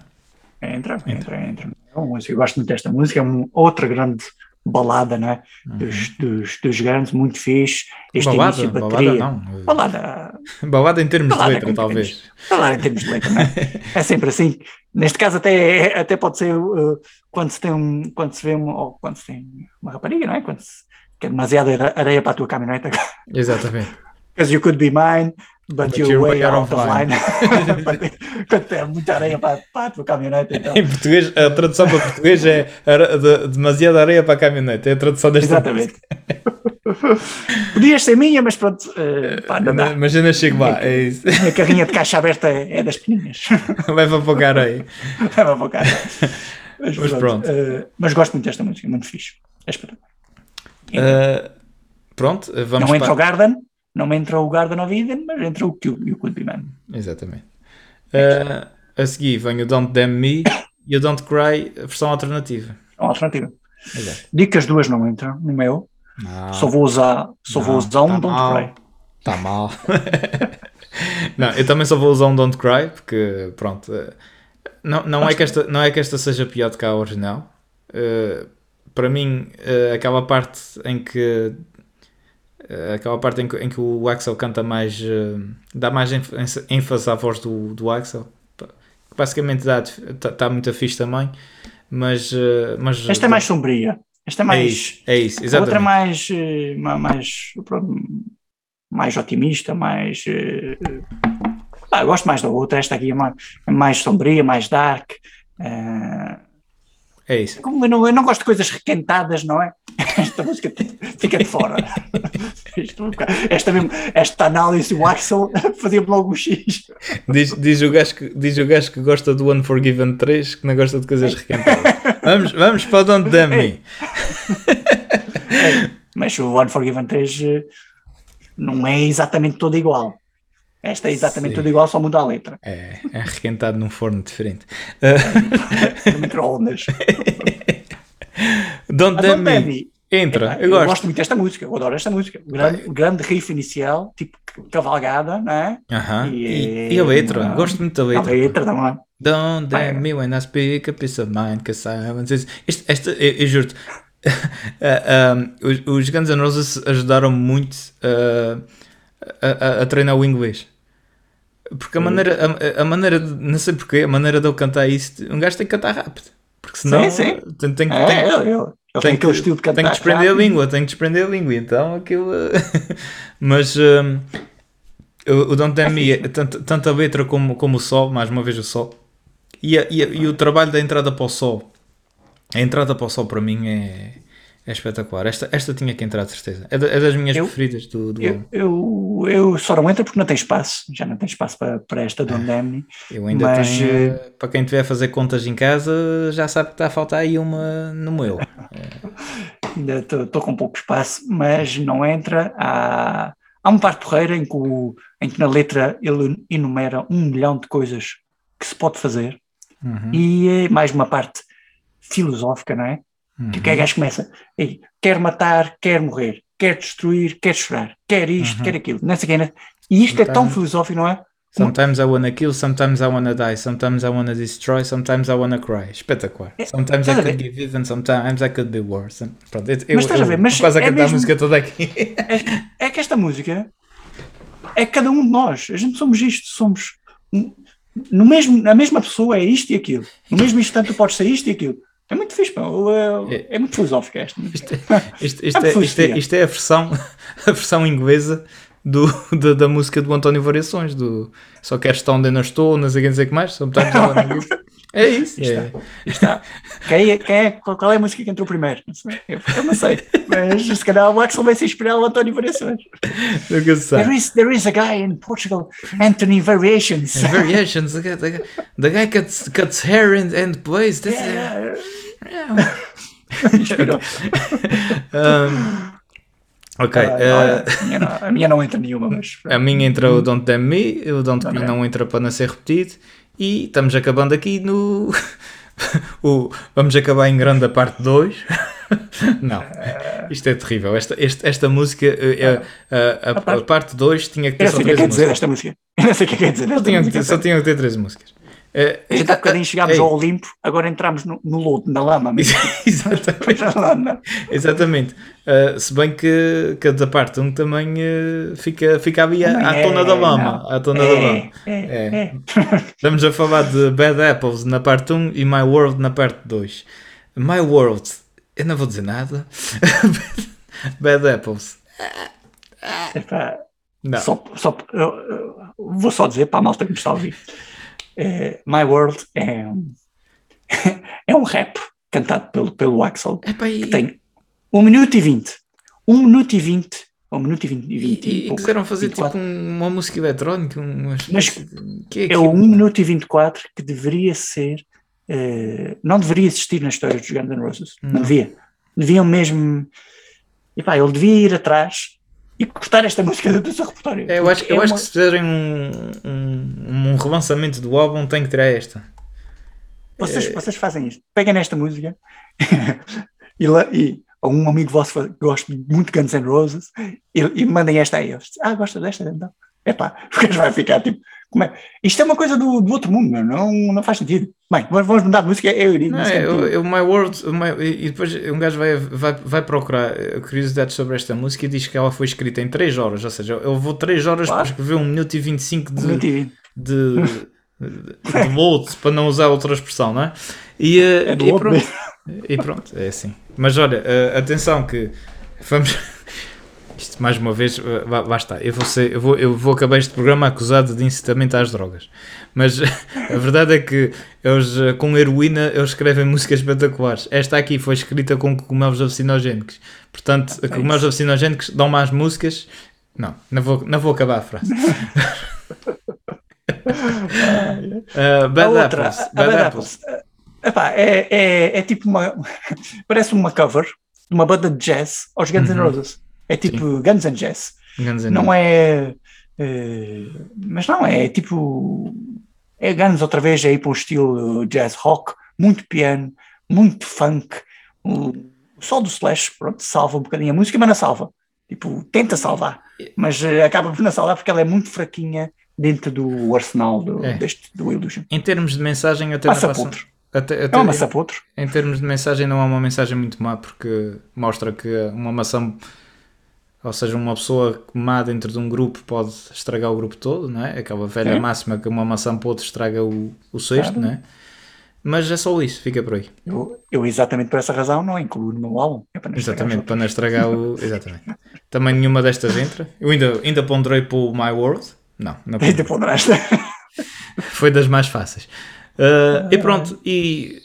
Entra, entra, entra. É uma música, Eu gosto muito desta música. É uma outra grande balada, não é? Dos, dos, dos grandes, muito fixe. Este Uhum. balada, início de balada bateria. não. Balada, Balada em termos Balada de letra, talvez. balada em termos de letra, não é? É sempre assim. Neste caso até, até pode ser uh, quando se tem um, quando se vê um, ou quando se tem uma rapariga, não é? Quando se quer demasiada are- areia para a tua caminhonete. Exatamente. Because you could be mine, but, But you're, you're way way out of line. quando tem muita areia para, para a tua caminhonete, então. Em português, a tradução para português é de- demasiada areia para a caminhonete. É a tradução desta Exatamente. Podias ser minha, mas pronto, uh, pá, não dá. Mas ainda chego lá, é isso. A carrinha de caixa aberta é, é das pequenas. Leva para o cara aí. Leva para o carro. Mas, Mas pronto, pronto. eh, mas gosto muito desta música, muito fixe. É espetacular. Uh, pronto, vamos não entra para... o Garden, não entra o Garden of Eden, mas entra o Q e o Could Be Man. Exatamente. Uh, a seguir vem o Don't Damn Me e o Don't Cry, a versão alternativa. É uma alternativa. Exato. Digo que as duas não entram no meu, Não, só vou usar, só vou não, usar um tá Don't mal. Cry. Está mal. não, eu também só vou usar um Don't Cry, porque pronto. uh, não, não, é que esta, não é que esta seja pior do que a original. Uh, para mim, uh, aquela parte em que aquela parte em que, em que, o Axel canta mais dá mais ênfase à voz do, do Axel basicamente dá está tá muito fixe também mas, mas esta é mais sombria esta é, é mais é isso, é isso exatamente. a outra é mais mais mais otimista mais ah, gosto mais da outra, esta aqui é mais, é mais sombria, mais dark. Uh, é isso. Como eu, não, eu não gosto de coisas requentadas, não é? Esta música fica de fora. esta, mesmo, esta análise, o Axel fazia-me logo um X. Diz, diz, o gajo que, diz o gajo que gosta do Unforgiven 3 que não gosta de coisas requentadas. vamos, vamos para o Don't Damn Me. mas o Unforgiven 3 eh, não é exatamente todo igual. Esta é exatamente Sim. tudo igual, só muda a letra. É, é requentado num forno diferente. no micro-ondas. Don't Damn Me. Entra, é, eu, eu, gosto. muito desta música, eu adoro esta música. Grande, grande riff inicial, tipo cavalgada, não é? Uh -huh. e, e, e, a letra, gosto muito da letra. A letra também. Don't damn me when I speak a piece of mind, cause I haven't Isto, esta, eu, eu juro-te, uh, um, os, os Guns N' Roses ajudaram muito uh, a, a, a, treinar o inglês. Porque a maneira, a, a, maneira de, não sei porquê, a maneira de eu cantar isso, um gajo tem que cantar rápido. Porque senão sim, sim. tem, tem, é, tem, eu, eu tem aquele estilo de cantar. Tem que desprender rápido. a língua, tem que desprender a língua, então aquilo. Mas um, o Don't Damn Me, tanto, tanto a letra como, como o sol, mais uma vez o sol, e, a, e, a, e o trabalho da entrada para o sol. A entrada para o sol para mim é é espetacular. Esta, esta tinha que entrar, de certeza. É, é das minhas eu, preferidas do, do eu, eu, eu, só não entro porque não tem espaço. Já não tem espaço para, para esta do Andemni. Eu ainda mas, tenho. Eh, para quem tiver a fazer contas em casa, já sabe que está a faltar aí uma no meu. ainda estou com pouco espaço, mas não entra. Há, há uma parte porreira em que, o, em que na letra ele enumera um milhão de coisas que se pode fazer. Uhum. E é mais uma parte filosófica, não é? Uhum. Que o gajo começa, e, quer matar, quer morrer, quer destruir, quer chorar, quer isto, uhum. quer aquilo, não sei quem. E isto sometimes, é tão filosófico, não é? Sometimes I wanna kill, sometimes I wanna die, sometimes I wanna destroy, sometimes I wanna cry. Espetacular. É, sometimes I could be vivid, sometimes I could be worse. Pronto, eu, mas estás a ver, mas quase a é cantar mesmo, a música toda aqui. É, é, que esta música é cada um de nós. A gente somos isto, somos no mesmo, a mesma pessoa é isto e aquilo. No mesmo instante tu podes ser isto e aquilo. É muito fixe. É, é, é muito filosófico esta. Isto, é, é, isto é a versão, a versão inglesa do, da, da música do António Variações, do Só queres estar onde não estou, não sei quem dizer que mais, só metade É isso. É. Está. Quem é, quem é, qual é a música que entrou primeiro? Eu, eu não sei. Mas se calhar o Axel vai se inspirar o António Variações. There is, there is a guy in Portugal, Anthony Variations. Variations, the guy, the guy, the guy cuts, cuts hair and, and plays. Yeah. yeah. um, Ok. Uh, a, minha não, a, minha não, entra nenhuma, mas. A minha entra o Don't Damn Me, o Don't Damn não, não entra para não ser repetido. E estamos acabando aqui no. o, vamos acabar em grande a parte 2. não, isto é terrível. Esta, esta, esta música, é, a, a, a, parte 2 tinha que ter só três músicas. Dizer esta música. Eu não sei o que quer dizer. Só tinha, que só tinha que ter três músicas. Uh, a gente há bocadinho chegámos ao Olimpo, agora entramos no, no lodo, na lama. Exatamente. Exatamente. Uh, se bem que cada parte um também uh, fica, fica ali à, à tona da lama. À tona é, da lama. É, é. é. Estamos a falar de Bad Apples na parte 1 e My World na parte 2. My World, eu não vou dizer nada. Bad Apples. não. Só, só, eu, eu vou só dizer para a malta que me está a ouvir é, My World é, é um rap cantado pelo, pelo Axel Epa, e... que tem 1 minuto e 20. 1 minuto e 20. 1 minuto e 20. E, 20 e, e quiseram fazer 24. tipo uma música eletrónica. Uma Mas que é, é o 1 minuto e 24 que deveria ser. Uh, não deveria existir na história dos Guns N' Roses. Não, não devia. Deviam mesmo. E pá, ele devia ir atrás e cortar esta música do seu repertório. É, eu acho, eu é acho uma... que se fizerem um, um, um relançamento do álbum, tem que tirar esta. Vocês, é... vocês fazem isto. Peguem nesta música e, lá, e um amigo vosso que gosta muito de Guns N' Roses e, e mandem esta a eles. Ah, gosta desta? Então. Epá, porque vai ficar tipo. Como é? Isto é uma coisa do, do outro mundo, não, não faz sentido. Bem, vamos mudar de música. Eu. Não, música é, antiga. o, My World, o My- e depois um gajo vai, vai, vai procurar eh, curiosidades sobre esta música e diz que ela foi escrita em 3 horas, ou seja, eu vou 3 horas Claro. para escrever 1 minuto e 25 de, Não tive. de, de, de volt, para não usar outra expressão, não é? E, eh, É e pronto, e pronto, é assim. Mas olha, eh, atenção que vamos. Isto mais uma vez, eh, vá está. Eu vou, ser- eu, vou, eu vou acabar este programa acusado de incitamento às drogas. Mas a verdade é que eles, eh, com heroína, eles escrevem músicas espetaculares. Esta aqui foi escrita com cogumelos alucinogénicos. Portanto, É cogumelos alucinogénicos dão mais músicas. Não, não vou, não vou acabar a frase. Uh, Bad a outra, Apples. Bad Bad Apples. Apples. Epá, é, é, é tipo uma. parece uma cover de uma banda de jazz aos Guns N' Uhum. Roses. É tipo Guns N' Jazz. Guns N' Não é. eh, mas não, é tipo. É Guns outra vez, é aí para o estilo jazz rock, muito piano, muito funk. O, sol do Slash, pronto, salva um bocadinho a música, mas não salva. Tipo, tenta salvar, mas eh, acaba por não salvar porque ela é muito fraquinha dentro do arsenal do, É. deste, do Illusion. Em termos de mensagem, até Passa não passa- outro. até- É até- uma maçã outro. Em termos de mensagem, não é uma mensagem muito má, porque mostra que uma maçã, ou seja, uma pessoa má dentro de um grupo pode estragar o grupo todo, não é? Aquela velha É. máxima que uma maçã para outro estraga o, o sexto, Claro. não é? Mas é só isso, fica por aí. Eu, eu, exatamente por essa razão, não incluo no meu álbum. É para não Exatamente, para não estragar o. Exatamente. Também nenhuma destas entra. Eu ainda, ainda ponderei para o My World. Não, não outros. Ainda ponderei. ponderaste. Foi das mais fáceis. Uh, e pronto, e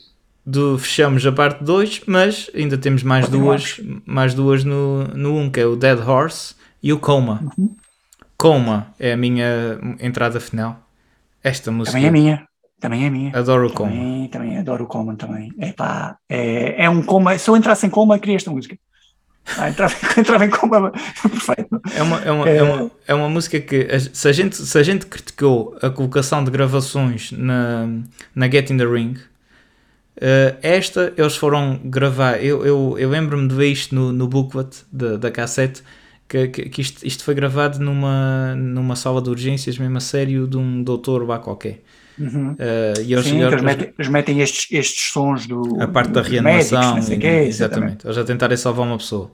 do, fechamos a parte 2, mas ainda temos mais duas, mais duas no, no 1, um, que é o Dead Horse e o Coma. Uhum. Coma é a minha entrada final. Esta música. Também é minha. Também é minha. Adoro o Coma. Também, também adoro o Coleman também. Epá, é, é um coma. Se eu entrasse em coma, queria esta música. Ah, entrava, entrava em coma, perfeito. É uma, é, uma, é, uma, é uma música que, se a, gente, se a gente criticou a colocação de gravações na, na Get in the Ring, eh, esta eles foram gravar. Eu, eu, eu lembro-me de ver isto no, no booklet da, da cassete. Que, que, que isto, isto foi gravado numa, numa sala de urgências, mesmo a sério, de um doutor lá qualquer. Uhum. Eh, e eles, Sim, eles- eles metem, eles metem estes, estes sons do. a parte da médicos, reanimação, sei e- quê, exatamente. Eles a tentarem salvar uma pessoa.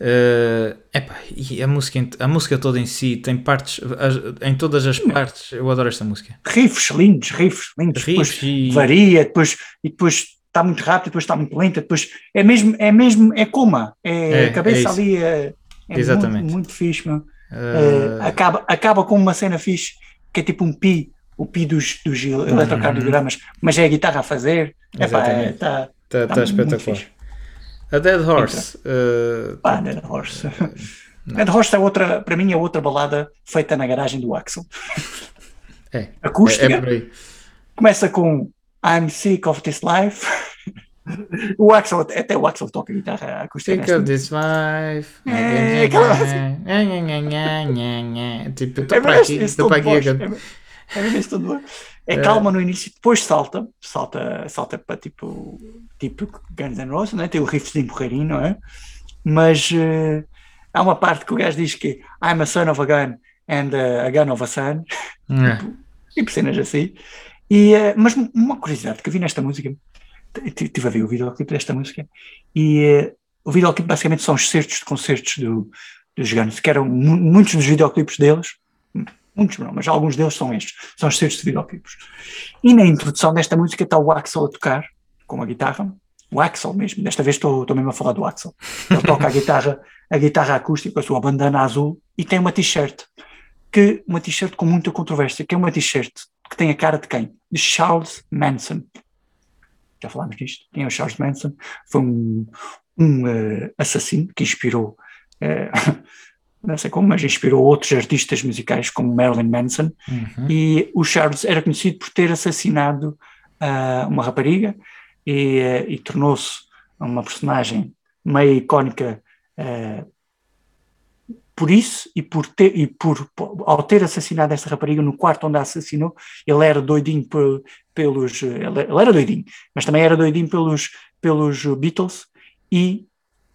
Eh, epá, e a música, a música toda em si tem partes, as- em todas as partes, eu adoro esta música. Riffs lindos, riffs lindos. Riffs depois e- varia, depois, e depois está muito rápido, depois está muito lenta, depois é mesmo, é mesmo, é coma. É, É, a cabeça é ali é, é Exatamente. muito, muito fixe. Eh, Eh, acaba, acaba com uma cena fixe que é tipo um pi, o pi dos, dos eletrocardiogramas, mas é a guitarra a fazer. Epá, é, tá, Está tá tá muito espetacular. fixe. A Dead Horse. eh, Pá, Dead Horse. Dead Horse é outra, para mim é outra balada feita na garagem do Axel. é, é, Acústica. é aí. Começa com I'm sick of this life. o Axel, até o Axel toca guitarra acústica. Nesta. of this life. É, aquela- Tipo, É estou para mesmo aqui, estou para aqui. é mesmo- é mesmo voz. É calma no início, depois salta, salta, salta para tipo, tipo Guns N' Roses, não é? tem o riff de porreirinho, não é? Mas eh, há uma parte que o gajo diz que I'm a son of a gun and uh, a gun of a son, É. tipo cenas assim. E, eh, mas uma curiosidade que eu vi nesta música, estive a ver o videoclipe desta música, e eh, o videoclipe basicamente são os certos de concertos do, dos Guns, que eram mu- muitos dos videoclipes deles, muitos não, mas alguns deles são estes, são os certos de videoclipes. E na introdução desta música está o Axel a tocar com a guitarra, o Axel mesmo, desta vez estou, estou mesmo a falar do Axel. Ele toca a guitarra, a guitarra acústica, a sua bandana azul, e tem uma t-shirt, que uma t-shirt com muita controvérsia, que é uma t-shirt que tem a cara de quem? De Charles Manson. Já falámos disto. Quem é o Charles Manson? Foi um, um eh, assassino que inspirou, eh, não sei como, mas inspirou outros artistas musicais como Marilyn Manson. Uhum. E o Charles era conhecido por ter assassinado ah, uma rapariga e, eh, e tornou-se uma personagem meio icónica eh, por isso e por ter e por ao ter assassinado essa rapariga no quarto onde a assassinou, ele era doidinho por- pelos ele, ele era doidinho, mas também era doidinho pelos pelos Beatles e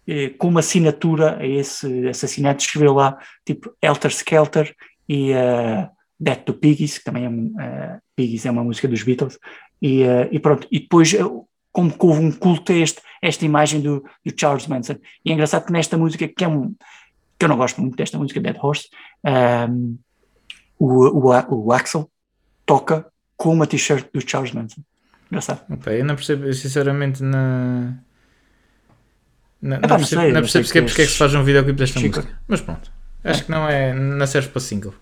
eh, com uma assinatura a esse assassinato escreveu lá tipo Helter Skelter e uh, Death to Piggies, que também é uh, Piggies é uma música dos Beatles, E, eh, e pronto, e depois como que houve um culto a este, esta imagem do, do Charles Manson. E é engraçado que nesta música, que é um que eu não gosto muito desta música, Dead Horse, um, o, o, o Axel toca com uma t-shirt do Charles Manson. Engraçado. Opa, eu não percebo, sinceramente, na. Não, percebo, não não percebo sequer que porque é que se faz um videoclipe desta Chico. música. Mas pronto, acho que não é. Não serve para single.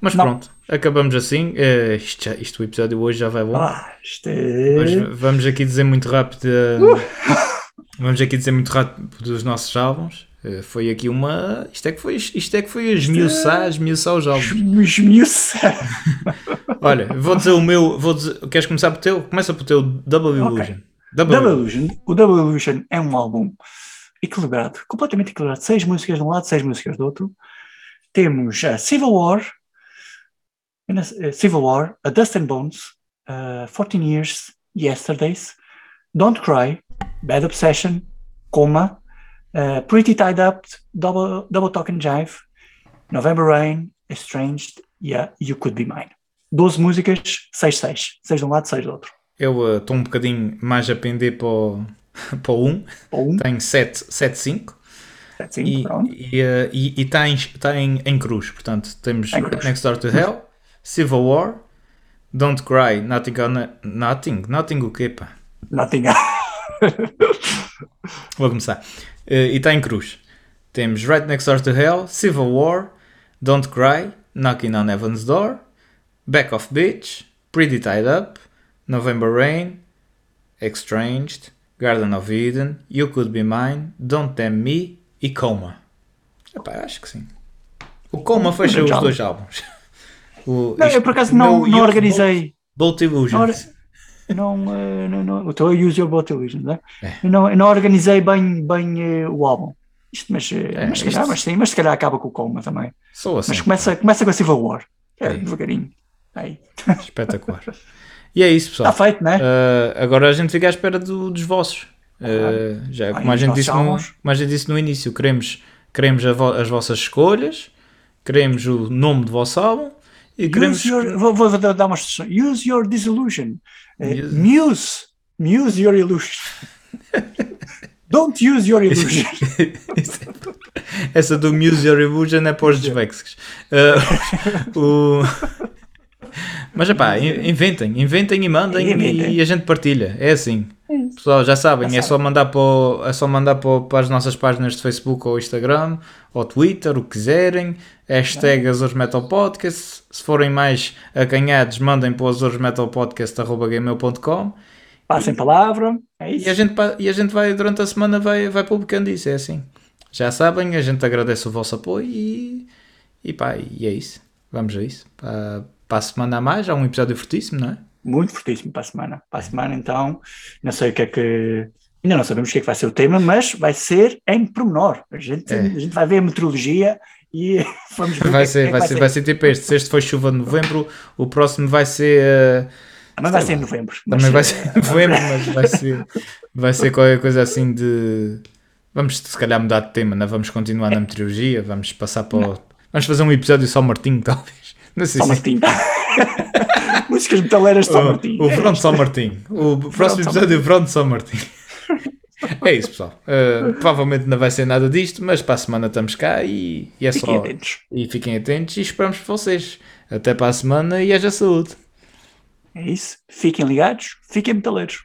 Mas Não. pronto, acabamos assim. Eh, isto, já, isto o episódio hoje já vai bom. Ah, é... vamos aqui dizer muito rápido. Uh! Vamos aqui dizer muito rápido dos nossos álbuns. Eh, Foi aqui uma. Isto é que foi, isto é que foi esmiuçar, esmiuçar os álbuns. Esmiuça. Olha, vou dizer o meu. Vou dizer, queres começar por teu? Começa por teu Double. Illusion. Double, Double Illusion. O Double Illusion é um álbum equilibrado, completamente equilibrado. Seis músicas de um lado, seis músicas do outro. Temos a Civil War, eh, Civil War, A Dust and Bones, uh, 14 Years, Yesterdays, Don't Cry, Bad Obsession, Coma, uh, Pretty Tied Up, Double, Double Talk and Jive, November Rain, Estranged e a You Could Be Mine. 12 músicas, 6-6. 6 de um lado, 6 do outro. Eu estou um bocadinho mais a pender para o, para o 1. Ou um, Tenho 7, 7 5. 7, 5, E pronto. está em, tá em, em cruz. Portanto, temos cruz. Next Door to Hell, Civil War, Don't Cry, Nothing Gonna. Nothing? Nothing o quê, pá? Nothing. Vou começar. Eh, e está em cruz. Temos Right Next Door to Hell, Civil War, Don't Cry, Knocking on Heaven's Door, Back of Bitch, Pretty Tied Up, November Rain, Extranged, Garden of Eden, You Could Be Mine, Don't Tempt Me e Coma. Epá, acho que sim. O Coma fecha os dois álbuns. O, Não, isto- eu por acaso o não, não organizei. Bolt Illusions. Não, or- não, eh, não, não, a use your boat illusion, né? É. Eu não, eu não organizei bem, bem eh, o álbum. Isto, mas, eh, É, mas, se calhar, isto- mas sim, mas se calhar acaba com o Coma também. Sou assim. Mas começa, começa com a Civil War. É, É. devagarinho. Aí. Espetacular. E é isso, pessoal. Está feito, né? Uh, agora a gente fica à espera do- dos vossos. Uh, já, como, a gente disse no, como a gente disse no início, queremos, queremos vo- as vossas escolhas, queremos o nome do vosso álbum e queremos. Use your, vou, vou dar uma sugestão. Use your disillusion. Use- Muse. Muse your illusion. Don't use your illusion. Essa do Muse Your Illusion é para os disléxicos. Uh, o... Mas epá, in- inventem, inventem e mandem Inventem. e a gente partilha. É assim. Pessoal, já sabem, Já é só mandar, para, o- é só mandar para, para as nossas páginas de Facebook ou Instagram ou Twitter, o que quiserem. Hashtag Azores Metal Podcast. Se forem mais acanhados, mandem para o azoresmetalpodcast.gmail.com Passem palavra. É isso. e a gente, e a gente vai, durante a semana, vai, vai publicando isso. É assim. Já sabem, a gente agradece o vosso apoio e, e pá, e é isso. Vamos a isso. Para, para a semana a mais, há um episódio fortíssimo, não é? Muito fortíssimo para a semana. Para a semana, então, não sei o que é que. Ainda não sabemos o que é que vai ser o tema, mas vai ser em pormenor. A gente, É. a gente vai ver a meteorologia e vamos ver. o que Vai é que- ser, é vai, que ser, vai ser tipo este. Se este foi chuva de novembro, o próximo vai ser. eh, Também vai ser em novembro. mas, também vai ser em novembro, mas vai ser, vai ser qualquer coisa assim de. Vamos se calhar mudar de tema, não é? vamos continuar na meteorologia, vamos passar para. o- Vamos fazer um episódio só Martinho, talvez. Não sei São se. Martim. Músicas metaleiras de São Martim. O de São Martim. O próximo episódio é de São Martim. É isso, pessoal. Uh, provavelmente não vai ser nada disto, mas para a semana estamos cá e, e é Fiquem só. atentos. E fiquem atentos e esperamos por vocês. Até para a semana e haja saúde. É isso. Fiquem ligados, fiquem metaleiros.